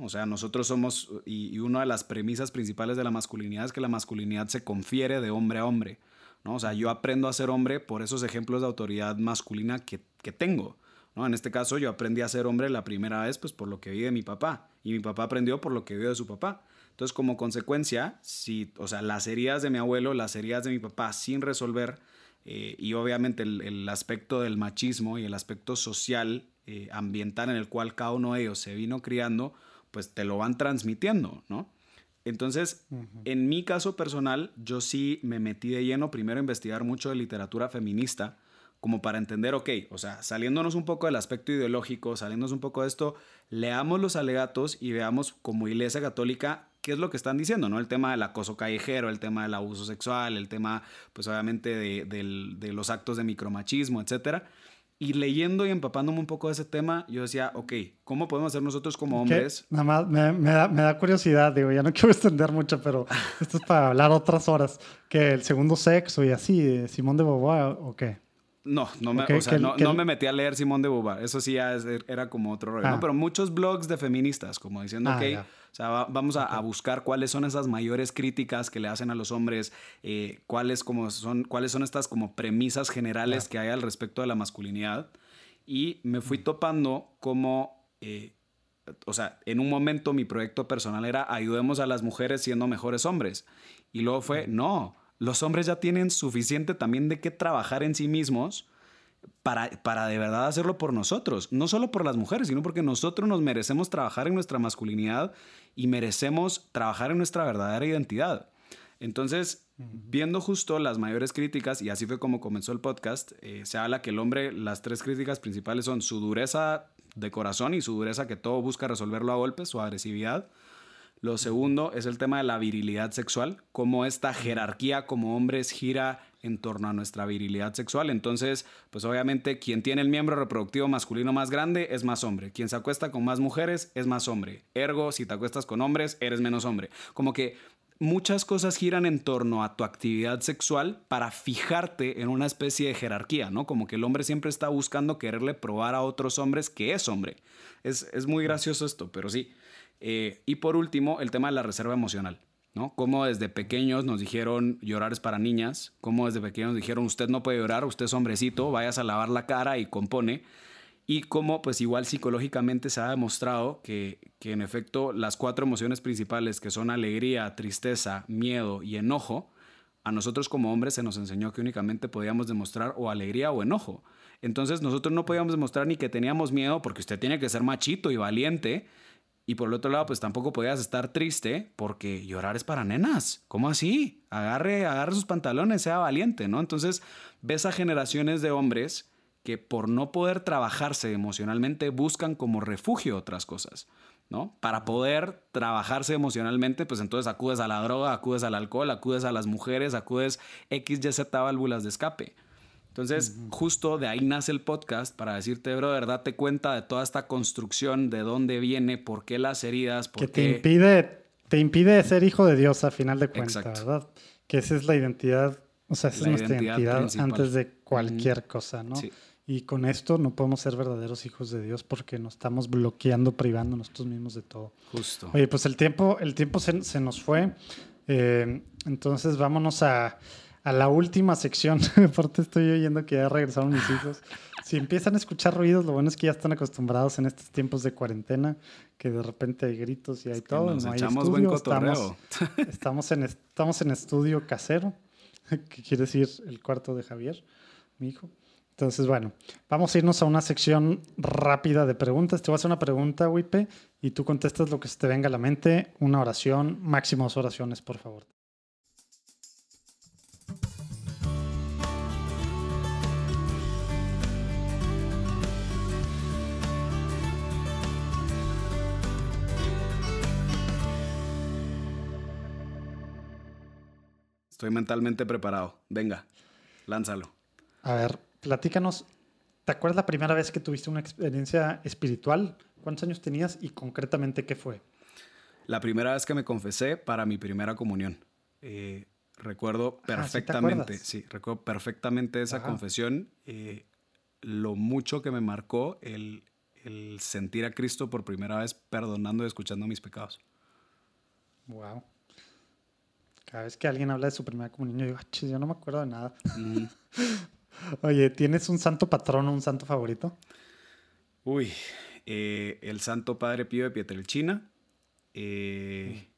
o sea, nosotros somos, y, una de las premisas principales de la masculinidad es que la masculinidad se confiere de hombre a hombre. ¿no? O sea, yo aprendo a ser hombre por esos ejemplos de autoridad masculina que, que tengo. ¿no? En este caso, yo aprendí a ser hombre la primera vez pues, por lo que vi de mi papá. Y mi papá aprendió por lo que vio de su papá. Entonces, como consecuencia, si, o sea, las heridas de mi abuelo, las heridas de mi papá sin resolver, eh, y obviamente el, aspecto del machismo y el aspecto social, eh, ambiental en el cual cada uno de ellos se vino criando, pues te lo van transmitiendo, ¿no? Entonces, en mi caso personal, yo sí me metí de lleno primero a investigar mucho de literatura feminista, como para entender, ok, o sea, saliéndonos un poco del aspecto ideológico, saliéndonos un poco de esto, leamos los alegatos y veamos como Iglesia Católica qué es lo que están diciendo, ¿no? El tema del acoso callejero, el tema del abuso sexual, el tema, pues obviamente, de, de los actos de micromachismo, etcétera. Y leyendo y empapándome un poco de ese tema, yo decía, ok, ¿cómo podemos hacer nosotros como hombres? Nada más me, me, da, me, da, curiosidad, digo, ya no quiero extender mucho, pero esto es para hablar otras horas, que el segundo sexo y así, Simón de Beauvoir, ¿o qué? No, no me, o sea, no, no, me metí a leer Simón de Beauvoir. Eso sí ya era como otro rollo. ¿no? Ah. Pero muchos blogs de feministas, como diciendo, ah, ok, o sea, vamos a, buscar cuáles son esas mayores críticas que le hacen a los hombres, eh, cuáles, como son, cuáles son estas como premisas generales que hay al respecto de la masculinidad. Y me fui topando como, eh, o sea, en un momento mi proyecto personal era ayudemos a las mujeres siendo mejores hombres. Y luego fue, no los hombres ya tienen suficiente también de qué trabajar en sí mismos para, para de verdad hacerlo por nosotros. No solo por las mujeres, sino porque nosotros nos merecemos trabajar en nuestra masculinidad y merecemos trabajar en nuestra verdadera identidad. Entonces, viendo justo las mayores críticas, y así fue como comenzó el podcast, eh, se habla que el hombre, las tres críticas principales son su dureza de corazón y su dureza que todo busca resolverlo a golpes, su agresividad, lo segundo es el tema de la virilidad sexual, cómo esta jerarquía como hombres gira en torno a nuestra virilidad sexual. Entonces, pues obviamente quien tiene el miembro reproductivo masculino más grande es más hombre. Quien se acuesta con más mujeres es más hombre. Ergo, si te acuestas con hombres, eres menos hombre. Como que muchas cosas giran en torno a tu actividad sexual para fijarte en una especie de jerarquía, ¿no? Como que el hombre siempre está buscando quererle probar a otros hombres que es hombre. Es, es muy gracioso esto, pero sí. Eh, y por último, el tema de la reserva emocional. ¿no? Como desde pequeños nos dijeron llorar es para niñas, como desde pequeños nos dijeron usted no puede llorar, usted es hombrecito, vayas a lavar la cara y compone. Y como pues igual psicológicamente se ha demostrado que, que en efecto las cuatro emociones principales que son alegría, tristeza, miedo y enojo, a nosotros como hombres se nos enseñó que únicamente podíamos demostrar o alegría o enojo. Entonces nosotros no podíamos demostrar ni que teníamos miedo porque usted tiene que ser machito y valiente y por el otro lado, pues tampoco podías estar triste porque llorar es para nenas. ¿Cómo así? Agarre, agarre sus pantalones, sea valiente, ¿no? Entonces ves a generaciones de hombres que por no poder trabajarse emocionalmente buscan como refugio otras cosas, ¿no? Para poder trabajarse emocionalmente, pues entonces acudes a la droga, acudes al alcohol, acudes a las mujeres, acudes X, Y, Z válvulas de escape. Entonces, justo de ahí nace el podcast para decirte, brother, date cuenta de toda esta construcción, de dónde viene, por qué las heridas, por que te impide, te impide ser hijo de Dios a final de cuentas, ¿verdad? Que esa es la identidad, o sea, esa es nuestra identidad, antes de cualquier cosa, ¿no? Y con esto no podemos ser verdaderos hijos de Dios porque nos estamos bloqueando, privando nosotros mismos de todo. Justo. Oye, pues el tiempo, el tiempo se, se nos fue. Eh, entonces vámonos a, a la última sección. Aparte estoy oyendo que ya regresaron mis hijos. Si empiezan a escuchar ruidos, lo bueno es que ya están acostumbrados en estos tiempos de cuarentena, que de repente hay gritos y hay todo. no hay. Buen estamos, estamos, en, estamos en estudio casero, que quiere decir el cuarto de Javier, mi hijo. Entonces, bueno, vamos a irnos a una sección rápida de preguntas. Te voy a hacer una pregunta, Wipe, y tú contestas lo que se te venga a la mente. Una oración, máximo dos oraciones, por favor. Estoy mentalmente preparado. Venga, lánzalo. A ver, platícanos. ¿Te acuerdas la primera vez que tuviste una experiencia espiritual? ¿Cuántos años tenías y concretamente qué fue? La primera vez que me confesé para mi primera comunión. Eh, recuerdo ah, perfectamente, ¿sí, recuerdo perfectamente esa confesión. Eh, lo mucho que me marcó el, el sentir a Cristo por primera vez perdonando y escuchando mis pecados. Wow. Cada vez que alguien habla de su primera comunión, yo digo, "Ah, chis, yo no me acuerdo de nada. Oye, ¿tienes un santo patrono, un santo favorito? Uy, eh, el Santo Padre Pío de Pietrelcina. eh,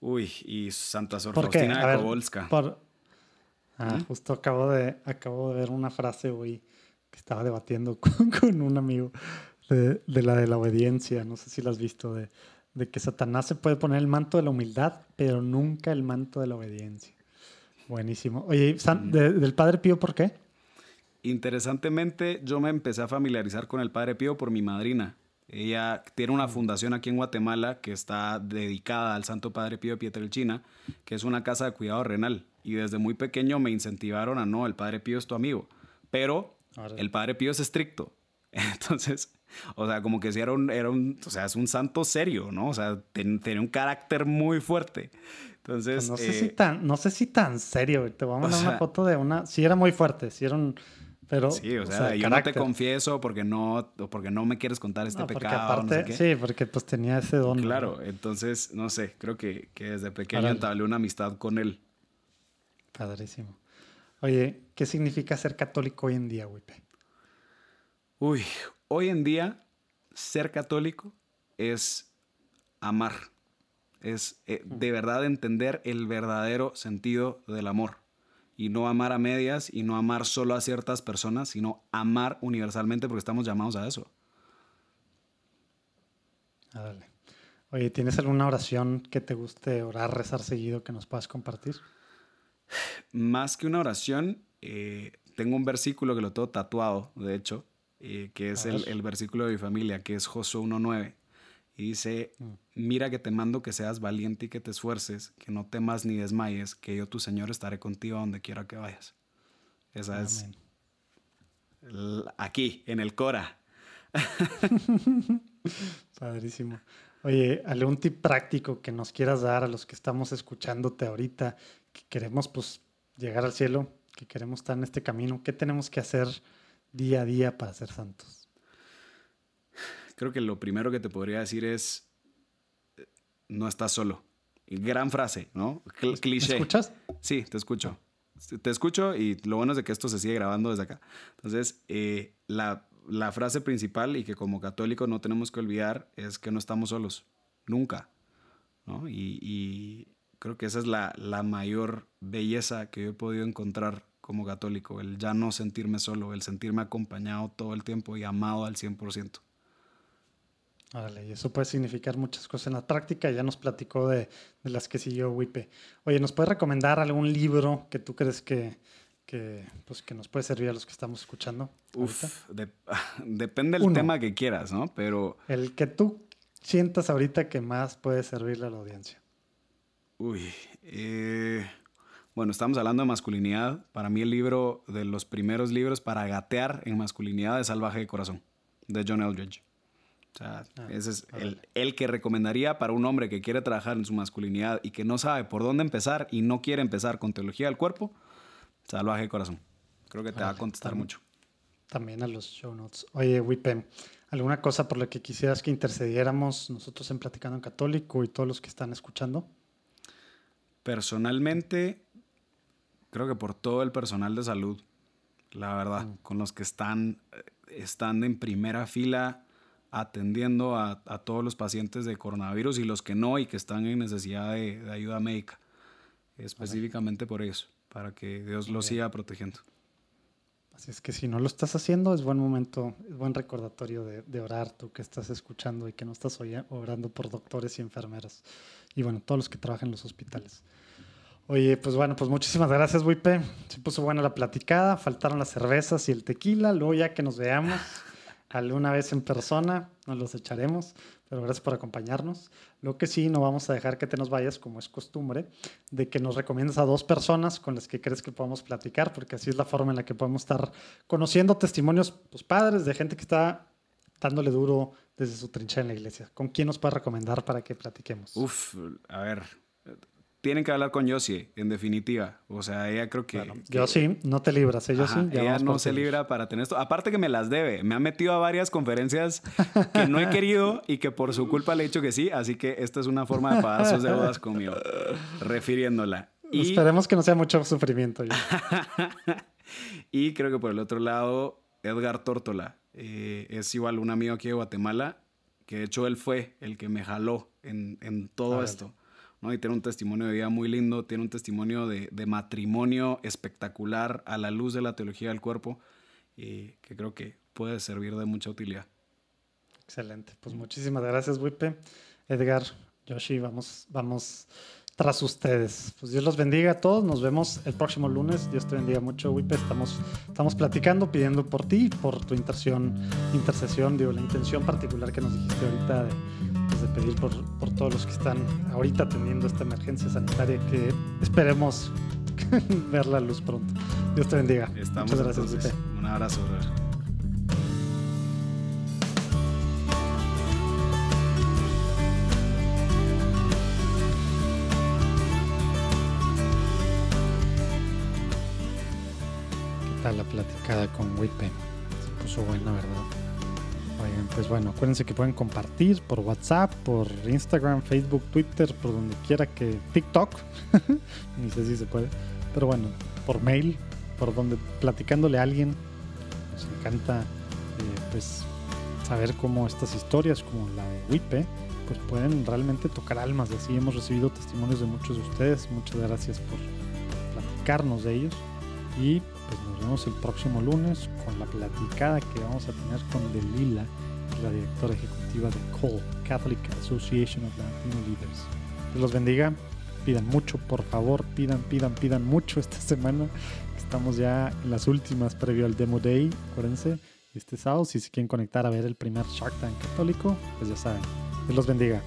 uy, y Santa Sor. Faustina A de Kowalska. por- Ah, ¿Mm? justo acabo de, acabo de ver una frase hoy que estaba debatiendo con, con un amigo de, de la de la obediencia. No sé si la has visto, de, de que Satanás se puede poner el manto de la humildad, pero nunca el manto de la obediencia. Buenísimo. Oye, San- Mm. de- ¿del Padre Pío por qué? Interesantemente, yo me empecé a familiarizar con el Padre Pío por mi madrina. Ella tiene una fundación aquí en Guatemala que está dedicada al Santo Padre Pío de Pietrelcina, que es una casa de cuidado renal. Y desde muy pequeño me incentivaron a no, el Padre Pío es tu amigo. Pero el Padre Pío es estricto. Entonces, o sea, como que si era un, era un, o sea, es un santo serio, ¿no? O sea, ten- tenía un carácter muy fuerte. Entonces, Pues no, sé eh, si tan, no sé si tan serio. Te voy a mandar sea- una foto de una. Sí, era muy fuerte. Sí, era un. Pero, Sí, o o sea, yo no te confieso porque no, porque no me quieres contar este No, pecado. no sé aparte, qué. sí, porque pues tenía ese don. ¿no? Claro, entonces, no sé, creo que, que desde pequeño entablé una amistad con él. Padrísimo. Oye, ¿qué significa ser católico hoy en día, Wipe? Uy, hoy en día ser católico es amar, es eh, de verdad entender el verdadero sentido del amor y no amar a medias y no amar solo a ciertas personas, sino amar universalmente porque estamos llamados a eso. Árale. Oye, ¿tienes alguna oración que te guste orar, rezar seguido que nos puedas compartir? Más que una oración, eh, tengo un versículo que lo tengo tatuado, de hecho, eh, que es el, el versículo de mi familia, que es Josué 1.9. Y dice, Mm. mira que te mando que seas valiente y que te esfuerces, que no temas ni desmayes, que yo tu Señor estaré contigo a donde quiera que vayas. Esa es el- aquí, en el Cora. Padrísimo. Oye, algún tip práctico que nos quieras dar a los que estamos escuchándote ahorita, que queremos pues llegar al cielo, que queremos estar en este camino, ¿qué tenemos que hacer día a día para ser santos? Creo que lo primero que te podría decir es, no estás solo. Gran frase, ¿no? Cl- ¿Me cliché. escuchas? Sí, te escucho. Te escucho y lo bueno es de que esto se sigue grabando desde acá. Entonces, eh, la, la frase principal y que como católicos no tenemos que olvidar es que no estamos solos, nunca. ¿no? Y, y creo que esa es la, la mayor belleza que yo he podido encontrar como católico, el ya no sentirme solo, el sentirme acompañado todo el tiempo y amado al 100%. Órale, y eso puede significar muchas cosas en la práctica. Ya nos platicó de, de las que siguió Wipe. Oye, ¿nos puedes recomendar algún libro que tú crees que, que, pues, que nos puede servir a los que estamos escuchando? Uf, de- depende del tema que quieras, ¿no? Pero El que tú sientas ahorita que más puede servirle a la audiencia. Uy, eh, bueno, estamos hablando de masculinidad. Para mí el libro de los primeros libros para gatear en masculinidad es Salvaje de Corazón, de John Eldridge. O sea, Ah, ese es el, que recomendaría para un hombre que quiere trabajar en su masculinidad y que no sabe por dónde empezar y no quiere empezar con teología del cuerpo, Salvaje de Corazón. Creo que te va a contestar mucho. También a los show notes. Oye, Wipe, ¿alguna cosa por la que quisieras que intercediéramos nosotros en Platicando en Católico y todos los que están escuchando? Personalmente, creo que por todo el personal de salud, la verdad, Mm. con los que están, eh, están en primera fila atendiendo a, a todos los pacientes de coronavirus y los que no y que están en necesidad de, de ayuda médica, específicamente por eso, para que Dios los siga protegiendo. Así es que si no lo estás haciendo, es buen momento, es buen recordatorio de, de orar tú que estás escuchando y que no estás orando por doctores y enfermeras. Y bueno, todos los que trabajan en los hospitales. Oye, pues bueno, pues muchísimas gracias, Wipe. Se puso buena la platicada, faltaron las cervezas y el tequila. Luego ya que nos veamos alguna vez en persona, nos los echaremos. Pero gracias por acompañarnos. Lo que sí, no vamos a dejar que te nos vayas, como es costumbre, de que nos recomiendes a dos personas con las que crees que podamos platicar, porque así es la forma en la que podemos estar conociendo testimonios pues, padres de gente que está dándole duro desde su trinchera en la iglesia. ¿Con quién nos puede recomendar para que platiquemos? Uf, a ver, tienen que hablar con Josie, en definitiva. O sea, ella creo que... yo sí, no te libras, ¿eh? sí. ella no se libra para tener esto. Aparte que me las debe. Me ha metido a varias conferencias que no he querido y que por su culpa le he dicho que sí. Así que esta es una forma de pagar sus deudas conmigo, refiriéndola. Y... Esperemos que no sea mucho sufrimiento. y creo que por el otro lado, Edgar Tórtola. Eh, es igual un amigo aquí de Guatemala, que de hecho él fue el que me jaló en, en todo esto. ¿No? Y tiene un testimonio de vida muy lindo, tiene un testimonio de, de matrimonio espectacular a la luz de la teología del cuerpo, y que creo que puede servir de mucha utilidad. Excelente, pues muchísimas gracias, Wipe. Edgar, Yoshi, vamos, vamos tras ustedes. Pues Dios los bendiga a todos. Nos vemos el próximo lunes. Dios te bendiga mucho, Wipe. Estamos, estamos platicando, pidiendo por ti, por tu intercesión, intercesión, digo, la intención particular que nos dijiste ahorita de, de pedir por, por, todos los que están ahorita teniendo esta emergencia sanitaria que esperemos ver la luz pronto. Dios te bendiga. Estamos Muchas gracias, Wipe. Un abrazo, la platicada con Wipe. Se puso buena, ¿verdad? Pues bueno, acuérdense que pueden compartir por WhatsApp, por Instagram, Facebook, Twitter, por donde quiera que. TikTok, ni sé si se puede, pero bueno, por mail, por donde platicándole a alguien. Nos encanta, eh, pues, saber cómo estas historias, como la de Wipe, pues pueden realmente tocar almas. Así hemos recibido testimonios de muchos de ustedes. Muchas gracias por platicarnos de ellos. Y pues nos vemos el próximo lunes con la platicada que vamos a tener con Delila, la directora ejecutiva de COL, Catholic Association of Latino Leaders. Dios los bendiga, pidan mucho, por favor, pidan, pidan, pidan mucho esta semana. Estamos ya en las últimas previo al Demo Day, acuérdense, este sábado, si se quieren conectar a ver el primer Shark Tank católico, pues ya saben. Dios los bendiga.